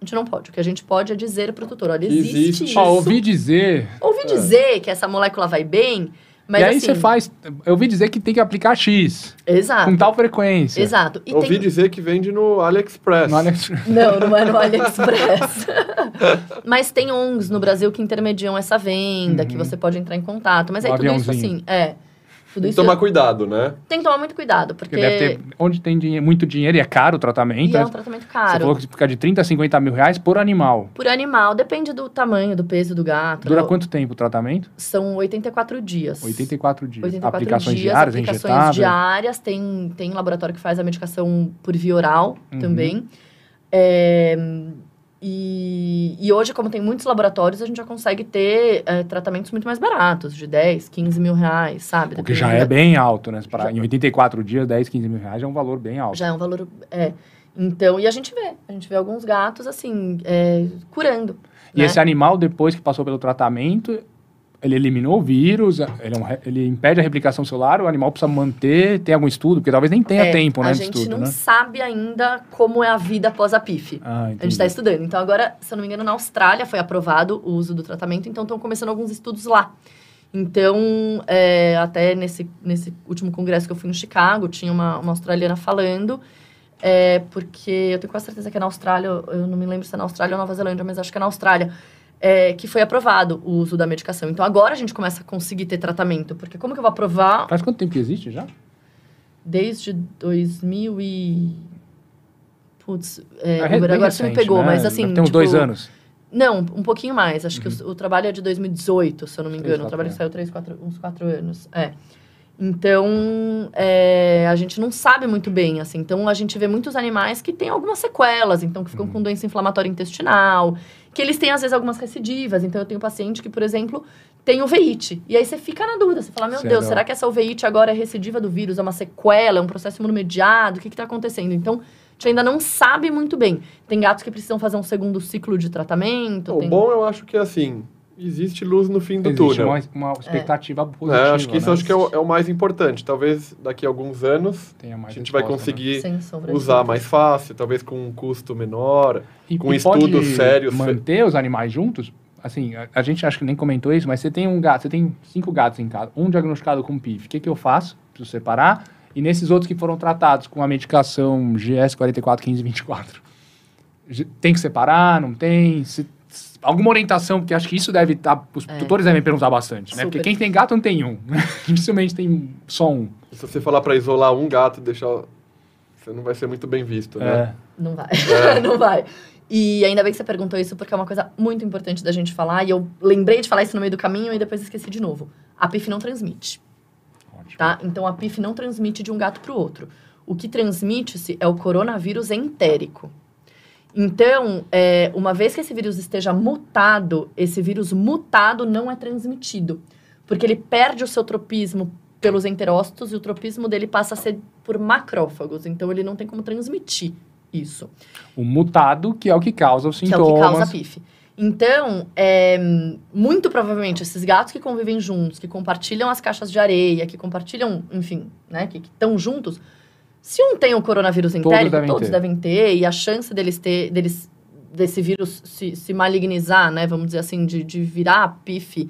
Speaker 2: A gente não pode. O que a gente pode é dizer pro tutor, olha, existe,
Speaker 3: Existe.
Speaker 2: isso.
Speaker 1: Ó, ouvi dizer.
Speaker 2: Ouvi dizer que essa molécula vai bem, mas
Speaker 1: e aí
Speaker 2: assim...
Speaker 1: você faz. Eu ouvi dizer que tem que aplicar X,
Speaker 2: Exato.
Speaker 1: com tal frequência.
Speaker 2: Exato. E
Speaker 3: Ouvi
Speaker 2: tem...
Speaker 3: dizer que vende no AliExpress.
Speaker 1: No AliExpress.
Speaker 2: Não, não é no AliExpress. Mas tem ONGs no Brasil que intermediam essa venda, que
Speaker 1: Uhum.
Speaker 2: você pode entrar em contato. Mas
Speaker 1: O
Speaker 2: aí tudo isso
Speaker 1: aviãozinho.
Speaker 2: assim, é. Tudo
Speaker 3: Tem que tomar cuidado, né?
Speaker 2: tem que tomar muito cuidado, porque,
Speaker 1: Porque deve ter. Onde tem dinhe- muito dinheiro e é caro o tratamento.
Speaker 2: e é
Speaker 1: né?
Speaker 2: um tratamento
Speaker 1: Você
Speaker 2: caro.
Speaker 1: falou que fica de 30 a 50 mil reais por animal.
Speaker 2: Por animal, depende do tamanho, do peso do gato.
Speaker 1: Dura
Speaker 2: né?
Speaker 1: quanto tempo o tratamento?
Speaker 2: São 84 dias.
Speaker 1: 84 dias.
Speaker 2: 84
Speaker 1: aplicações
Speaker 2: dias,
Speaker 1: diárias,
Speaker 2: aplicações
Speaker 1: injetáveis.
Speaker 2: diárias. Tem, tem laboratório que faz a medicação por via oral
Speaker 1: Uhum.
Speaker 2: também. É, e, e hoje, como tem muitos laboratórios, a gente já consegue ter é, tratamentos muito mais baratos, de 10, 15 mil reais, sabe?
Speaker 1: Porque já é bem alto, né? Pra,
Speaker 2: Já-
Speaker 1: Em 84 dias, 10, 15 mil reais é um valor bem alto.
Speaker 2: Já é um valor. É. Então, e a gente vê. A gente vê alguns gatos, assim, é, curando.
Speaker 1: E
Speaker 2: né?
Speaker 1: esse animal, depois que passou pelo tratamento, ele eliminou o vírus, ele, é um ele impede a replicação celular, o animal precisa manter, tem algum estudo, porque talvez nem tenha
Speaker 2: É,
Speaker 1: tempo, né,
Speaker 2: A gente
Speaker 1: estudo,
Speaker 2: não
Speaker 1: né?
Speaker 2: sabe ainda como é a vida após a PIF.
Speaker 1: Ah,
Speaker 2: A gente está estudando. Então, agora, se eu não me engano, na Austrália foi aprovado o uso do tratamento, então estão começando alguns estudos lá. Então, é, até nesse, nesse último congresso que eu fui em Chicago, tinha uma, uma australiana falando, é, porque eu tenho quase certeza que é na Austrália, eu eu não me lembro se é na Austrália ou Nova Zelândia, mas acho que é na Austrália, é, que foi aprovado o uso da medicação. Então, agora a gente começa a conseguir ter tratamento, porque como que eu vou aprovar
Speaker 1: Faz quanto tempo que existe já?
Speaker 2: desde 2000 e... Putz, é,
Speaker 1: É,
Speaker 2: agora
Speaker 1: bem
Speaker 2: você me
Speaker 1: recente,
Speaker 2: pegou,
Speaker 1: né?
Speaker 2: mas assim...
Speaker 1: Ter uns
Speaker 2: tipo,
Speaker 1: dois anos.
Speaker 2: Não, um pouquinho mais. Acho que o, o trabalho é de 2018, se eu não me
Speaker 1: Três,
Speaker 2: engano. O
Speaker 1: quatro
Speaker 2: trabalho
Speaker 1: anos.
Speaker 2: saiu três, quatro, uns quatro anos. É. Então, é, a gente não sabe muito bem, assim. Então, a gente vê muitos animais que têm algumas sequelas. Então, que ficam
Speaker 1: Uhum.
Speaker 2: com doença inflamatória intestinal. Que eles têm, às vezes, algumas recidivas. Então, eu tenho paciente que, por exemplo, tem uveíte. E aí, você fica na dúvida. Você fala, meu
Speaker 1: Sério?
Speaker 2: Deus, será que essa uveíte agora é recidiva do vírus? É uma sequela? É um processo imunomediado? O que está acontecendo? Então... A gente ainda não sabe muito bem. Tem gatos que precisam fazer um segundo ciclo de tratamento.
Speaker 3: O
Speaker 2: tem...
Speaker 3: bom eu acho que é assim, existe luz no fim do
Speaker 1: Existe
Speaker 3: túnel.
Speaker 1: uma, uma expectativa
Speaker 3: É,
Speaker 1: positiva,
Speaker 3: acho que isso
Speaker 1: né?
Speaker 3: acho que é o, é o mais importante. Talvez daqui a alguns anos
Speaker 1: Tenha
Speaker 3: a gente vai
Speaker 1: resposta, né?
Speaker 3: conseguir
Speaker 2: de
Speaker 3: usar mais fácil, talvez com um custo menor.
Speaker 1: E,
Speaker 3: com
Speaker 1: e
Speaker 3: estudos
Speaker 1: pode
Speaker 3: sérios
Speaker 1: manter os animais juntos? assim, a, a gente acho que nem comentou isso, mas você tem um gato, você tem cinco gatos em casa, um diagnosticado com PIF. O que, que eu faço? Preciso separar. E nesses outros que foram tratados com a medicação GS 441524, G- tem que separar, não tem? Se- alguma orientação, porque acho que isso deve estar. os
Speaker 2: É.
Speaker 1: tutores devem perguntar bastante, né?
Speaker 2: Super.
Speaker 1: Porque quem tem gato não tem um. Dificilmente tem só um.
Speaker 3: Se você falar pra isolar um gato e deixar. Você não vai ser muito bem visto, né?
Speaker 1: É.
Speaker 2: Não vai.
Speaker 3: É.
Speaker 2: não vai. E ainda bem que você perguntou isso, porque é uma coisa muito importante da gente falar. E eu lembrei de falar isso no meio do caminho e depois esqueci de novo. A PIF não transmite,
Speaker 1: Ótimo.
Speaker 2: tá? Então a PIF não transmite de um gato para o outro. O que transmite-se é o coronavírus entérico. Então, é, uma vez que esse vírus esteja mutado, esse vírus mutado não é transmitido. Porque ele perde o seu tropismo pelos enterócitos e o tropismo dele passa a ser por macrófagos. Então, ele não tem como transmitir isso
Speaker 1: O mutado, que é o que causa os
Speaker 2: que é
Speaker 1: sintomas.
Speaker 2: o que causa PIF. Então, é, muito provavelmente, esses gatos que convivem juntos, que compartilham as caixas de areia, que compartilham, enfim, né, que estão juntos, se um tem o coronavírus
Speaker 1: Todos
Speaker 2: entérico, todos
Speaker 1: ter.
Speaker 2: devem ter, e a chance deles ter, deles, desse vírus se, se malignizar, né, vamos dizer assim, de, de virar a PIF,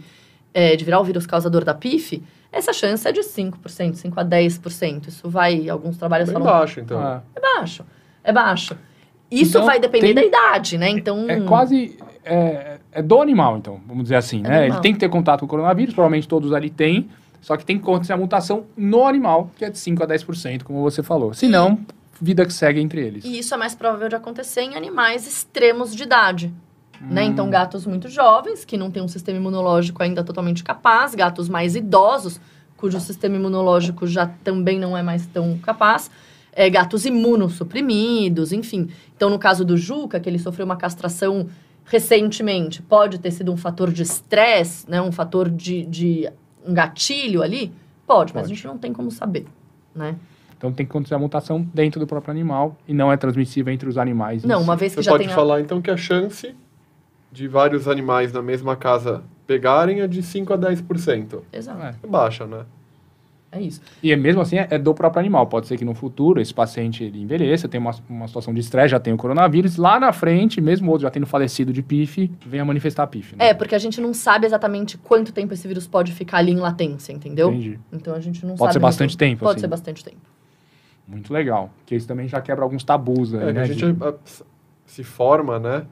Speaker 2: é, de virar o vírus causador da PIF, essa chance é de 5%, 5 a 10%. Isso vai, alguns trabalhos
Speaker 3: Bem
Speaker 2: falam
Speaker 3: baixo, então.
Speaker 1: Ah,
Speaker 2: é baixo. É baixo. Isso
Speaker 1: Então,
Speaker 2: vai depender
Speaker 1: tem-
Speaker 2: da idade, né? Então.
Speaker 1: É quase. É, é do animal, então, vamos dizer assim,
Speaker 2: É
Speaker 1: né?
Speaker 2: animal.
Speaker 1: Ele tem que ter contato com o coronavírus, provavelmente todos ali têm, só que tem que acontecer a mutação no animal, que é de 5 a 10%, como você falou. Se não, vida que segue entre eles.
Speaker 2: E isso é mais provável de acontecer em animais extremos de idade. Né?
Speaker 1: Hum.
Speaker 2: Então, gatos muito jovens, que não têm um sistema imunológico ainda totalmente capaz, gatos mais idosos, cujo sistema imunológico já também não é mais tão capaz, é, gatos imunossuprimidos, enfim. Então, no caso do Juca, que ele sofreu uma castração recentemente, pode ter sido um fator de estresse, né? um fator de, de um gatilho ali? Pode, mas
Speaker 1: Pode.
Speaker 2: a gente não tem como saber, né?
Speaker 1: Então tem que acontecer a mutação dentro do próprio animal e não é transmissível entre os animais.
Speaker 2: Não,
Speaker 1: si.
Speaker 2: uma vez que
Speaker 3: Você
Speaker 2: já
Speaker 3: pode
Speaker 2: tem a-
Speaker 3: falar, então, que a chance de vários animais na mesma casa pegarem é de 5 a 10%.
Speaker 2: Exato,
Speaker 1: É.
Speaker 3: É baixa, né?
Speaker 2: É isso.
Speaker 1: E é mesmo assim, é é do próprio animal. Pode ser que no futuro esse paciente ele envelheça, tem uma, uma situação de estresse, já tem o coronavírus. Lá na frente, mesmo outro já tendo falecido de PIF, venha manifestar PIF. Né?
Speaker 2: É, porque a gente não sabe exatamente quanto tempo esse vírus pode ficar ali em latência, entendeu?
Speaker 1: Entendi.
Speaker 2: Então a gente não
Speaker 1: Pode
Speaker 2: sabe.
Speaker 1: ser
Speaker 2: muito.
Speaker 1: bastante tempo,
Speaker 2: Pode
Speaker 1: assim.
Speaker 2: ser bastante tempo.
Speaker 1: Muito legal. Porque isso também já quebra alguns tabus aí,
Speaker 3: É, que
Speaker 1: né?
Speaker 3: a gente
Speaker 1: de-
Speaker 3: se forma, né,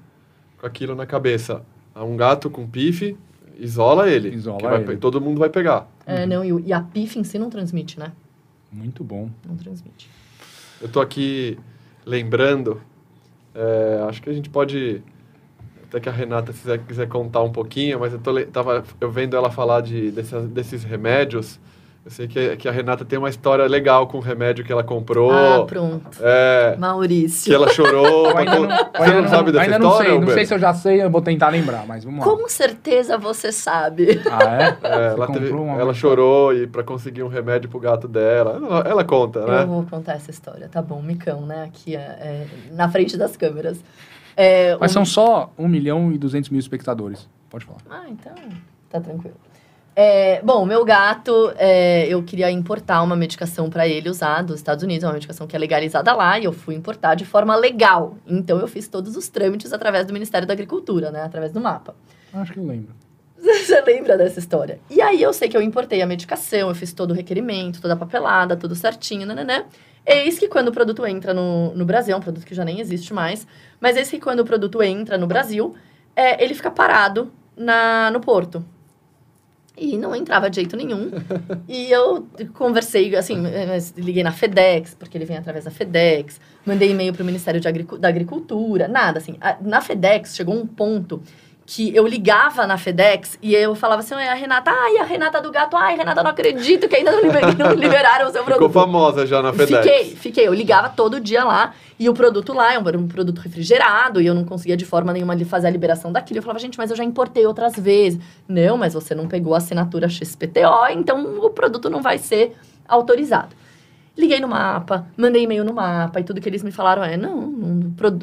Speaker 3: com aquilo na cabeça. Um gato com pife, isola ele.
Speaker 1: Isola
Speaker 3: que vai
Speaker 1: ele.
Speaker 3: todo mundo vai pegar.
Speaker 2: É, não, e, e a PIF em si não transmite, né?
Speaker 1: Muito bom.
Speaker 2: Não transmite.
Speaker 3: Eu tô aqui lembrando, é, acho que a gente pode, até que a Renata se quiser, quiser contar um pouquinho, mas eu tô, tava eu vendo ela falar de, dessas- desses remédios. Eu sei que, que a Renata tem uma história legal com o remédio que ela comprou.
Speaker 2: Ah, pronto.
Speaker 3: é, que
Speaker 2: Maurício.
Speaker 3: ela chorou.
Speaker 1: Ainda não, eu
Speaker 3: Você
Speaker 1: ainda
Speaker 3: não sabe dessa
Speaker 1: ainda não
Speaker 3: história,
Speaker 1: sei, não sei se eu já sei, eu vou tentar lembrar, mas vamos lá.
Speaker 2: Com certeza você sabe.
Speaker 1: Ah, é?
Speaker 3: É, ela, teve- ela chorou e para conseguir um remédio pro gato dela. Ela, ela conta, né?
Speaker 2: Eu vou contar essa história, tá bom, micão, né? Aqui é, é, na frente das câmeras. É,
Speaker 1: Mas
Speaker 2: o-
Speaker 1: são só 1 milhão e 200 mil espectadores. Pode falar.
Speaker 2: Ah, então tá tranquilo. É, bom, meu gato, é, eu queria importar uma medicação para ele usar dos Estados Unidos, uma medicação que é legalizada lá, e eu fui importar de forma legal. Então eu fiz todos os trâmites através do Ministério da Agricultura, né? Através do mapa.
Speaker 1: Acho que eu lembro.
Speaker 2: Você lembra dessa história? E aí eu sei que eu importei a medicação, eu fiz todo o requerimento, toda a papelada, tudo certinho, nananã. Eis que quando o produto entra no, no Brasil, é um produto que já nem existe mais, mas eis que quando o produto entra no Brasil, é, ele fica parado na, no porto. E não entrava de jeito nenhum. e eu conversei, assim, liguei na FedEx, porque ele vem através da FedEx, mandei e-mail para o Ministério de Agricu- da Agricultura, nada, assim. A- Na FedEx chegou um ponto que eu ligava na FedEx e eu falava assim, "Oi, a Renata, ai, a Renata do gato, ai, Renata, não acredito que ainda não, liber- não liberaram o seu
Speaker 3: Ficou
Speaker 2: produto.
Speaker 3: famosa já na FedEx.
Speaker 2: Fiquei, fiquei. Eu ligava todo dia lá e o produto lá é era um produto refrigerado e eu não conseguia de forma nenhuma fazer a liberação daquilo. Eu falava, gente, mas eu já importei outras vezes. Não, mas você não pegou a assinatura XPTO, então o produto não vai ser autorizado. Liguei no mapa, mandei e-mail no mapa e tudo que eles me falaram é: não,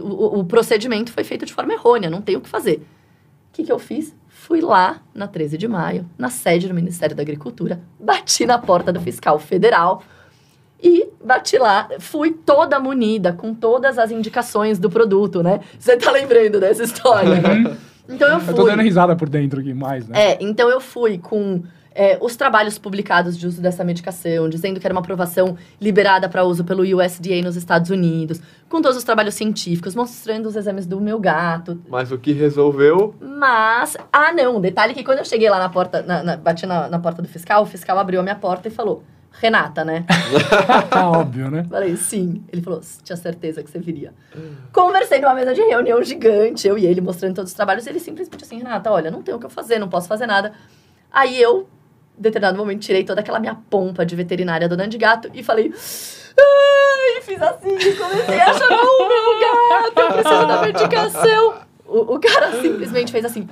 Speaker 2: o, o procedimento foi feito de forma errônea, não tem o que fazer. O que, que eu fiz? Fui lá na 13 de maio, na sede do Ministério da Agricultura, bati na porta do fiscal federal e bati lá. Fui toda munida, com todas as indicações do produto, né? Você tá lembrando dessa história, né? Então eu fui.
Speaker 1: Eu tô dando risada por dentro aqui mais, né?
Speaker 2: É, então eu fui com é, os trabalhos publicados de uso dessa medicação, dizendo que era uma aprovação liberada para uso pelo USDA nos Estados Unidos, com todos os trabalhos científicos, mostrando os exames do meu gato.
Speaker 3: Mas o que resolveu
Speaker 2: Mas, ah não, detalhe que quando eu cheguei lá na porta, na, na- bati na, na porta do fiscal, o fiscal abriu a minha porta e falou, Renata, né?
Speaker 1: Tá óbvio, né?
Speaker 2: Falei, sim. Ele falou, tinha certeza que você viria. Conversei numa mesa de reunião gigante, eu e ele mostrando todos os trabalhos, e ele simplesmente assim, Renata, olha, não tenho o que eu fazer, não posso fazer nada. Aí eu, determinado momento, tirei toda aquela minha pompa de veterinária dona de gato e falei. Ai, fiz assim, comecei a chamar o meu gato, eu preciso da medicação. O, o cara simplesmente fez assim.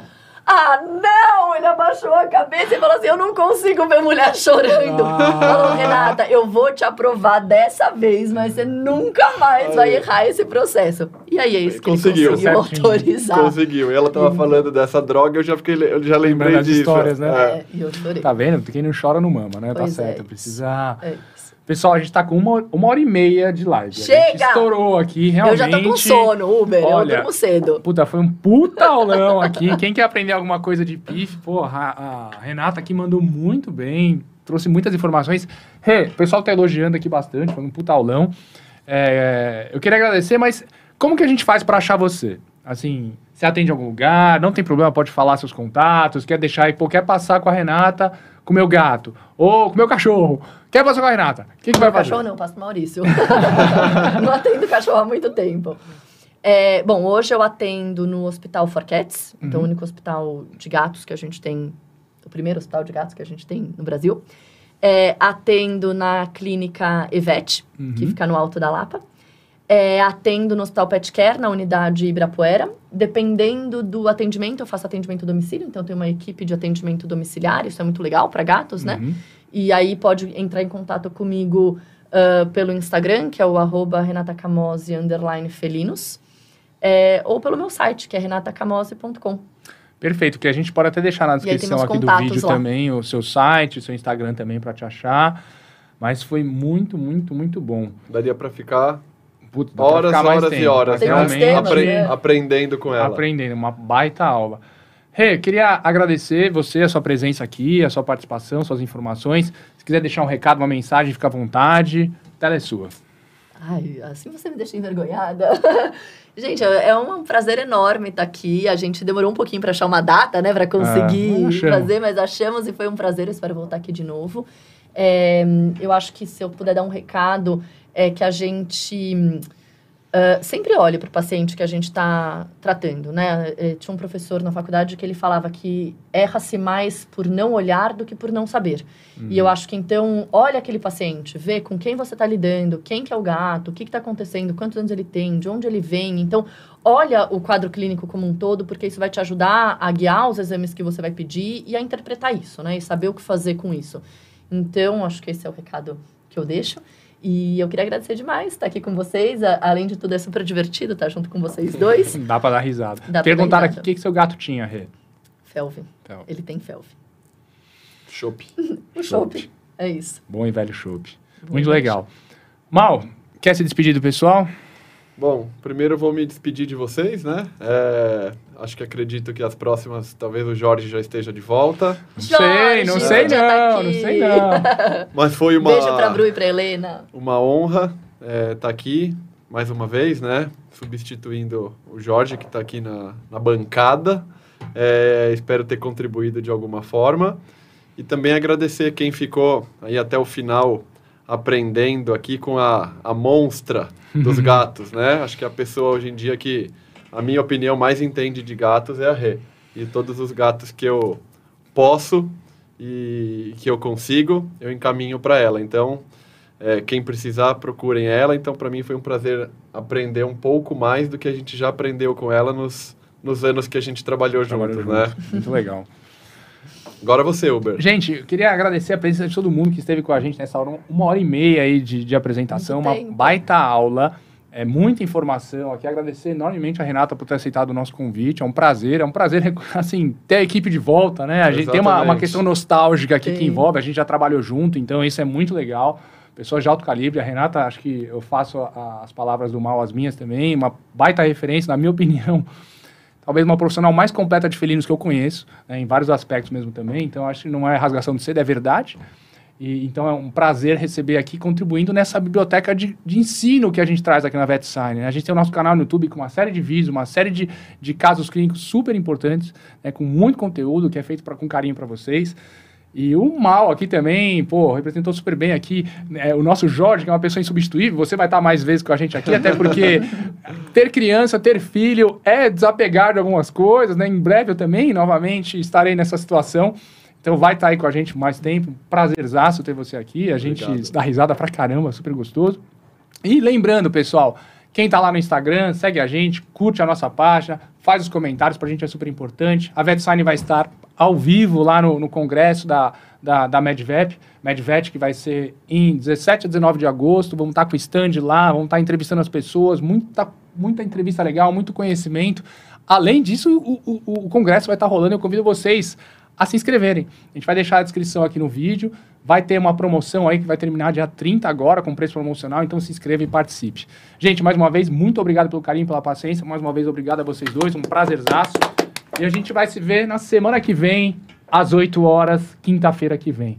Speaker 2: Ah, não! Ele abaixou a cabeça e falou assim: Eu não consigo ver mulher chorando.
Speaker 1: Ah.
Speaker 2: Falou, Renata, eu vou te aprovar dessa vez, mas você nunca mais vai errar esse processo. E aí é isso que
Speaker 3: Conseguiu.
Speaker 2: ele conseguiu
Speaker 1: Certinho.
Speaker 2: autorizar.
Speaker 3: conseguiu. E ela tava falando dessa droga, eu já fiquei, eu já lembrei
Speaker 1: Lembrando das
Speaker 3: disso.
Speaker 1: histórias, né?
Speaker 3: É.
Speaker 2: É, e eu chorei.
Speaker 1: Tá vendo? Quem não chora não mama, né? tá
Speaker 2: Pois é
Speaker 1: certo.
Speaker 2: isso.
Speaker 1: Precisa.
Speaker 2: É isso.
Speaker 1: Pessoal, a gente tá com uma, uma hora e meia de live. A gente
Speaker 2: Chega!
Speaker 1: estourou aqui, realmente.
Speaker 2: Eu já tô com sono, Uber.
Speaker 1: Olha,
Speaker 2: eu durmo cedo.
Speaker 1: Puta, foi um puta aulão aqui. Quem quer aprender alguma coisa de PIF, porra, a, a Renata aqui mandou muito bem, trouxe muitas informações. Rê, o pessoal tá elogiando aqui bastante, foi um puta aulão. É, eu queria agradecer, mas como que a gente faz pra achar você? Assim, você atende em algum lugar, não tem problema, pode falar seus contatos, quer deixar aí, pô, quer passar com a Renata, com o meu gato, ou com o meu cachorro, quer passar com a Renata, o que, que vai fazer?
Speaker 2: Cachorro não, passo pro Maurício. não atendo cachorro há muito tempo. É, bom, hoje eu atendo no Hospital For Cats, então
Speaker 1: Uhum.
Speaker 2: o único hospital de gatos que a gente tem, o primeiro hospital de gatos que a gente tem no Brasil. É, atendo na clínica Evete, que
Speaker 1: Uhum.
Speaker 2: fica no Alto da Lapa. É, atendo no Hospital Pet Care, na unidade Ibirapuera. Dependendo do atendimento, eu faço atendimento a domicílio, então eu tenho uma equipe de atendimento domiciliar, isso é muito legal para gatos, né?
Speaker 1: Uhum.
Speaker 2: E aí pode entrar em contato comigo ah, pelo Instagram, que é o arroba renatacamose, underline felinos. é, ou pelo meu site, que é renatacamose.com.
Speaker 1: Perfeito, que a gente pode até deixar na
Speaker 2: tem
Speaker 1: descrição aqui do vídeo
Speaker 2: lá.
Speaker 1: também, o seu site, o seu Instagram também para te achar. Mas foi muito, muito, muito bom.
Speaker 3: Daria pra ficar
Speaker 1: Pra
Speaker 3: horas, horas
Speaker 1: tempo,
Speaker 3: e horas, né?
Speaker 1: realmente
Speaker 3: Apre-
Speaker 2: né?
Speaker 3: aprendendo com ela.
Speaker 1: aprendendo, uma baita aula. Rê, queria agradecer você, a sua presença aqui, a sua participação, suas informações. Se quiser deixar um recado, uma mensagem, fica à vontade. A tela é sua.
Speaker 2: Ai, assim você me deixa envergonhada. Gente, é um prazer enorme estar aqui. A gente demorou um pouquinho para achar uma data, né, para
Speaker 1: Ah,
Speaker 2: conseguir
Speaker 1: achamos.
Speaker 2: fazer, mas achamos e foi um prazer. Eu espero voltar aqui de novo. É, eu acho que se eu puder dar um recado, é que a gente ah, sempre olhe para o paciente que a gente está tratando, né? Eh, tinha um professor na faculdade que ele falava que erra-se mais por não olhar do que por não saber. E eu acho que então, olha aquele paciente, vê com quem você está lidando, quem que é o gato, o que está acontecendo, quantos anos ele tem, de onde ele vem. Então, olha o quadro clínico como um todo, porque isso vai te ajudar a guiar os exames que você vai pedir e a interpretar isso, né? E saber o que fazer com isso. Então, acho que esse é o recado que eu deixo. E eu queria agradecer demais estar aqui com vocês. A- além de tudo, é super divertido estar junto com vocês dois.
Speaker 1: Dá pra dar risada.
Speaker 2: Dá
Speaker 1: Perguntaram
Speaker 2: dar
Speaker 1: aqui o que, que seu gato tinha, Rê.
Speaker 2: Felve.
Speaker 1: Então,
Speaker 2: Ele tem felve.
Speaker 3: Chopp.
Speaker 2: O chopp. É isso.
Speaker 1: bom e velho chopp.
Speaker 2: Bom
Speaker 1: Muito legal. Mal, quer se despedir do pessoal?
Speaker 3: Bom, primeiro eu vou me despedir de vocês, né? É, acho que acredito que as próximas, talvez o Jorge já esteja de volta.
Speaker 1: Não sei, não
Speaker 2: Jorge,
Speaker 1: sei
Speaker 2: podia tá
Speaker 1: não, não sei não.
Speaker 3: Mas foi uma,
Speaker 2: Beijo pra Bru e pra Helena.
Speaker 3: uma honra estar aqui mais uma vez, né? Substituindo o Jorge, que está aqui na, na bancada. É, espero ter contribuído de alguma forma. E também agradecer quem ficou aí até o final aprendendo aqui com a, a monstra dos gatos, né? Acho que a pessoa hoje em dia que, a minha opinião, mais entende de gatos é a Rê. E todos os gatos que eu posso e que eu consigo, eu encaminho para ela. Então, é, quem precisar, procurem ela. Então, para mim foi um prazer aprender um pouco mais do que a gente já aprendeu com ela nos, nos anos que a gente trabalhou
Speaker 1: Trabalhou
Speaker 3: juntos, né?
Speaker 1: junto. Muito legal.
Speaker 3: Agora você, Uber.
Speaker 1: Gente, eu queria agradecer a presença de todo mundo que esteve com a gente nessa hora, uma hora e meia aí de, de apresentação, uma baita aula, é muita informação aqui. Agradecer enormemente a Renata por ter aceitado o nosso convite, é um prazer, é um prazer, assim, ter a equipe de volta, né? A gente tem uma, uma
Speaker 3: Exatamente.
Speaker 1: questão nostálgica aqui que
Speaker 2: Tem.
Speaker 1: envolve, a gente já trabalhou junto, então isso é muito legal. Pessoas de alto calibre, a Renata, acho que eu faço a- as palavras do mal as minhas também, uma baita referência, na minha opinião, talvez uma profissional mais completa de felinos que eu conheço, né, em vários aspectos mesmo também. Então, acho que não é rasgação de seda, é verdade. E, então, é um prazer receber aqui, contribuindo nessa biblioteca de, de ensino que a gente traz aqui na VetSign. Né? A gente tem o nosso canal no YouTube com uma série de vídeos, uma série de, de casos clínicos super importantes, né, com muito conteúdo que é feito pra, com carinho para vocês. E o Mal aqui também, pô, representou super bem aqui. Né, o nosso Jorge, que é uma pessoa insubstituível, você vai estar mais vezes com a gente aqui, até porque ter criança, ter filho é desapegar de algumas coisas, né? Em breve eu também, novamente, estarei nessa situação. Então vai estar aí com a gente mais tempo. Prazerzaço ter você aqui. A gente
Speaker 3: Obrigado.
Speaker 1: dá risada pra caramba, super gostoso. E lembrando, pessoal, quem tá lá no Instagram, segue a gente, curte a nossa página, faz os comentários, pra gente é super importante. A VetSign vai estar ao vivo lá no, no congresso da, da, da MedVet, MedVet, que vai ser em 17 a 19 de agosto. Vamos estar com o stand lá, vamos estar entrevistando as pessoas, muita, muita entrevista legal, muito conhecimento. Além disso, o, o, o congresso vai estar rolando. Eu convido vocês a se inscreverem. A gente vai deixar a descrição aqui no vídeo. Vai ter uma promoção aí que vai terminar dia 30 agora, com preço promocional, então se inscreva e participe. Gente, mais uma vez, muito obrigado pelo carinho, pela paciência. Mais uma vez, obrigado a vocês dois, um prazerzaço. E a gente vai se ver na semana que vem, às 8 horas, quinta-feira que vem.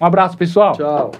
Speaker 1: Um abraço, pessoal.
Speaker 3: Tchau.